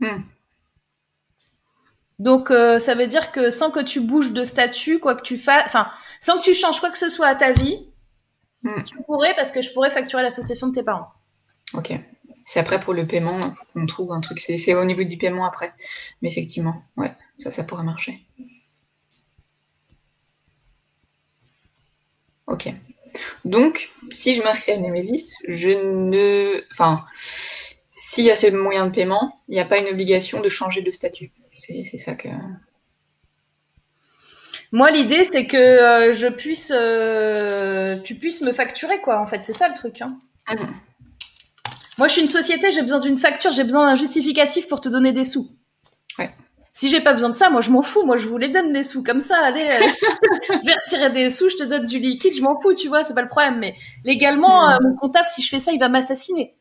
Hmm. Donc, euh, ça veut dire que sans que tu bouges de statut, quoi que tu fasses, enfin, sans que tu changes quoi que ce soit à ta vie, hmm. tu pourrais, parce que je pourrais facturer l'association de tes parents. Ok. C'est après pour le paiement, il faut qu'on trouve un truc. C'est au niveau du paiement après. Mais effectivement, ouais, ça, ça pourrait marcher. Ok. Donc, si je m'inscris à Nemesis, je ne. Enfin, s'il y a ces moyens de paiement, il n'y a pas une obligation de changer de statut. C'est ça que. Moi, l'idée, c'est que euh, je puisse, euh, tu puisses me facturer, quoi. En fait, c'est ça le truc. Hein. Ah moi, je suis une société, j'ai besoin d'une facture, j'ai besoin d'un justificatif pour te donner des sous. Ouais. Si j'ai pas besoin de ça, moi, je m'en fous. Moi, je vous les donne les sous. Comme ça, allez, euh, [LAUGHS] je vais retirer des sous, je te donne du liquide, je m'en fous, tu vois, c'est pas le problème. Mais légalement, hmm. euh, mon comptable, si je fais ça, il va m'assassiner.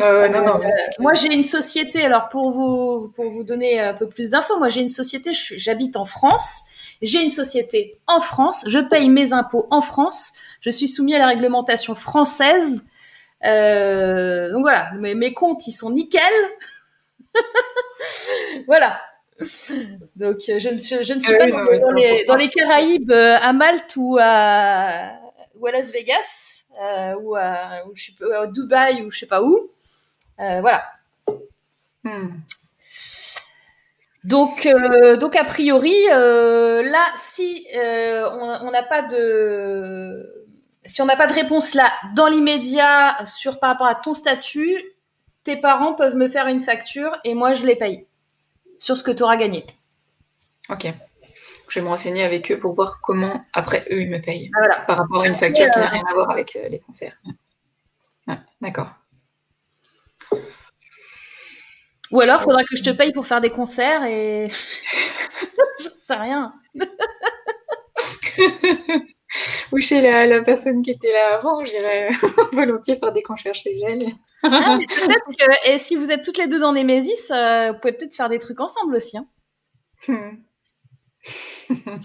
Euh, non, non, moi, j'ai une société. Alors, pour vous, pour vous donner un peu plus d'infos, moi, j'ai une société. J'habite en France. J'ai une société en France. Je paye mes impôts en France. Je suis soumis à la réglementation française. Euh, donc voilà, mes, mes, comptes ils sont nickel. [LAUGHS] voilà. Donc je ne, je, ne suis pas dans, les, dans, les, Caraïbes, euh, à Malte ou à, ou à Las Vegas, euh, ou, à, ou je sais pas, à Dubaï ou je sais pas où. Euh, voilà. Hmm. Donc, euh, donc a priori, euh, là, si on n'a pas de si on n'a pas de réponse là, dans l'immédiat, sur par rapport à ton statut, tes parents peuvent me faire une facture et moi je les paye sur ce que tu auras gagné. Ok. Je vais me renseigner avec eux pour voir comment après eux ils me payent ah, par rapport à une facture qui n'a rien à voir avec euh, les concerts. D'accord. Ou alors, il faudra que je te paye pour faire des concerts et. [LAUGHS] je sais rien. [LAUGHS] [LAUGHS] Ou chez la, personne qui était là avant, j'irais [LAUGHS] volontiers faire des concerts chez elle. Ah, peut-être que, et si vous êtes toutes les deux dans Nemesis, euh, vous pouvez peut-être faire des trucs ensemble aussi. Hein. Hmm. [LAUGHS]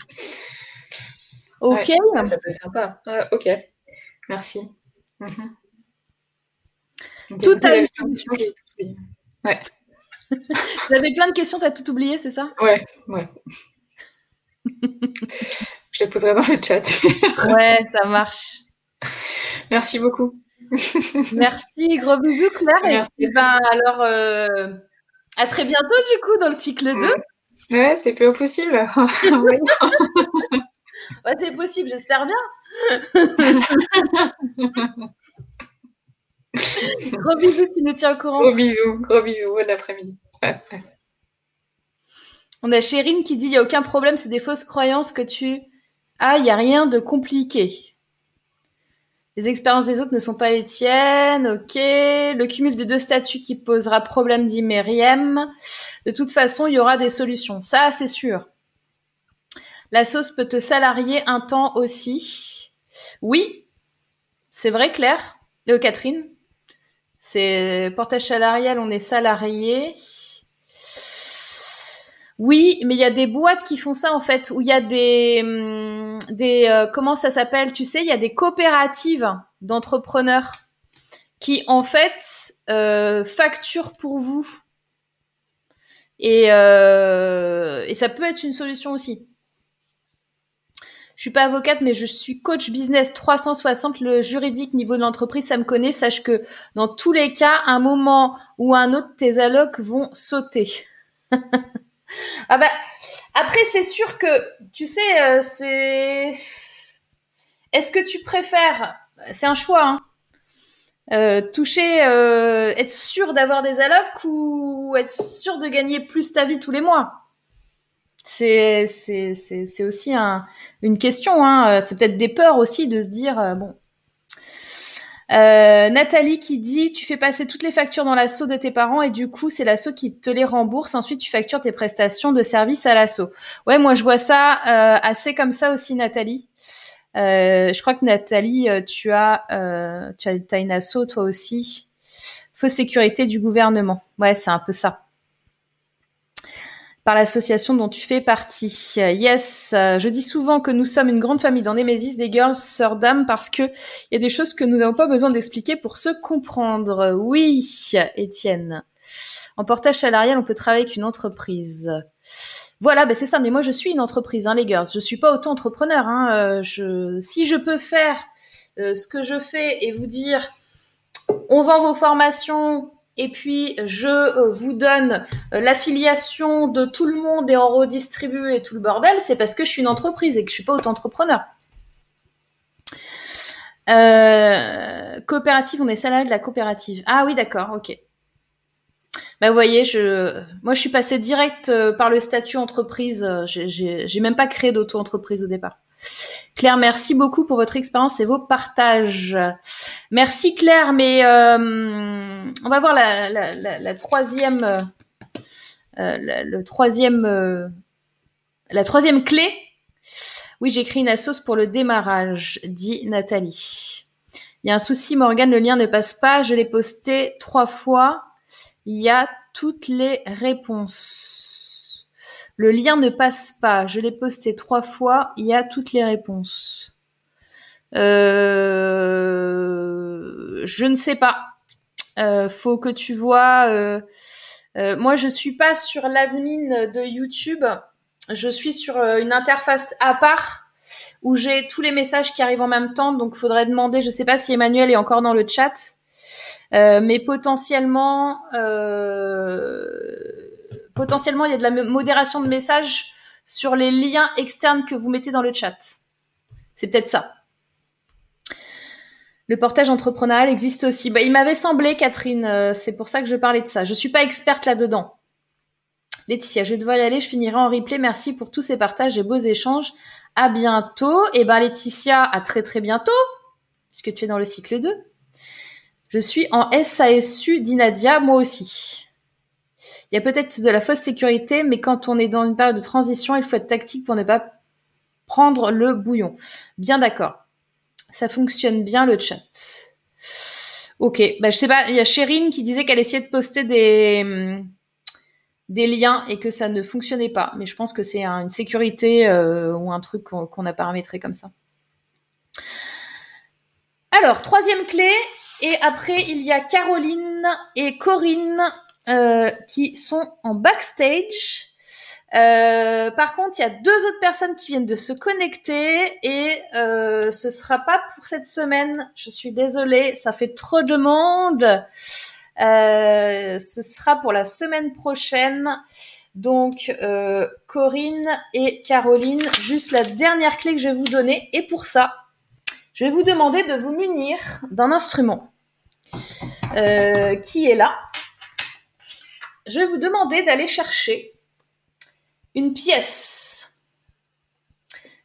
ok. ça peut être sympa. ok. Merci. Mhm. tout a une solution. Ouais. Vous avez plein de questions, t'as tout oublié, c'est ça? Ouais, ouais. Je les poserai dans le chat. [LAUGHS] ouais, ça marche. Merci beaucoup. Merci, gros bisous Claire. et ben, alors, euh, à très bientôt du coup dans le cycle 2. Ouais, c'est plus possible. [LAUGHS] ouais, c'est possible, j'espère bien. [LAUGHS] gros bisous, tu nous tiens au courant. Gros bisous, gros bisous, bon après-midi. On a Chérine qui dit il n'y a aucun problème, c'est des fausses croyances que tu ah, il n'y a rien de compliqué. Les expériences des autres ne sont pas les tiennes, ok. Le cumul de deux statuts qui posera problème, dit. De toute façon, il y aura des solutions. Ça, c'est sûr. La sauce peut te salarier un temps aussi. Oui, c'est vrai, Claire. Euh, Catherine. C'est portage salarial, on est salarié. Oui, mais il y a des boîtes qui font ça en fait, où il y a des, hum, euh, comment ça s'appelle, tu sais, il y a des coopératives d'entrepreneurs qui en fait euh, facturent pour vous. Et, euh, et ça peut être une solution aussi. Je suis pas avocate, mais je suis coach business 360. Le juridique niveau de l'entreprise, ça me connaît. Sache que dans tous les cas, un moment ou un autre, tes allocs vont sauter. [LAUGHS] Ah bah, après, c'est sûr que, tu sais, euh, c'est. Est-ce que tu préfères. C'est un choix, hein. Euh, toucher, euh, être sûr d'avoir des allocs ou être sûr de gagner plus ta vie tous les mois? C'est aussi un, une question. Hein. C'est peut-être des peurs aussi de se dire bon, euh, Nathalie qui dit tu fais passer toutes les factures dans l'assaut de tes parents et du coup c'est l'assaut qui te les rembourse. Ensuite tu factures tes prestations de service à l'assaut. Ouais, moi je vois ça euh, assez comme ça aussi, Nathalie. Euh, je crois que Nathalie, tu as, tu as, as une assaut toi aussi. Fausse sécurité du gouvernement. Ouais, c'est un peu ça. Par l'association dont tu fais partie. Yes, je dis souvent que nous sommes une grande famille dans Nemesis, des girls, sœurs d'âme, parce que il y a des choses que nous n'avons pas besoin d'expliquer pour se comprendre. Oui, Étienne. En portage salarial, on peut travailler avec une entreprise. Voilà, ben c'est ça. Mais moi, je suis une entreprise, hein, les girls. Je suis pas auto-entrepreneur. Hein. Euh, je, si je peux faire euh, ce que je fais et vous dire, on vend vos formations, et puis je euh, vous donne l'affiliation de tout le monde et on redistribue et tout le bordel, c'est parce que je suis une entreprise et que je suis pas auto-entrepreneur. coopérative, on est salarié de la coopérative. Ah oui, d'accord, ok. Bah, vous voyez, je, moi, je suis passée direct euh, par le statut entreprise. Euh, j'ai même pas créé d'auto-entreprise au départ. Claire, merci beaucoup pour votre expérience et vos partages. Merci Claire, mais euh, on va voir la, troisième, euh, troisième, la troisième clé. Oui, j'ai écrit une assoce pour le démarrage, dit Nathalie. Il y a un souci, Morgane, le lien ne passe pas. Je l'ai posté trois fois. Il y a toutes les réponses. Le lien ne passe pas. Je l'ai posté trois fois. Il y a toutes les réponses. Euh, je ne sais pas. Euh, faut que tu vois. Euh, moi, je suis pas sur l'admin de YouTube. Je suis sur une interface à part où j'ai tous les messages qui arrivent en même temps. Donc, faudrait demander. Je sais pas si Emmanuel est encore dans le chat. Mais potentiellement, potentiellement, il y a de la modération de messages sur les liens externes que vous mettez dans le chat. C'est peut-être ça. Le portage entrepreneurial existe aussi. Bah, il m'avait semblé, Catherine, euh, c'est pour ça que je parlais de ça. Je suis pas experte là-dedans. Laetitia, je vais y aller, je finirai en replay. Merci pour tous ces partages et beaux échanges. À bientôt. Et ben Laetitia, à très très bientôt, puisque tu es dans le cycle 2. Je suis en SASU d'Inadia, moi aussi. Il y a peut-être de la fausse sécurité, mais quand on est dans une période de transition, il faut être tactique pour ne pas prendre le bouillon. Bien d'accord. Ça fonctionne bien le chat. Ok, bah, je sais pas, il y a Chérine qui disait qu'elle essayait de poster des, des liens et que ça ne fonctionnait pas. Mais je pense que c'est une sécurité euh, ou un truc qu'on a paramétré comme ça. Alors, troisième clé, et après, il y a Caroline et Corinne euh, qui sont en backstage. Euh, par contre, il y a deux autres personnes qui viennent de se connecter et euh, ce sera pas pour cette semaine. Je suis désolée, ça fait trop de monde. Euh, ce sera pour la semaine prochaine. Donc, euh, Corinne et Caroline, juste la dernière clé que je vais vous donner. Et pour ça, je vais vous demander de vous munir d'un instrument. Euh, qui est là. Je vais vous demander d'aller chercher une pièce.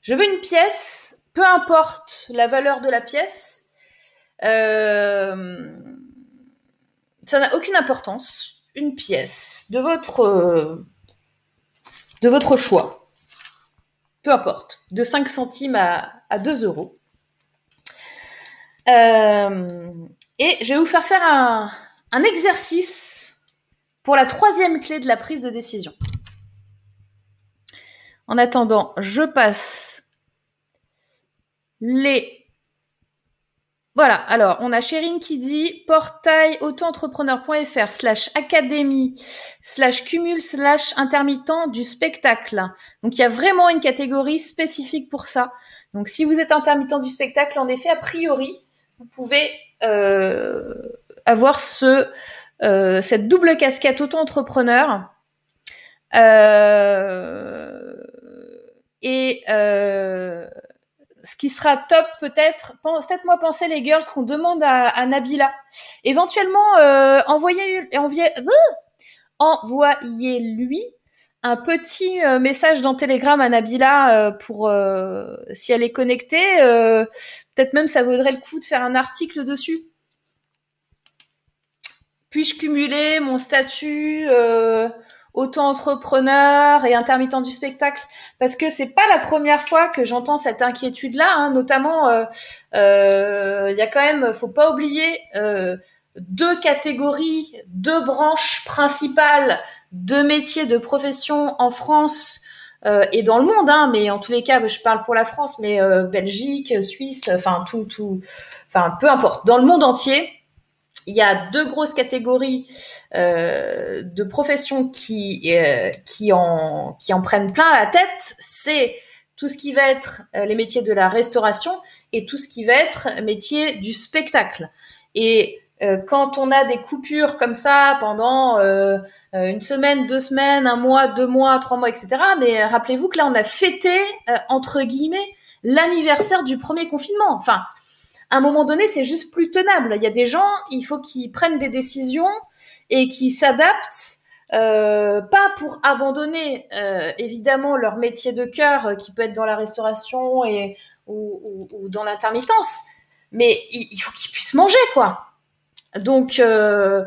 Je veux une pièce, peu importe la valeur de la pièce. Euh, ça n'a aucune importance. Une pièce de votre de votre choix. Peu importe. De 5 centimes à, à 2 euros. Euh, et je vais vous faire faire un, exercice pour la troisième clé de la prise de décision. En attendant, je passe les... Voilà, alors on a Chérine qui dit portail autoentrepreneur.fr slash académie slash cumul slash intermittent du spectacle. Donc il y a vraiment une catégorie spécifique pour ça. Donc si vous êtes intermittent du spectacle, en effet, a priori, vous pouvez euh, avoir ce, euh, cette double casquette auto-entrepreneur. Euh, et ce qui sera top peut-être, faites-moi penser les girls qu'on demande à, Nabila. Éventuellement, envoyez, envoyez, envoyez lui un petit euh, message dans Telegram à Nabila euh, pour euh, si elle est connectée. Peut-être même ça vaudrait le coup de faire un article dessus. Puis-je cumuler mon statut auto-entrepreneur et intermittent du spectacle? Parce que c'est pas la première fois que j'entends cette inquiétude-là. Hein, notamment, il y a quand même, faut pas oublier deux catégories, deux branches principales de métiers, de professions en France euh, et dans le monde, hein, mais en tous les cas, je parle pour la France, mais euh, Belgique, Suisse, enfin tout, tout, enfin peu importe, dans le monde entier, il y a deux grosses catégories euh, de professions qui euh, qui en qui en prennent plein la tête. C'est tout ce qui va être euh, les métiers de la restauration et tout ce qui va être métier du spectacle. Et quand on a des coupures comme ça pendant une semaine, deux semaines, un mois, deux mois, trois mois, etc. Mais rappelez-vous que là, on a fêté entre guillemets l'anniversaire du premier confinement. Enfin, à un moment donné, c'est juste plus tenable. Il y a des gens, il faut qu'ils prennent des décisions et qu'ils s'adaptent. Euh, pas pour abandonner euh, évidemment leur métier de cœur qui peut être dans la restauration et ou, ou, ou dans l'intermittence, mais il, il faut qu'ils puissent manger quoi. Donc, euh,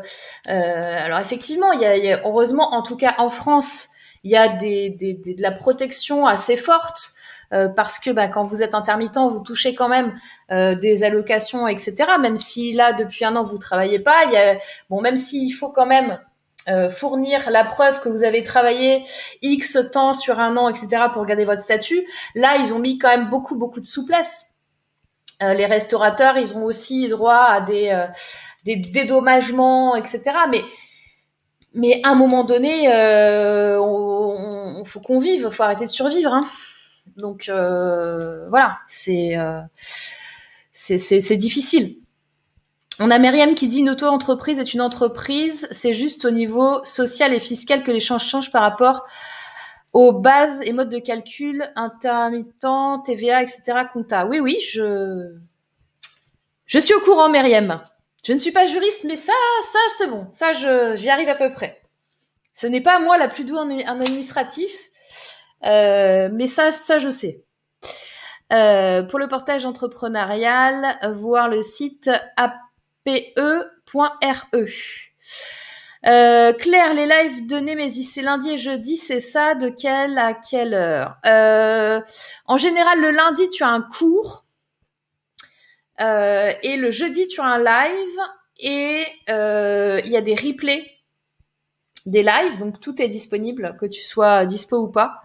euh, alors effectivement, il y, a, il y, a, heureusement, en tout cas en France, il y a des, des, des de la protection assez forte euh, parce que bah, quand vous êtes intermittent, vous touchez quand même euh, des allocations, etc. Même si là, depuis un an, vous travaillez pas, il bon, même s'il faut quand même euh, fournir la preuve que vous avez travaillé X temps sur un an, etc. pour garder votre statut, là, ils ont mis quand même beaucoup, beaucoup de souplesse. les restaurateurs, ils ont aussi droit à des dédommagements, etc. Mais à un moment donné, on, on, faut qu'on vive, faut arrêter de survivre. Hein. Donc euh, voilà, c'est euh, c'est difficile. On a Myriam qui dit une auto-entreprise est une entreprise, c'est juste au niveau social et fiscal que les changes changent par rapport aux bases et modes de calcul, intermittent, TVA, etc. compta. Oui, oui, je je suis au courant, Myriam. Je ne suis pas juriste, mais ça, ça, c'est bon. Ça, j'y arrive à peu près. Ce n'est pas moi la plus douée en, administratif, mais ça, ça, je sais. Euh, pour le portage entrepreneurial, voir le site ape.re. Euh, Claire, les lives de Nemesis, c'est lundi et jeudi, c'est ça? De quelle à quelle heure? Euh, En général, le lundi, tu as un cours. Euh, et le jeudi, tu as un live. Et euh, il y a des replays des lives, donc tout est disponible, que tu sois dispo ou pas.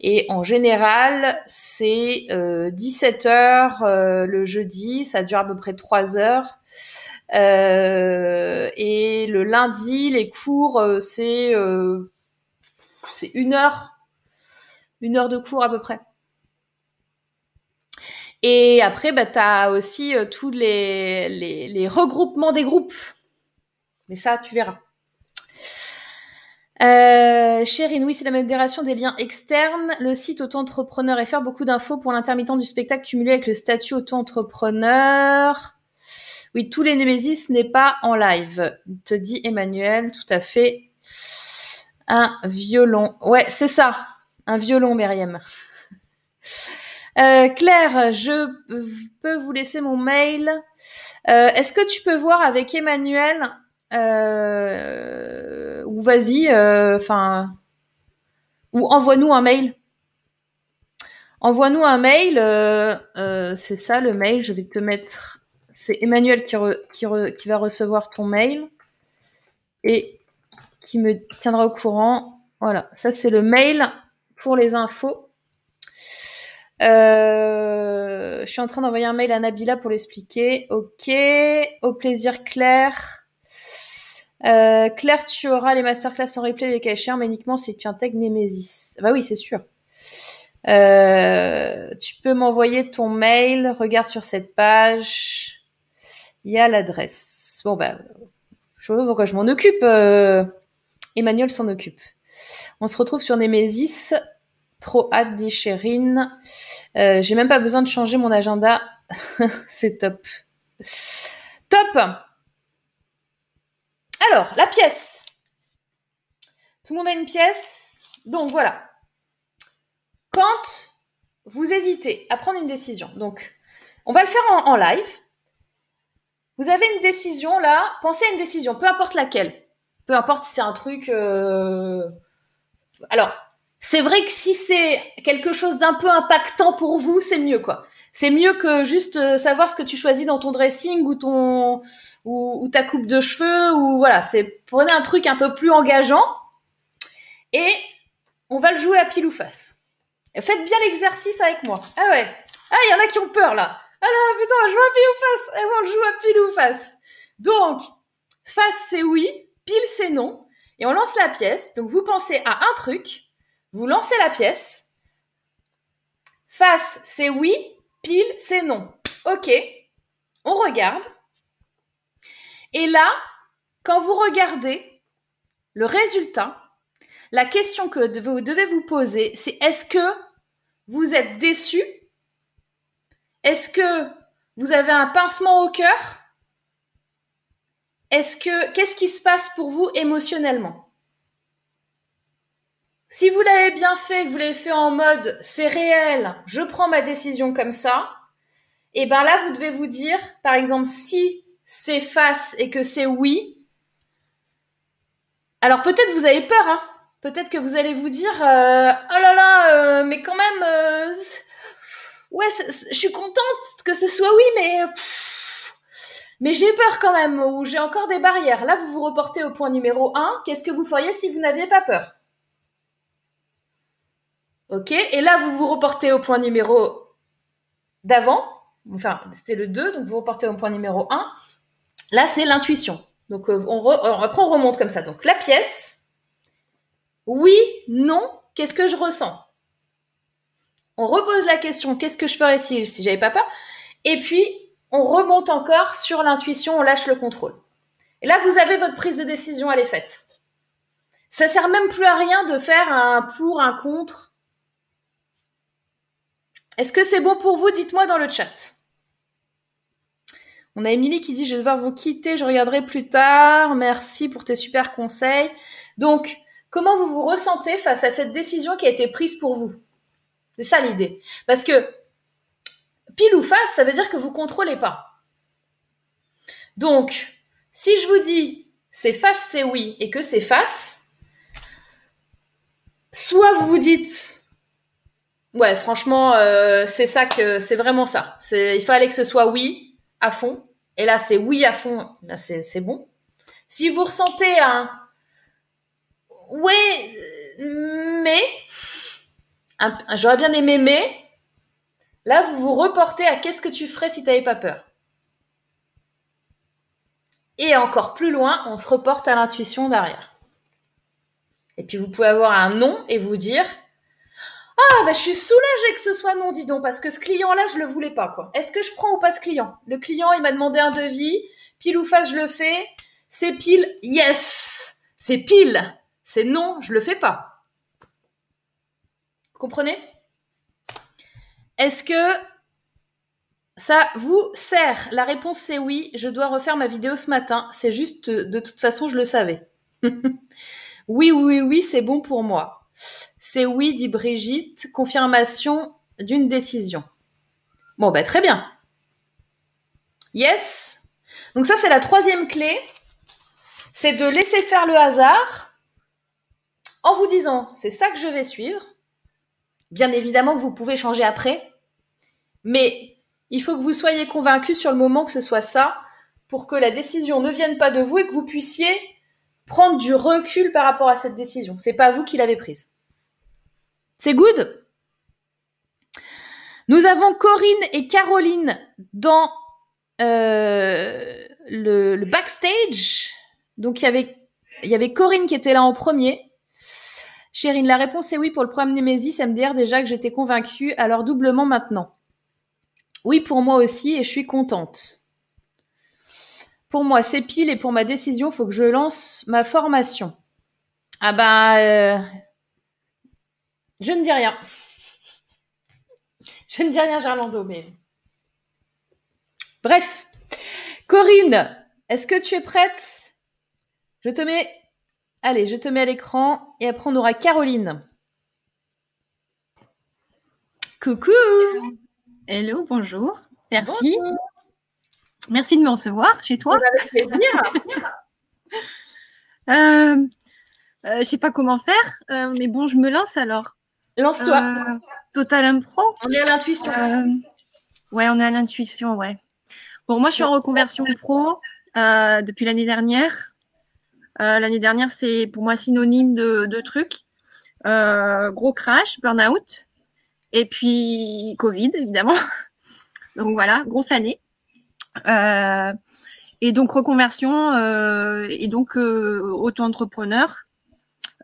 Et en général, c'est euh, 17h euh, le jeudi, ça dure à peu près 3 heures. Euh, et le lundi, les cours, euh, c'est une heure, une heure de cours à peu près. Et après, bah, tu as aussi euh, tous les, regroupements des groupes. Mais ça, tu verras. Euh, Chérine, oui, c'est la modération des liens externes. Le site auto-entrepreneur FR, beaucoup d'infos pour l'intermittent du spectacle cumulé avec le statut auto-entrepreneur. Oui, tous les Némésis n'est pas en live, te dit Emmanuel, tout à fait. Un violon. Ouais, c'est ça. Un violon, Myriam. Euh, Claire, je peux vous laisser mon mail. Euh, Est-ce que tu peux voir avec Emmanuel euh, ou vas-y, euh, enfin, ou envoie-nous un mail. Envoie-nous un mail. Euh, c'est ça le mail. Je vais te mettre. C'est Emmanuel qui, va recevoir ton mail et qui me tiendra au courant. Voilà, ça c'est le mail pour les infos. Euh, je suis en train d'envoyer un mail à Nabila pour l'expliquer. Ok. Au plaisir, Claire. Euh, Claire, tu auras les masterclass en replay, les cas échéants, mais uniquement si tu intègres Nemesis. Bah oui, c'est sûr. Euh, tu peux m'envoyer ton mail. Regarde sur cette page. Il y a l'adresse. Bon, bah, je vois pourquoi je m'en occupe. Euh, Emmanuel s'en occupe. On se retrouve sur Nemesis. Trop hâte, dit Chérine. Euh, J'ai même pas besoin de changer mon agenda. [LAUGHS] C'est top. Top Alors, la pièce. Tout le monde a une pièce. Donc voilà. Quand vous hésitez à prendre une décision, donc on va le faire en, live. Vous avez une décision là, pensez à une décision, peu importe laquelle. Peu importe si c'est un truc... Euh... Alors, c'est vrai que si c'est quelque chose d'un peu impactant pour vous, c'est mieux quoi. C'est mieux que juste euh, savoir ce que tu choisis dans ton dressing ou ton ou, ta coupe de cheveux ou voilà. C'est prenez un truc un peu plus engageant Et on va le jouer à pile ou face. faites bien l'exercice avec moi. Ah ouais. Ah, il y en a qui ont peur là. Ah là, putain, on joue à pile ou face. Ah on joue à pile ou face. Donc, face c'est oui, pile c'est non. Et on lance la pièce. Donc vous pensez à un truc, vous lancez la pièce. Face c'est oui, pile c'est non. Ok, on regarde. Et là, quand vous regardez le résultat, la question que vous devez vous poser, c'est est-ce que vous êtes déçu? Est-ce que vous avez un pincement au cœur? Est-ce que qu'est-ce qui se passe pour vous émotionnellement? Si vous l'avez bien fait, que vous l'avez fait en mode c'est réel, je prends ma décision comme ça, et eh ben là vous devez vous dire par exemple si c'est face et que c'est oui, alors peut-être vous avez peur, hein. Peut-être que vous allez vous dire euh, oh là là euh, mais quand même euh, ouais je suis contente que ce soit oui mais mais j'ai peur quand même ou j'ai encore des barrières. Là vous vous reportez au point numéro 1 qu'est-ce que vous feriez si vous n'aviez pas peur? Ok et là vous vous reportez au point numéro d'avant enfin c'était le 2 donc vous reportez au point numéro 1 là c'est l'intuition donc on après on remonte comme ça donc la pièce oui, non, qu'est-ce que je ressens? On repose la question, qu'est-ce que je ferais si, si j'avais pas peur? Et puis, on remonte encore sur l'intuition, on lâche le contrôle. Et là, vous avez votre prise de décision, elle est faite. Ça sert même plus à rien de faire un pour, un contre. Est-ce que c'est bon pour vous? Dites-moi dans le chat. On a Émilie qui dit je vais devoir vous quitter, je regarderai plus tard. Merci pour tes super conseils. Donc, Comment vous vous ressentez face à cette décision qui a été prise pour vous? C'est ça l'idée. Parce que pile ou face, ça veut dire que vous contrôlez pas. Donc, si je vous dis c'est face, c'est oui, et que c'est face, soit vous vous dites ouais, franchement, euh, c'est ça que c'est vraiment ça. Il fallait que ce soit oui à fond, et là c'est oui à fond, là c'est bon. Si vous ressentez un ouais, mais, j'aurais bien aimé mais, là, vous vous reportez à qu'est-ce que tu ferais si tu n'avais pas peur? Et encore plus loin, on se reporte à l'intuition derrière. Et puis vous pouvez avoir un non et vous dire Ah, bah, je suis soulagée que ce soit non, dis donc, parce que ce client-là, je le voulais pas. quoi. Est-ce que je prends ou pas ce client? Le client, il m'a demandé un devis, pile ou face, je le fais. C'est pile, yes C'est pile c'est non, je le fais pas. comprenez? Est-ce que ça vous sert? La réponse c'est oui. Je dois refaire ma vidéo ce matin. C'est juste, de toute façon, je le savais. [LAUGHS] oui, oui, oui, c'est bon pour moi. C'est oui, dit Brigitte. Confirmation d'une décision. Bon, bah très bien. Yes. Donc ça, c'est la troisième clé. C'est de laisser faire le hasard en vous disant c'est ça que je vais suivre. Bien évidemment vous pouvez changer après, mais il faut que vous soyez convaincu sur le moment que ce soit ça pour que la décision ne vienne pas de vous et que vous puissiez prendre du recul par rapport à cette décision. C'est pas vous qui l'avez prise. C'est good? Nous avons Corinne et Caroline dans euh, le, backstage. Donc il y avait il y avait Corinne qui était là en premier Chérine, la réponse est oui pour le problème Némésis MDR déjà que j'étais convaincue, alors doublement maintenant. Oui pour moi aussi et je suis contente. Pour moi, c'est pile et pour ma décision, il faut que je lance ma formation. Ah bah, euh, je ne dis rien. [LAUGHS] je ne dis rien, Gerlando, mais bref. Corinne, est-ce que tu es prête? Je te mets Allez, je te mets à l'écran et après on aura Caroline. Coucou Hello, bonjour. Merci. Merci de me recevoir chez toi. Avec plaisir. [LAUGHS] euh, euh, je sais pas comment faire, euh, mais bon, je me lance alors. Lance-toi. Euh, Total Impro. On est à l'intuition. ouais, on est à l'intuition, ouais. Bon, moi, je suis en reconversion pro depuis l'année dernière. L'année dernière, c'est pour moi synonyme de, de trucs. gros crash, burn-out, et puis Covid, évidemment. [LAUGHS] Donc voilà, grosse année. Et donc reconversion et donc auto-entrepreneur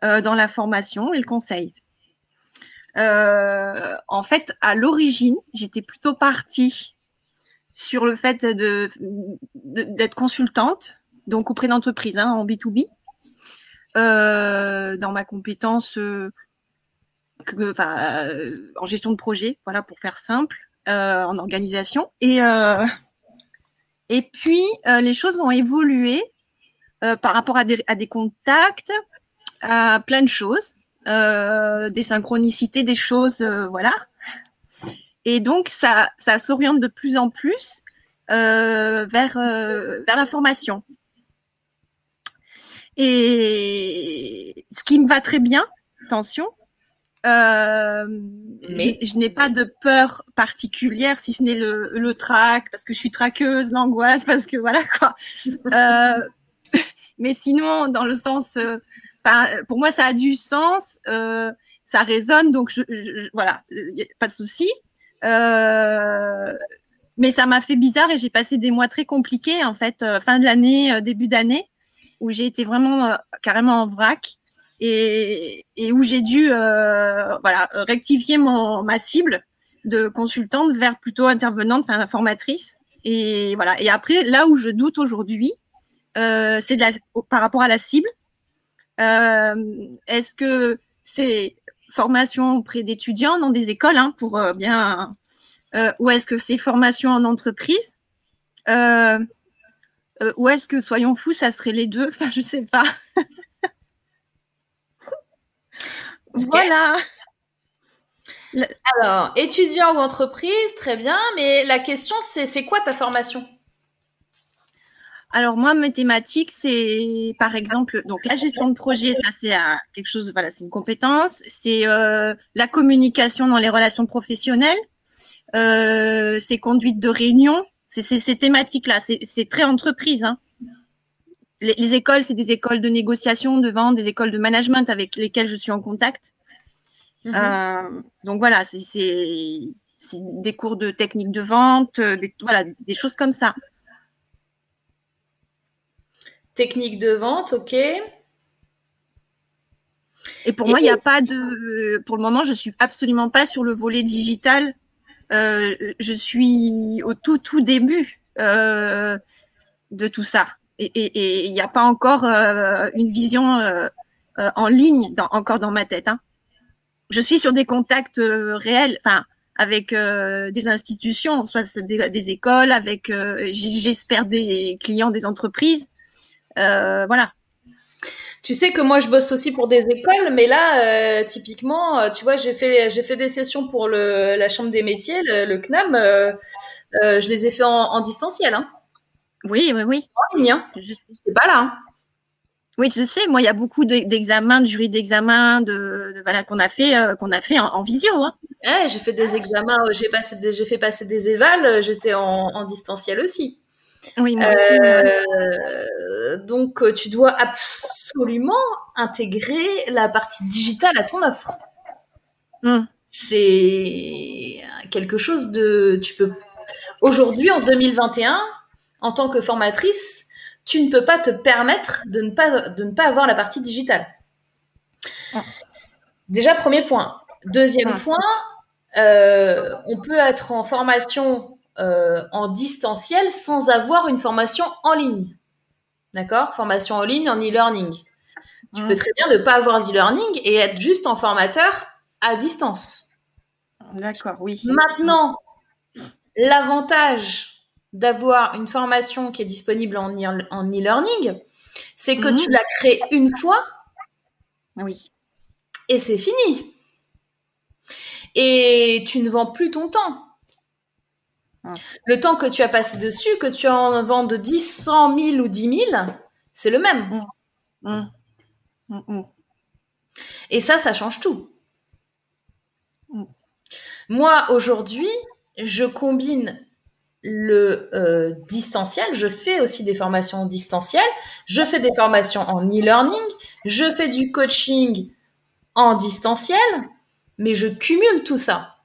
dans la formation et le conseil. en fait, à l'origine, j'étais plutôt partie sur le fait de, d'être consultante, donc auprès d'entreprises hein, en B2B, euh, dans ma compétence euh, euh, en gestion de projet, voilà, pour faire simple, en organisation. Et, et puis, les choses ont évolué par rapport à des, contacts, à plein de choses, des synchronicités, des choses, voilà. Et donc, ça, ça s'oriente de plus en plus euh, vers, euh, vers la formation. Et ce qui me va très bien, attention, euh, mais je, n'ai pas de peur particulière, si ce n'est le, le trac, parce que je suis traqueuse, l'angoisse, parce que voilà quoi. [LAUGHS] mais sinon, dans le sens, pour moi, ça a du sens, ça résonne, donc je, je voilà, pas de souci. Euh, mais ça m'a fait bizarre et j'ai passé des mois très compliqués, en fait, euh, fin de l'année, euh, début d'année, où j'ai été vraiment carrément en vrac et, où j'ai dû voilà, rectifier mon, ma cible de consultante vers plutôt intervenante, enfin formatrice. Et voilà. Et après, là où je doute aujourd'hui, euh, c'est par rapport à la cible. Euh, Est-ce que c'est formation auprès d'étudiants dans des écoles hein, pour euh, bien euh, ou est-ce que c'est formation en entreprise? Euh, ou est-ce que soyons fous ça serait les deux? [LAUGHS] Enfin je sais pas voilà alors étudiant ou entreprise très bien mais la question c'est c'est quoi ta formation? Alors moi, mes thématiques, c'est par exemple donc la gestion de projet, ça c'est quelque chose, voilà, c'est une compétence. C'est euh, la communication dans les relations professionnelles, euh, c'est conduite de réunion, c'est ces thématiques-là. C'est très entreprise. Hein. Les, écoles, c'est des écoles de négociation, de vente, des écoles de management avec lesquelles je suis en contact. Mm-hmm. Euh, donc voilà, c'est des cours de technique de vente, des, voilà, des choses comme ça. Technique de vente, ok. Et pour moi, il n'y a pas de. Pour le moment, je suis absolument pas sur le volet digital. Euh, je suis au tout tout début euh, de tout ça. Et il n'y a pas encore euh, une vision en ligne encore dans ma tête. Hein. Je suis sur des contacts réels, enfin avec des institutions, soit des, écoles, avec j'espère des clients des entreprises. Euh, voilà. Tu sais que moi je bosse aussi pour des écoles, mais là euh, typiquement, euh, tu vois, j'ai fait j'ai fait des sessions pour le, la chambre des métiers, le, CNAM. je les ai fait en, distanciel. Hein. Oui, oui, oui. Hein. Je sais pas là. Hein. Oui, je sais. Moi, il y a beaucoup d'examens, de jury d'examen, de, voilà qu'on a fait qu'on a fait en, visio. Hein. j'ai fait des examens, j'ai passé j'ai fait passer des évals, j'étais en, en distanciel aussi. Oui, moi aussi. Euh, donc, euh, tu dois absolument intégrer la partie digitale à ton offre. Hmm. C'est quelque chose de. Tu peux. Aujourd'hui, en 2021, en tant que formatrice, tu ne peux pas te permettre de ne pas, de ne pas avoir la partie digitale. Ah. Déjà, premier point. Deuxième ah. point, euh, on peut être en formation euh, en distanciel sans avoir une formation en ligne. D'accord? Formation en ligne en e-learning. Tu peux très bien ne pas avoir d'e-learning et être juste en formateur à distance. D'accord, oui. Maintenant, l'avantage d'avoir une formation qui est disponible en e-learning, c'est que mhm. tu la crées une fois. Oui. Et c'est fini. Et tu ne vends plus ton temps. Le temps que tu as passé dessus, que tu en vendes 10, 100 000 ou 10 000, c'est le même. Mm. Mm. Mm, Et ça, ça change tout. Moi, aujourd'hui, je combine le euh, distanciel, je fais aussi des formations distancielles, je fais des formations en e-learning, je fais du coaching en distanciel, mais je cumule tout ça.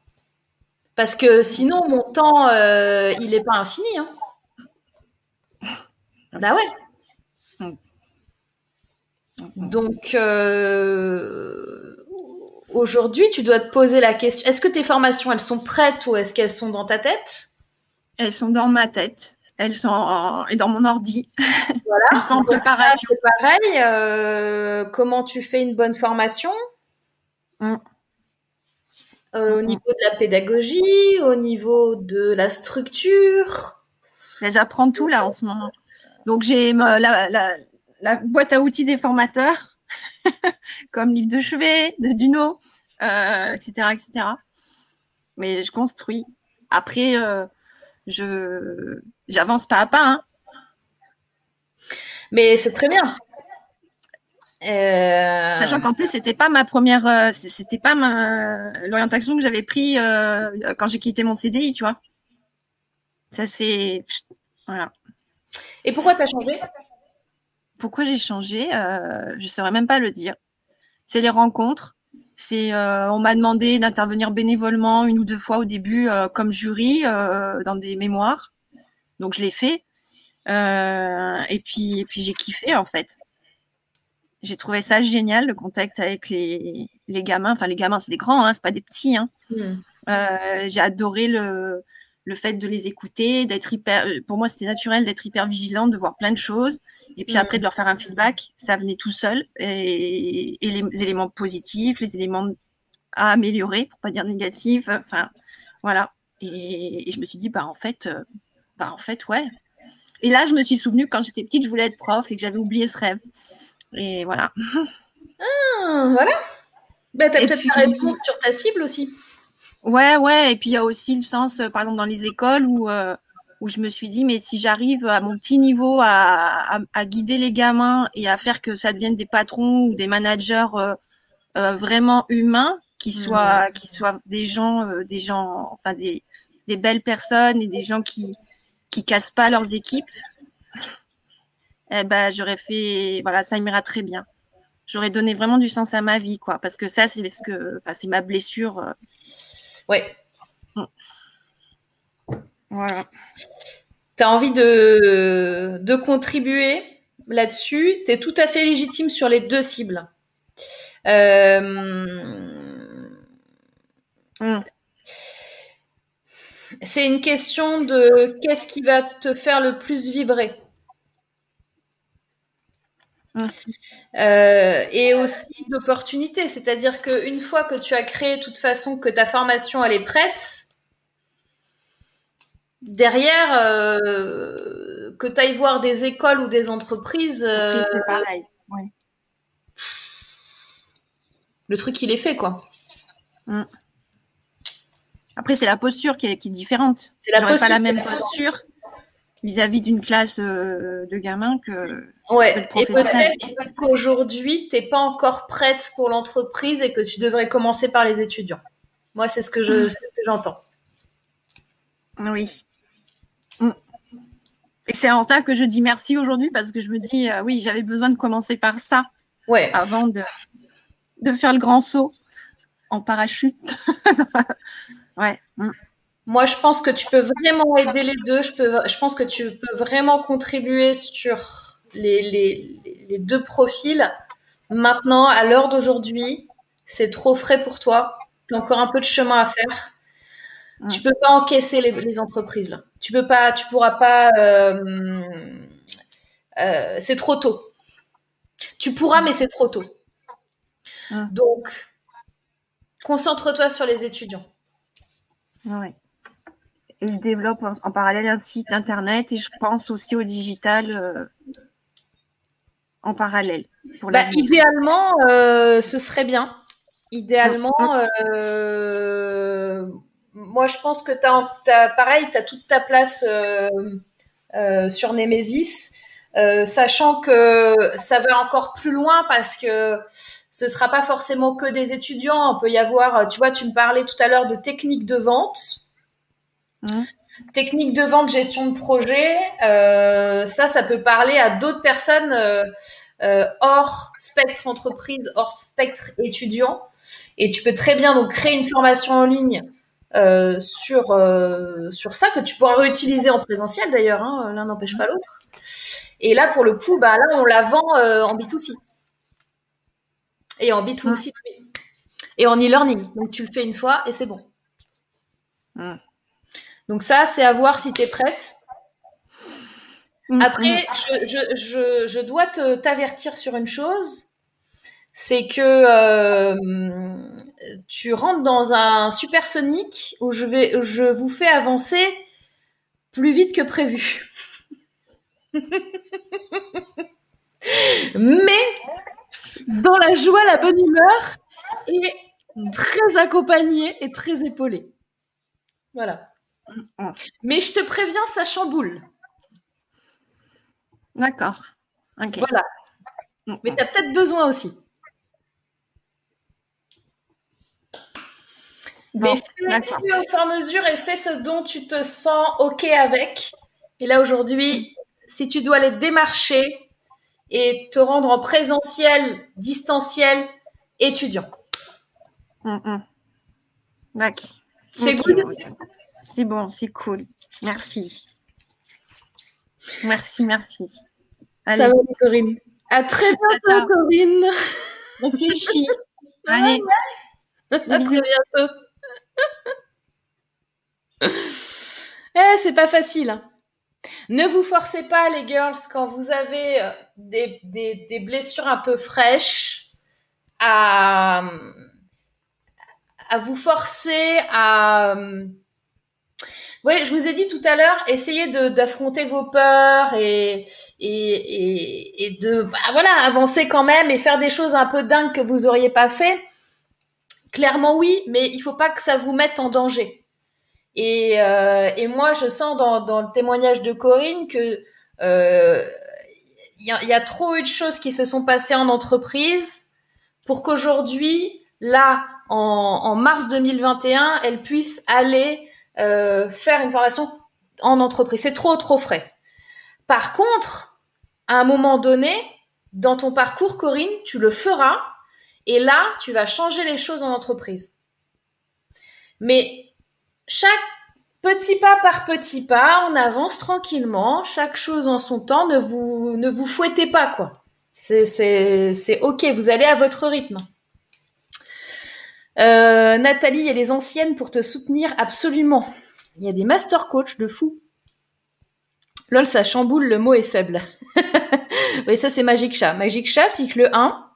Parce que sinon, mon temps, euh, il n'est pas infini. Hein. Bah ouais. Donc, euh, aujourd'hui, tu dois te poser la question, est-ce que tes formations, elles sont prêtes ou est-ce qu'elles sont dans ta tête? Elles sont dans ma tête. Elles sont et dans mon ordi. Voilà. elles sont en préparation. C'est pareil. Euh, comment tu fais une bonne formation mm. euh, Au niveau de la pédagogie, au niveau de la structure J'apprends tout là en ce moment. Donc j'ai la, la, boîte à outils des formateurs, [LAUGHS] comme livre de chevet, de Duno, euh, etc., etc. Mais je construis. Après, euh, je j'avance pas à pas. Hein. Mais c'est très bien. Euh... Sachant qu'en plus, c'était pas ma première, euh, c'était pas l'orientation que j'avais pris quand j'ai quitté mon CDI, tu vois. Ça c'est, voilà. Et pourquoi tu as changé? Pourquoi j'ai changé? Euh, Je ne saurais même pas le dire. C'est les rencontres. C'est, euh, on m'a demandé d'intervenir bénévolement une ou deux fois au début euh, comme jury dans des mémoires. Donc je l'ai fait. et puis, et puis j'ai kiffé en fait. J'ai trouvé ça génial le contact avec les, les gamins. Enfin les gamins, c'est des grands, hein, c'est pas des petits. Hein. Mmh. j'ai adoré le, le fait de les écouter, d'être hyper, euh, pour moi c'était naturel d'être hyper vigilante, de voir plein de choses, et puis après de leur faire un feedback, ça venait tout seul, et, les éléments positifs, les éléments à améliorer, pour pas dire négatifs, enfin voilà. Et, je me suis dit bah en fait, euh, bah en fait ouais. Et là je me suis souvenue quand j'étais petite je voulais être prof et que j'avais oublié ce rêve. Et voilà. Ah voilà. Bah t'as peut-être réponse sur ta cible aussi. Ouais, ouais. Et puis il y a aussi le sens, euh, par exemple, dans les écoles où, euh, où je me suis dit, mais si j'arrive à mon petit niveau à, à, guider les gamins et à faire que ça devienne des patrons ou des managers euh, vraiment humains, qui mmh. soient, qui soient des gens, des gens, enfin des, des belles personnes et des gens qui qui cassent pas leurs équipes, eh ben j'aurais fait, voilà, ça m'ira très bien. J'aurais donné vraiment du sens à ma vie, quoi, parce que ça, c'est ce que, enfin, c'est ma blessure. Ouais. Voilà. Tu as envie de, de contribuer là-dessus? Tu es tout à fait légitime sur les deux cibles. Euh, hmm. C'est une question de qu'est-ce qui va te faire le plus vibrer? Euh, et aussi d'opportunités. C'est-à-dire qu'une fois que tu as créé, de toute façon, que ta formation elle est prête, derrière, euh, que tu ailles voir des écoles ou des entreprises. Euh, c'est pareil. Le truc, il est fait, quoi. Mm. Après, c'est la posture qui est, qui est différente. C'est la pas la même posture vis-à-vis d'une classe de gamins que Ouais, et peut-être qu'aujourd'hui, tu n'es pas encore prête pour l'entreprise et que tu devrais commencer par les étudiants. Moi, c'est ce que je, j'entends. Oui. Mm. Et c'est en ça que je dis merci aujourd'hui parce que je me dis, euh, oui, j'avais besoin de commencer par ça ouais. avant de, de faire le grand saut en parachute. [LAUGHS] ouais. Moi, je pense que tu peux vraiment aider les deux. Je, peux, je pense que tu peux vraiment contribuer sur les, les, deux profils. Maintenant, à l'heure d'aujourd'hui, c'est trop frais pour toi. Tu as encore un peu de chemin à faire. Tu peux pas encaisser les, entreprises là. Tu peux pas, tu pourras pas. Euh, euh, c'est trop tôt. Tu pourras, mais c'est trop tôt. Donc, concentre-toi sur les étudiants. Oui. Je développe en, parallèle un site internet et je pense aussi au digital. Euh, en parallèle bah, Idéalement, euh, ce serait bien. Idéalement, euh, moi je pense que tu as, pareil, tu as toute ta place sur Nemesis, sachant que ça va encore plus loin parce que ce sera pas forcément que des étudiants. On peut y avoir, tu vois, tu me parlais tout à l'heure de techniques de vente. Mmh. Technique de vente, gestion de projet, euh, ça, ça peut parler à d'autres personnes. Euh, euh, hors spectre entreprise, hors spectre étudiant. Et tu peux très bien donc créer une formation en ligne euh, sur euh, sur ça que tu pourras réutiliser en présentiel d'ailleurs. Hein, L'un n'empêche pas l'autre. Et là, pour le coup, bah là, on la vend en B2C et en B2C et en e-learning. Donc tu le fais une fois et c'est bon. Donc ça, c'est à voir si tu es prête. Mm, Après, mm. je, dois t'avertir sur une chose, c'est que euh, tu rentres dans un supersonique où je, vais, je vous fais avancer plus vite que prévu. [LAUGHS] Mais dans la joie, la bonne humeur et très accompagné et très épaulé. Voilà. Mais je te préviens, ça chamboule. D'accord. Voilà. Mais tu as peut-être besoin aussi. Mais fais, au fur et à mesure et fais ce dont tu te sens OK avec. Et là, aujourd'hui, si tu dois aller démarcher et te rendre en présentiel, distanciel, étudiant. D'accord. C'est cool. C'est bon, c'est cool. Merci. Merci, merci. Allez. Ça va, Corinne? [LAUGHS] À très bientôt, Corinne. Réfléchis. [LAUGHS] Allez. À très bientôt. eh, c'est pas facile. Hein. Ne vous forcez pas, les girls, quand vous avez euh, des, des, des blessures un peu fraîches, à, à vous forcer à oui, je vous ai dit tout à l'heure, essayez d'affronter vos peurs et, et, et, de bah, voilà avancer quand même et faire des choses un peu dingues que vous auriez pas fait. Clairement oui, mais il faut pas que ça vous mette en danger. Et, euh, et moi, je sens dans, dans, le témoignage de Corinne que euh, il y, a, y, a, trop eu de choses qui se sont passées en entreprise pour qu'aujourd'hui, là, en, en mars 2021, elle puisse aller euh, faire une formation en entreprise. C'est trop, trop frais. Par contre, à un moment donné, dans ton parcours, Corinne, tu le feras et là, tu vas changer les choses en entreprise. Mais chaque petit pas par petit pas, on avance tranquillement, chaque chose en son temps, ne vous, ne vous fouettez pas, quoi. C'est, c'est, c'est ok, vous allez à votre rythme. Euh, Nathalie, a les anciennes pour te soutenir absolument. Il y a des master coach de fou. Lol, ça chamboule, le mot est faible. [LAUGHS] oui, ça c'est Magic Chat. Magic Chat, cycle 1.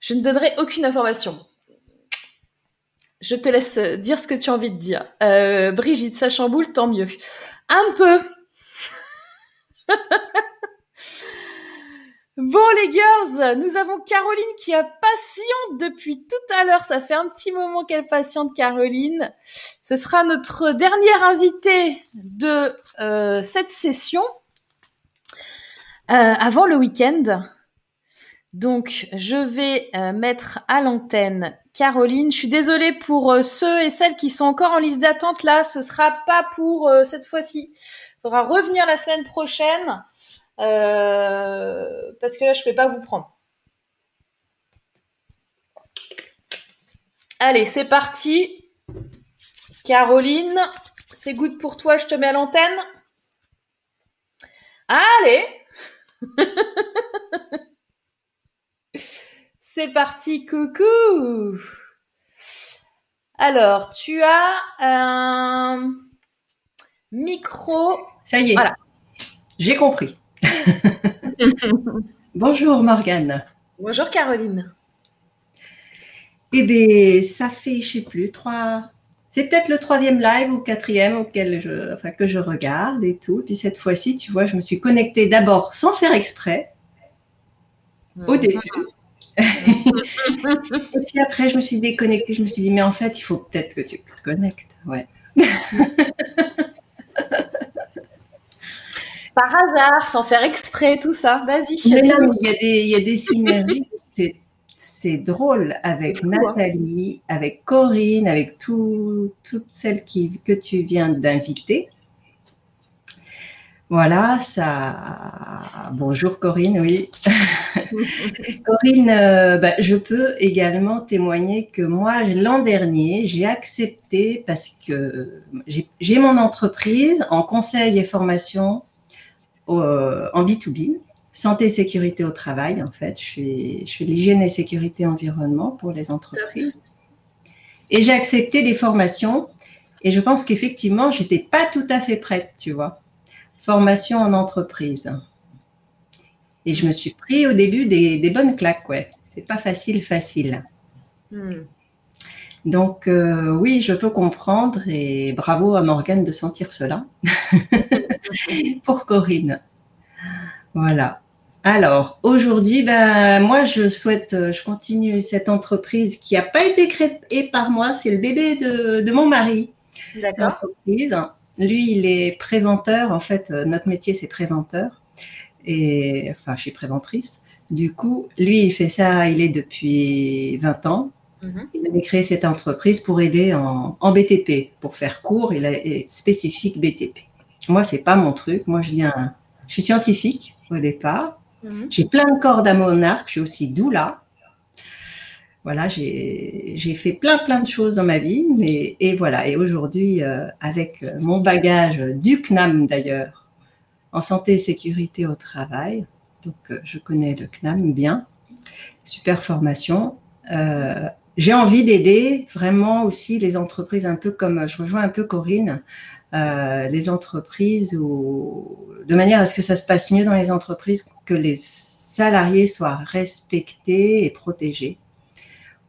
Je ne donnerai aucune information. Je te laisse dire ce que tu as envie de dire. Euh, Brigitte, ça chamboule, tant mieux. Un peu. [LAUGHS] Bon les girls, nous avons Caroline qui a patiente depuis tout à l'heure. Ça fait un petit moment qu'elle patiente Caroline. Ce sera notre dernière invitée de euh, cette session euh, avant le week-end. Donc je vais euh, mettre à l'antenne Caroline. Je suis désolée pour ceux et celles qui sont encore en liste d'attente là. Ce sera pas pour cette fois-ci. Il faudra revenir la semaine prochaine. Euh, parce que là, je ne vais pas vous prendre. Allez, c'est parti. Caroline, c'est good pour toi, je te mets à l'antenne. Allez [LAUGHS] C'est parti, coucou Alors, tu as un micro. Ça y est. Voilà. J'ai compris. [LAUGHS] Bonjour Morgane. Bonjour Caroline. Eh bien, ça fait, je sais plus, trois. C'est peut-être le troisième live ou quatrième auquel je, enfin, que je regarde et tout. Puis cette fois-ci, tu vois, je me suis connectée d'abord sans faire exprès, au début. [LAUGHS] et puis après, je me suis déconnectée. Je me suis dit, mais en fait, il faut peut-être que tu te connectes. Ouais. [LAUGHS] par hasard, sans faire exprès, tout ça. Vas-y. il y a des, synergies. [LAUGHS] c'est drôle avec. Nathalie, avec Corinne, avec toutes celles qui, que tu viens d'inviter. Voilà, ça. Bonjour Corinne, oui. [LAUGHS] Corinne, euh, bah, je peux également témoigner que moi, l'an dernier, j'ai accepté parce que j'ai mon entreprise en conseil et formation euh, en B2B, santé et sécurité au travail, en fait. Je je de l'hygiène et sécurité environnement pour les entreprises. Et j'ai accepté des formations et je pense qu'effectivement, j'étais pas tout à fait prête, tu vois formation en entreprise. Et je me suis pris au début des, bonnes claques, ouais. C'est pas facile, facile. Hmm. Donc euh, oui, je peux comprendre et bravo à Morgane de sentir cela [LAUGHS] [LAUGHS] pour Corinne. Voilà. Alors aujourd'hui, ben moi je souhaite, je continue cette entreprise qui n'a pas été créée par moi, c'est le bébé de, de mon mari. D'accord. Lui, il est préventeur. En fait, euh, notre métier, c'est préventeur. Et enfin, je suis préventrice. Du coup, lui, il fait ça, il est depuis 20 ans. Mhm. Il a créé cette entreprise pour aider en, BTP, pour faire court. Il est spécifique BTP. Moi, c'est pas mon truc. Moi, je viens, je suis scientifique au départ. Mhm. J'ai plein de cordes à mon arc. Je suis aussi doula voilà, j'ai fait plein plein de choses dans ma vie, mais et voilà. Et aujourd'hui, euh, avec euh, mon bagage du CNAM d'ailleurs, en santé et sécurité au travail, donc euh, je connais le CNAM bien, super formation. j'ai envie d'aider vraiment aussi les entreprises, un peu comme je rejoins un peu Corinne, les entreprises ou de manière à ce que ça se passe mieux dans les entreprises, que les salariés soient respectés et protégés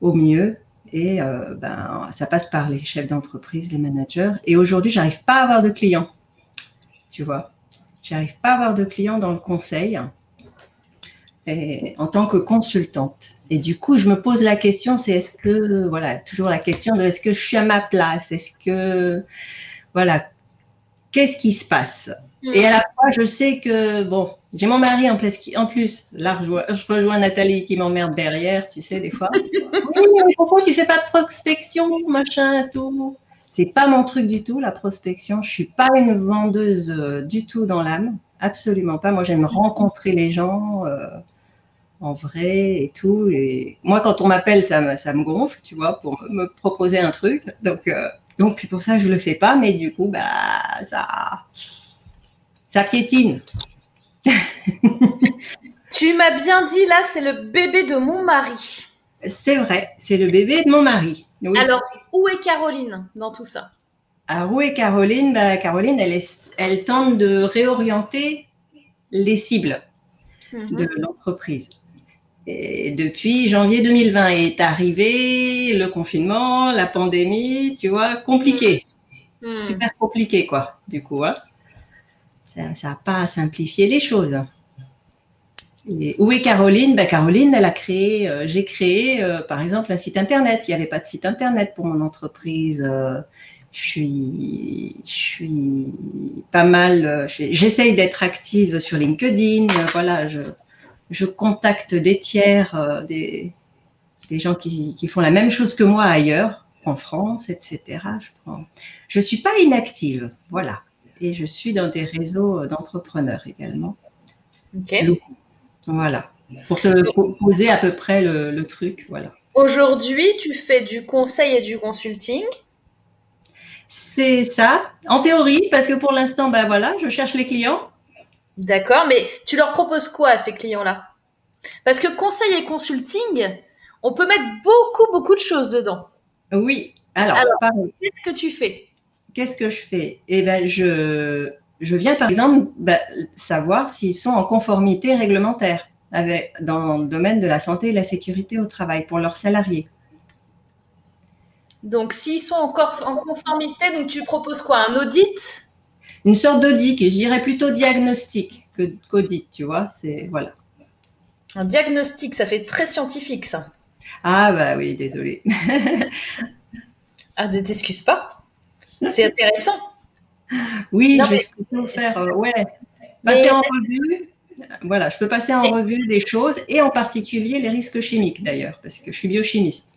au mieux. Et euh, ben, ça passe par les chefs d'entreprise, les managers. Et aujourd'hui, j'arrive pas à avoir de clients. Tu vois, j'arrive pas à avoir de clients dans le conseil en tant que consultante. Et du coup, je me pose la question, c'est est-ce que, voilà, toujours la question de est-ce que je suis à ma place? Est-ce que, voilà, qu'est-ce qui se passe? Et à la fois, je sais que, bon, j'ai mon mari en plus, en plus là, je rejoins, Nathalie qui m'emmerde derrière, tu sais, des fois. [LAUGHS] oui, mais pourquoi tu fais pas de prospection, machin, tout C'est pas mon truc du tout, la prospection. Je suis pas une vendeuse euh, du tout dans l'âme, absolument pas. Moi, j'aime rencontrer les gens euh, en vrai et tout. Et moi, quand on m'appelle, ça me, ça me gonfle, tu vois, pour me proposer un truc. Donc, euh, donc c'est pour ça que je le fais pas, mais du coup, bah, ça, ça piétine. [LAUGHS] tu m'as bien dit là, c'est le bébé de mon mari. C'est vrai, c'est le bébé de mon mari. Alors, où est Caroline dans tout ça? Alors, où est Caroline? Bah, Caroline, elle, elle tente de réorienter les cibles mhm. de l'entreprise. Et depuis janvier 2020 est arrivé le confinement, la pandémie, tu vois, compliqué. Mhm. Super compliqué, quoi, du coup. Hein. Ça n'a pas simplifié les choses. Et où est Caroline? Ben Caroline, elle a créé, euh, j'ai créé euh, par exemple un site internet. Il n'y avait pas de site internet pour mon entreprise. Euh, je suis, je suis pas mal. J'essaye d'être active sur LinkedIn. voilà, je, je contacte des tiers, des, des gens qui, qui, font la même chose que moi ailleurs, en France, etc. Je ne je suis pas inactive. Voilà et je suis dans des réseaux d'entrepreneurs également. Ok. Voilà. Pour te poser à peu près le, truc, voilà. Aujourd'hui, tu fais du conseil et du consulting? C'est ça, en théorie, parce que pour l'instant, ben voilà, je cherche les clients. D'accord, mais tu leur proposes quoi à ces clients-là? Parce que conseil et consulting, on peut mettre beaucoup, beaucoup de choses dedans. Oui, alors, alors qu'est-ce que tu fais? Qu'est-ce que je fais? Eh ben, je, je viens par exemple ben, savoir s'ils sont en conformité réglementaire avec, dans le domaine de la santé et la sécurité au travail pour leurs salariés. Donc, s'ils sont encore en conformité, donc tu proposes quoi? Un audit? Une sorte d'audit, et je dirais plutôt diagnostic qu'audit, tu vois. C'est voilà. Un diagnostic, ça fait très scientifique, ça. Ah bah oui, désolé. ah, ne t'excuse pas. C'est intéressant. Oui, je vais faire, euh, ouais, passer en revue. Voilà, je peux passer en revue des choses et en particulier les risques chimiques d'ailleurs, parce que je suis biochimiste.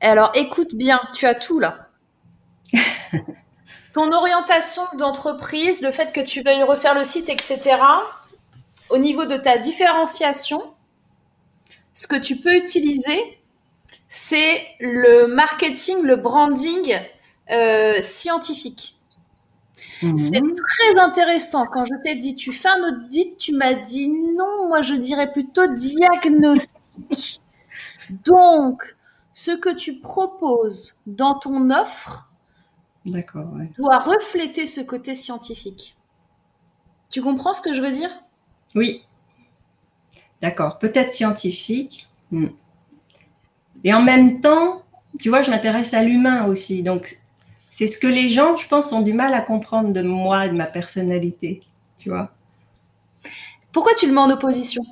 Alors, écoute bien, tu as tout là. [LAUGHS] ton orientation d'entreprise, le fait que tu veuilles refaire le site, etc., au niveau de ta différenciation, ce que tu peux utiliser, c'est le marketing, le branding euh, scientifique. Mhm. C'est très intéressant. Quand je t'ai dit, tu fais un audit, tu m'as dit non, moi je dirais plutôt diagnostic. Donc, ce que tu proposes dans ton offre D'accord, ouais. doit refléter ce côté scientifique. Tu comprends ce que je veux dire? Oui. D'accord. Peut-être scientifique. Hmm. Et en même temps, tu vois, je m'intéresse à l'humain aussi. Donc, c'est ce que les gens, je pense, ont du mal à comprendre de moi, de ma personnalité. Tu vois Pourquoi tu le mets en opposition?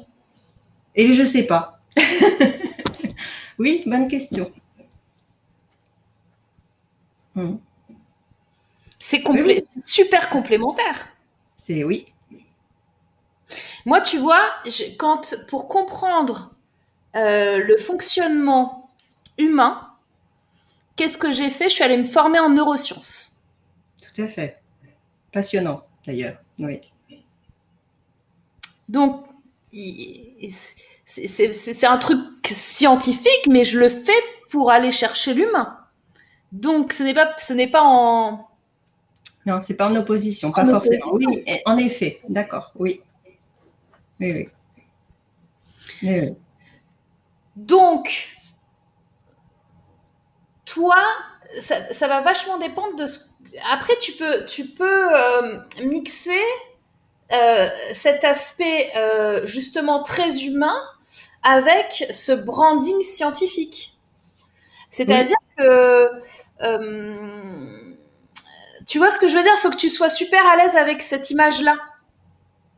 Et je sais pas. [LAUGHS] oui, bonne question. Hmm. C'est complé- c'est super complémentaire. C'est oui. Moi, tu vois, je- quand pour comprendre euh, le fonctionnement humain, qu'est-ce que j'ai fait? Je suis allée me former en neurosciences. Tout à fait. Passionnant, d'ailleurs. Oui. Donc, c'est un truc scientifique, mais je le fais pour aller chercher l'humain. Donc, ce n'est pas, ce n'est pas en. Non, c'est pas en opposition, pas En forcément. opposition. Oui, et- en effet, d'accord, oui. Oui, oui. Oui, oui. Donc, toi, ça, ça va vachement dépendre de ce. Après, tu peux, tu peux euh, mixer euh, cet aspect euh, justement très humain avec ce branding scientifique. C'est-à-dire que. Euh, tu vois ce que je veux dire? Il faut que tu sois super à l'aise avec cette image-là.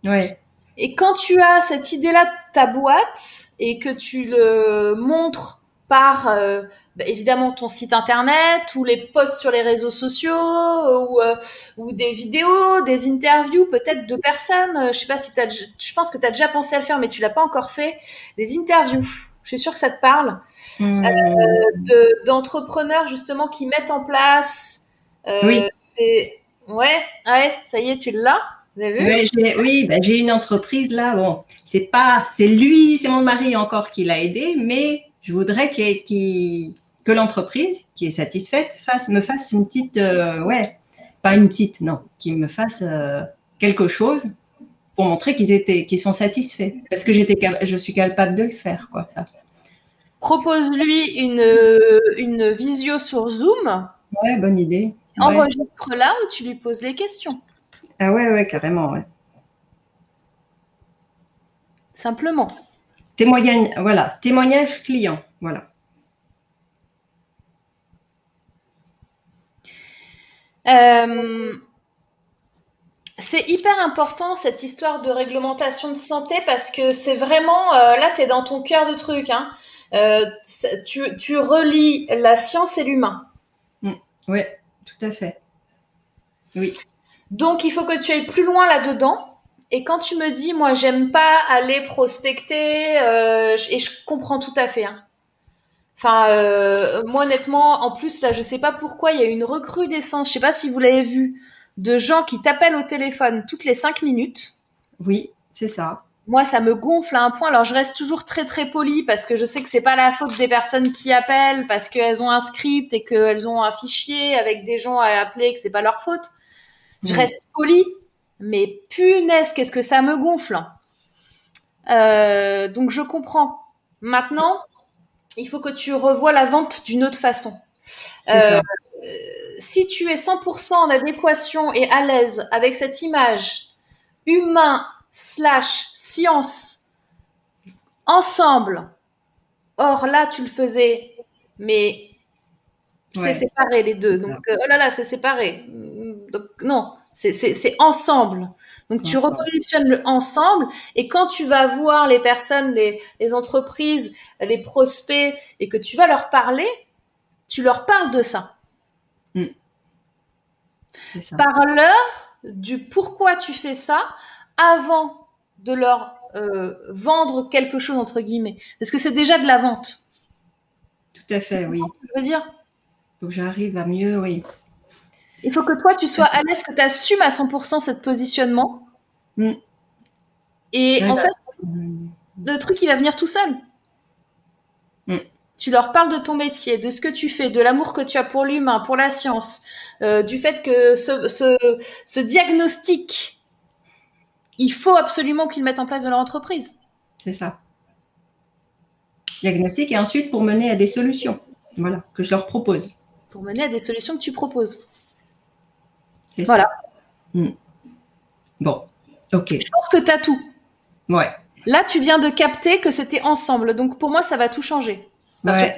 Ouais, Et quand tu as cette idée-là de ta boîte et que tu le montres par euh, bah, évidemment ton site internet ou les posts sur les réseaux sociaux ou, euh, ou des vidéos, des interviews peut-être de personnes, euh, je sais pas si déjà- je pense que tu as déjà pensé à le faire mais tu l'as pas encore fait, des interviews. Je suis sûre que ça te parle Hmm, de d'entrepreneurs justement qui mettent en place. euh, Oui. C'est ouais, ouais, ça y est, tu l'as. Ouais, j'ai- oui, ben, j'ai une entreprise là. Bon, c'est pas, c'est lui, c'est mon mari encore qui l'a aidé, mais je voudrais ait- que l'entreprise qui est satisfaite fasse, me fasse une petite, euh, ouais, pas une petite, non, qu'il me fasse euh, quelque chose pour montrer qu'ils étaient, qu'ils sont satisfaits, parce que j'étais, je suis capable de le faire, quoi. Ça. Propose-lui une, une visio sur Zoom, Ouais, bonne idée. Ouais. enregistre-la où tu lui poses les questions, Ah ouais, ouais, carrément, ouais. simplement. Témoignage, voilà, témoignage client, voilà. Euh, c'est hyper important cette histoire de réglementation de santé parce que c'est vraiment, euh, là tu es dans ton cœur de truc, hein. Euh, tu, tu relis la science et l'humain. Ouais, tout à fait. Oui. Donc il faut que tu ailles plus loin là-dedans. Et quand tu me dis, moi j'aime pas aller prospecter, euh, et je comprends tout à fait. hein. Enfin, euh, moi honnêtement, en plus là, je sais pas pourquoi il y a une recrudescence. Je sais pas si vous l'avez vu, de gens qui t'appellent au téléphone toutes les cinq minutes. Oui, c'est ça. Moi, ça me gonfle à un point. Alors, je reste toujours très très polie parce que je sais que c'est pas la faute des personnes qui appellent parce qu'elles ont un script et qu'elles ont un fichier avec des gens à appeler et que c'est pas leur faute. Je Mm. reste polie, mais punaise, qu'est-ce que ça me gonfle. Euh, donc, je comprends. Maintenant, il faut que tu revoies la vente d'une autre façon. Euh, si tu es 100% en adéquation et à l'aise avec cette image humain slash science ensemble, or là tu le faisais, mais c'est Ouais. séparé les deux. Donc euh, oh là là, c'est séparé. Donc non, c'est ensemble. Donc tu Ensemble. repositionnes le ensemble et quand tu vas voir les personnes, les, les entreprises, les prospects et que tu vas leur parler, tu leur parles de ça. C'est ça. Parle-leur du pourquoi tu fais ça avant de leur euh, vendre quelque chose entre guillemets, parce que c'est déjà de la vente. Tout à fait, oui. Je veux dire? Que j'arrive à mieux, oui. Il faut que toi, tu sois à l'aise, que tu assumes à 100% ce positionnement. Mm. Et en fait, le truc, il va venir tout seul. Mm. Tu leur parles de ton métier, de ce que tu fais, de l'amour que tu as pour l'humain, pour la science, euh, du fait que ce, ce, diagnostic, il faut absolument qu'ils mettent en place dans leur entreprise. C'est ça. Diagnostic et ensuite pour mener à des solutions. Voilà, que je leur propose. Pour mener à des solutions que tu proposes. Voilà. Hmm. Bon, ok. Je pense que tu as tout. Ouais. Là, tu viens de capter que c'était ensemble. Donc, pour moi, ça va tout changer. ouais,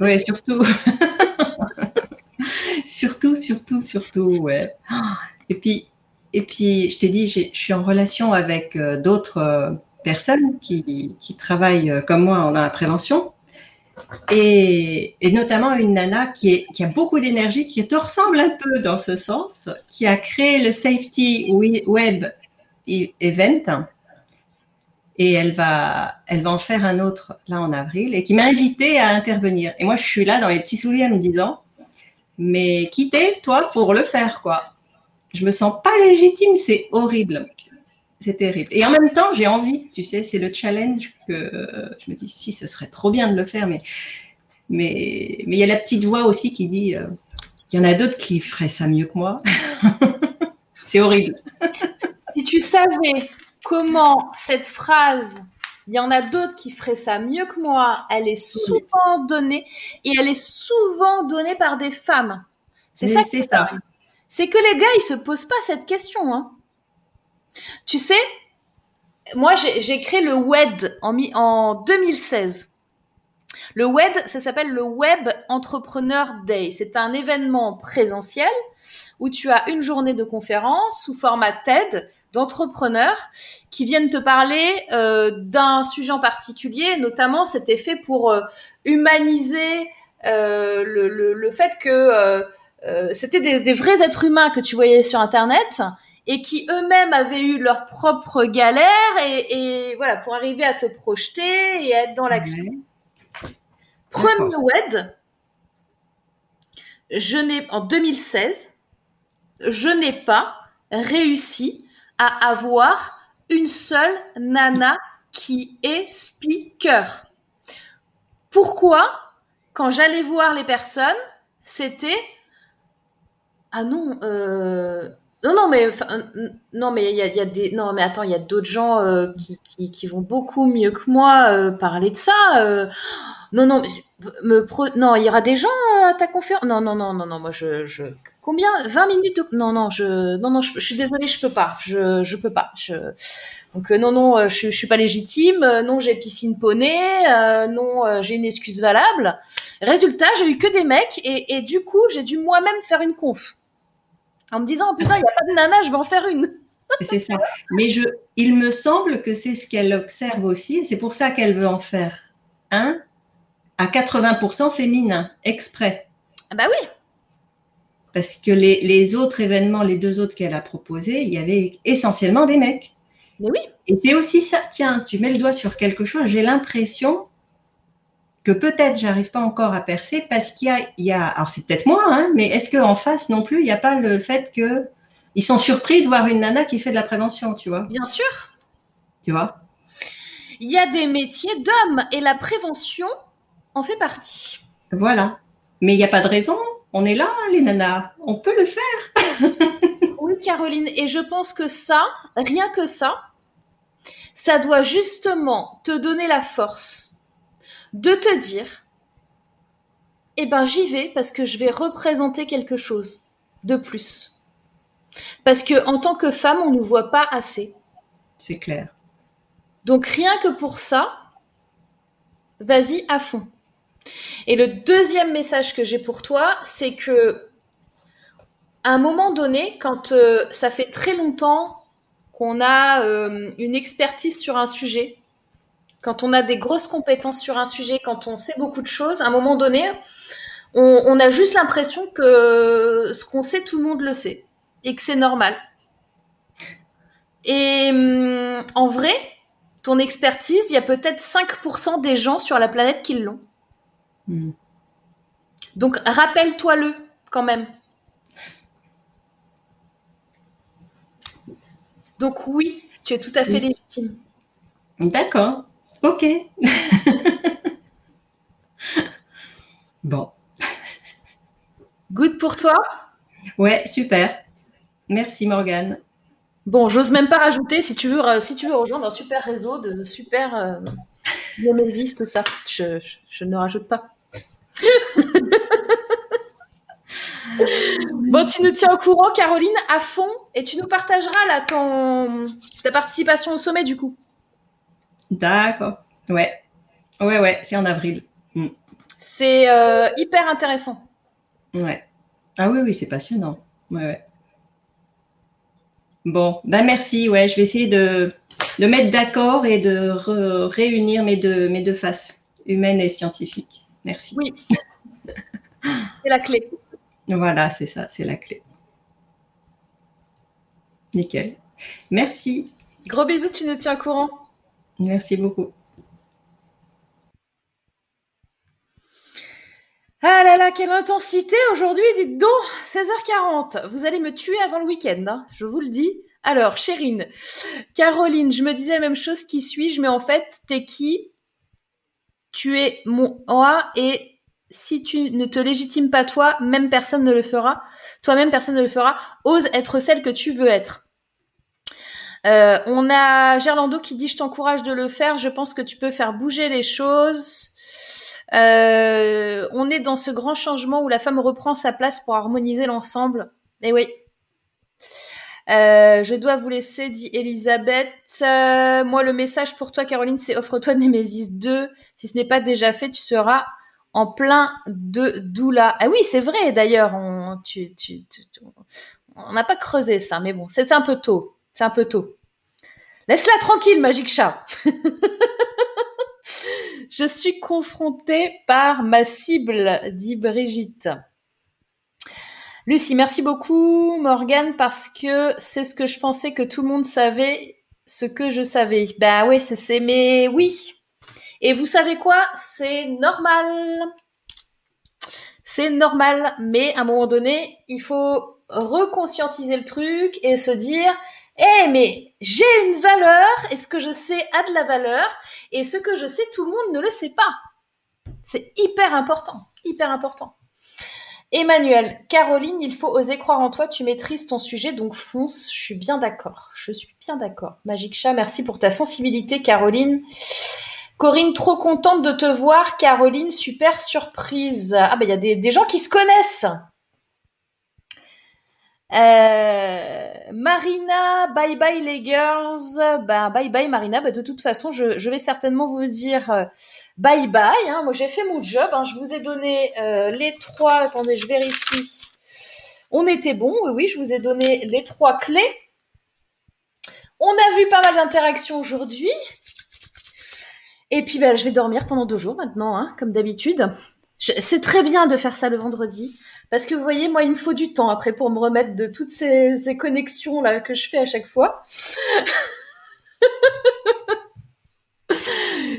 oui, surtout. [LAUGHS] [LAUGHS] surtout, surtout, surtout, ouais. Et puis, et puis je t'ai dit, je suis en relation avec euh, d'autres euh, personnes qui, travaillent euh, comme moi en la prévention. Et, notamment une nana qui a beaucoup d'énergie, qui te ressemble un peu dans ce sens, qui a créé le Safety Web e-, Event. Et elle va, elle va en faire un autre là en avril et qui m'a invité à intervenir. Et moi, je suis là dans les petits souliers en me disant, mais quittez toi pour le faire, quoi? Je me sens pas légitime, c'est horrible. C'est terrible. Et en même temps, j'ai envie, tu sais, c'est le challenge que je me dis, si, ce serait trop bien de le faire, mais mais mais il y a la petite voix aussi qui dit, euh, il y en a d'autres qui feraient ça mieux que moi. [LAUGHS] c'est horrible. [LAUGHS] si tu savais comment cette phrase, il y en a d'autres qui feraient ça mieux que moi, elle est souvent donnée et elle est souvent donnée par des femmes. C'est ça. C'est ça. C'est que les gars, ils se posent pas cette question. Hein. Tu sais, moi, j'ai créé le WED en, en 2016. Le WED, ça s'appelle le Web Entrepreneur Day. C'est un événement présentiel où tu as une journée de conférence sous format TED d'entrepreneurs qui viennent te parler euh, d'un sujet en particulier. Notamment, c'était fait pour euh, humaniser euh, le, fait que c'était des, des, vrais êtres humains que tu voyais sur Internet et qui eux-mêmes avaient eu leurs propres galères et, voilà pour arriver à te projeter et être dans l'action. Premier WED, je n'ai en 2016, je n'ai pas réussi à avoir une seule nana qui est speaker. Pourquoi Quand j'allais voir les personnes, c'était ah non, euh, non, non, mais non, mais il y a, y a, des non, mais attends, il y a d'autres gens euh, qui, qui, qui, vont beaucoup mieux que moi euh, parler de ça. Euh. non, non, me pro... non, il y aura des gens à ta conférence. Non, non, non, non, non, moi je, je... combien? 20 minutes de... Non, non, je non, non, je, suis désolée, je peux pas, je, je peux pas. Je... Donc non, non, je, je suis pas légitime. non, j'ai piscine poney. non, j'ai une excuse valable. Résultat, j'ai eu que des mecs et, et du coup, j'ai dû moi-même faire une conf en me disant putain, il n'y a pas de nana, je vais en faire une. [LAUGHS] c'est ça. Mais je, il me semble que c'est ce qu'elle observe aussi, c'est pour ça qu'elle veut en faire un à 80% féminin, exprès. Ah bah oui. Parce que les, les autres événements, les deux autres qu'elle a proposés, il y avait essentiellement des mecs. Mais oui. Et c'est aussi ça, tiens, tu mets le doigt sur quelque chose, j'ai l'impression que peut-être j'arrive pas encore à percer parce qu'il y a, il y a alors c'est peut-être moi, hein, mais est-ce qu'en face non plus, il n'y a pas le fait que ils sont surpris de voir une nana qui fait de la prévention, tu vois? Bien sûr. Tu vois? Il y a des métiers d'hommes et la prévention en fait partie. Voilà. Mais il n'y a pas de raison. On est là, les nanas. On peut le faire. [LAUGHS] oui, Caroline. Et je pense que ça, rien que ça, ça doit justement te donner la force de te dire, eh ben j'y vais parce que je vais représenter quelque chose de plus. Parce que en tant que femme, on ne nous voit pas assez. C'est clair. Donc rien que pour ça, vas-y à fond. Et le deuxième message que j'ai pour toi, c'est que à un moment donné, quand euh, ça fait très longtemps qu'on a euh, une expertise sur un sujet, quand on a des grosses compétences sur un sujet, quand on sait beaucoup de choses, à un moment donné, on, a juste l'impression que ce qu'on sait, tout le monde le sait et que c'est normal. Et hum, en vrai, ton expertise, il y a peut-être 5% des gens sur la planète qui l'ont. Hmm. Donc rappelle-toi-le quand même. Donc oui, tu es tout à fait légitime. D'accord. Ok. [LAUGHS] bon. Good pour toi? Ouais, super. Merci Morgane. Bon, j'ose même pas rajouter, si tu veux, euh, si tu veux rejoindre un super réseau de super euh, tout ça, je ne rajoute pas. [LAUGHS] bon, tu nous tiens au courant, Caroline, à fond, et tu nous partageras là ton ta participation au sommet du coup. D'accord. Ouais. Ouais, ouais, c'est en avril. Mm. C'est euh, hyper intéressant. Ouais. Ah oui, oui, c'est passionnant. Ouais, ouais. Bon, ben merci. Ouais, je vais essayer de, de mettre d'accord et de réunir mes deux, mes deux faces, humaines et scientifiques. Merci. Oui. c'est la clé. Voilà, c'est ça, c'est la clé. Nickel. Merci. Gros bisous, tu nous tiens au courant. Merci beaucoup. Ah là là, quelle intensité aujourd'hui, dites donc 16h40. Vous allez me tuer avant le week-end, hein, je vous le dis. Alors, Chérine, Caroline, je me disais la même chose, qui suis-je Mais en fait, t'es qui? Tu es mon moi et si tu ne te légitimes pas toi, même personne ne le fera. Toi-même, personne ne le fera. Ose être celle que tu veux être. Euh, on a Gerlando qui dit je t'encourage de le faire. Je pense que tu peux faire bouger les choses. Euh, on est dans ce grand changement où la femme reprend sa place pour harmoniser l'ensemble. Eh oui. Euh, je dois vous laisser, dit Elisabeth. moi, le message pour toi, Caroline, c'est offre-toi Nemesis 2. Si ce n'est pas déjà fait, tu seras en plein de doula. Ah oui, c'est vrai, d'ailleurs. On tu, tu, on n'a pas creusé ça, mais bon, c'est un peu tôt. C'est un peu tôt. Laisse-la tranquille, Magic Chat. [LAUGHS] Je suis confrontée par ma cible, dit Brigitte. Lucie, merci beaucoup, Morgane, parce que c'est ce que je pensais que tout le monde savait, ce que je savais. Ben oui, c'est, mais oui. Et vous savez quoi? C'est normal. C'est normal, mais à un moment donné, il faut reconscientiser le truc et se dire, eh mais j'ai une valeur et ce que je sais a de la valeur? Et ce que je sais tout le monde ne le sait pas. C'est hyper important, hyper important. Emmanuel, Caroline, il faut oser croire en toi, tu maîtrises ton sujet, donc fonce, je suis bien d'accord, je suis bien d'accord. Magic Chat, merci pour ta sensibilité, Caroline. Corinne, trop contente de te voir. Caroline, super surprise. Ah ben il y a des, des gens qui se connaissent. Euh, Marina, bye bye les girls. Ben bye bye Marina. Ben, de toute façon, je, vais certainement vous dire euh, bye bye. Hein. Moi, j'ai fait mon job. Hein. Je vous ai donné euh, les trois. Attendez, je vérifie. On était bon. Oui, oui, je vous ai donné les trois clés. On a vu pas mal d'interactions aujourd'hui. Et puis, ben, je vais dormir pendant deux jours maintenant, hein, comme d'habitude. C'est très bien de faire ça le vendredi. Parce que vous voyez, moi, il me faut du temps après pour me remettre de toutes ces, connexions là que je fais à chaque fois. [LAUGHS]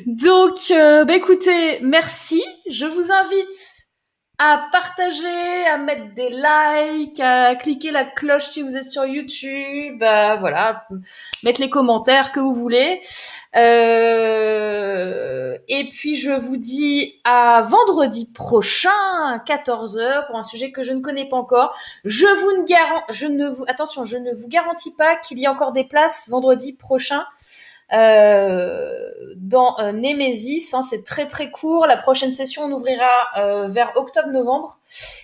Donc, euh, bah écoutez, merci. Je vous invite à partager, à mettre des likes, à cliquer la cloche si vous êtes sur YouTube, voilà, mettre les commentaires que vous voulez. Euh, et puis je vous dis à vendredi prochain, 14h, pour un sujet que je ne connais pas encore. Je vous ne je ne vous, attention, je ne vous garantis pas qu'il y ait encore des places vendredi prochain. Euh, dans euh, Nemesis. Hein, c'est très très court. La prochaine session, on ouvrira euh, vers octobre-novembre.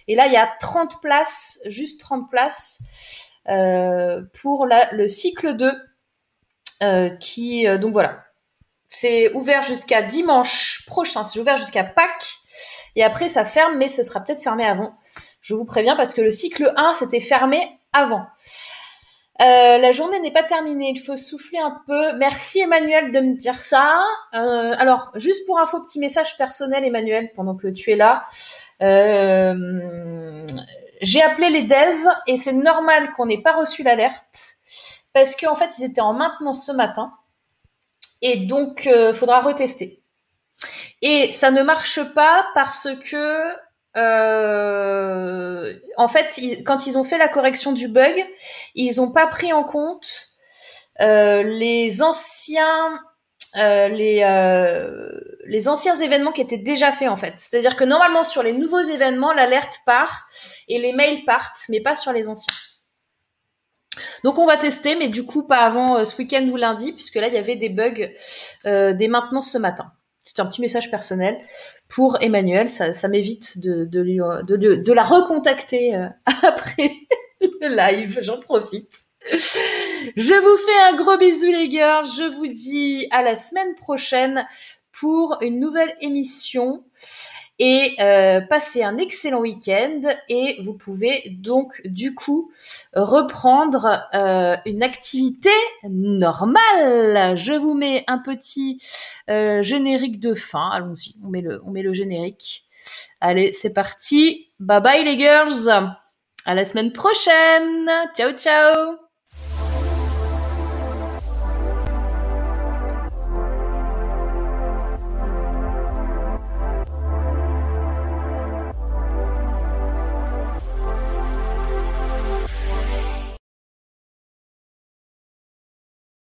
Et là, il y a 30 places, juste 30 places pour le cycle 2. qui donc voilà, c'est ouvert jusqu'à dimanche prochain. C'est ouvert jusqu'à Pâques. Et après, ça ferme, mais ce sera peut-être fermé avant. Je vous préviens parce que le cycle 1, c'était fermé avant. Euh, la journée n'est pas terminée, il faut souffler un peu. Merci Emmanuel de me dire ça. Euh, alors, juste pour info, petit message personnel Emmanuel, pendant que tu es là. Euh, j'ai appelé les devs et c'est normal qu'on n'ait pas reçu l'alerte parce qu'en fait, ils étaient en maintenance ce matin et donc faudra retester. Et ça ne marche pas parce que euh, en fait, quand ils ont fait la correction du bug, ils n'ont pas pris en compte les anciens les les anciens événements qui étaient déjà faits en fait. C'est-à-dire que normalement sur les nouveaux événements, l'alerte part et les mails partent, mais pas sur les anciens. Donc on va tester, mais du coup pas avant euh, ce week-end ou lundi, puisque là il y avait des bugs euh, dès maintenant ce matin. C'était un petit message personnel pour Emmanuel, ça, m'évite de, de, de, la recontacter euh, [LAUGHS] après le live, j'en profite. Je vous fais un gros bisou les gars, je vous dis à la semaine prochaine pour une nouvelle émission et euh, passez un excellent week-end et vous pouvez donc du coup reprendre euh, une activité normale. Je vous mets un petit euh, générique de fin. Allons-y, on met le on met le générique. Allez, c'est parti. Bye bye les girls. À la semaine prochaine. Ciao ciao.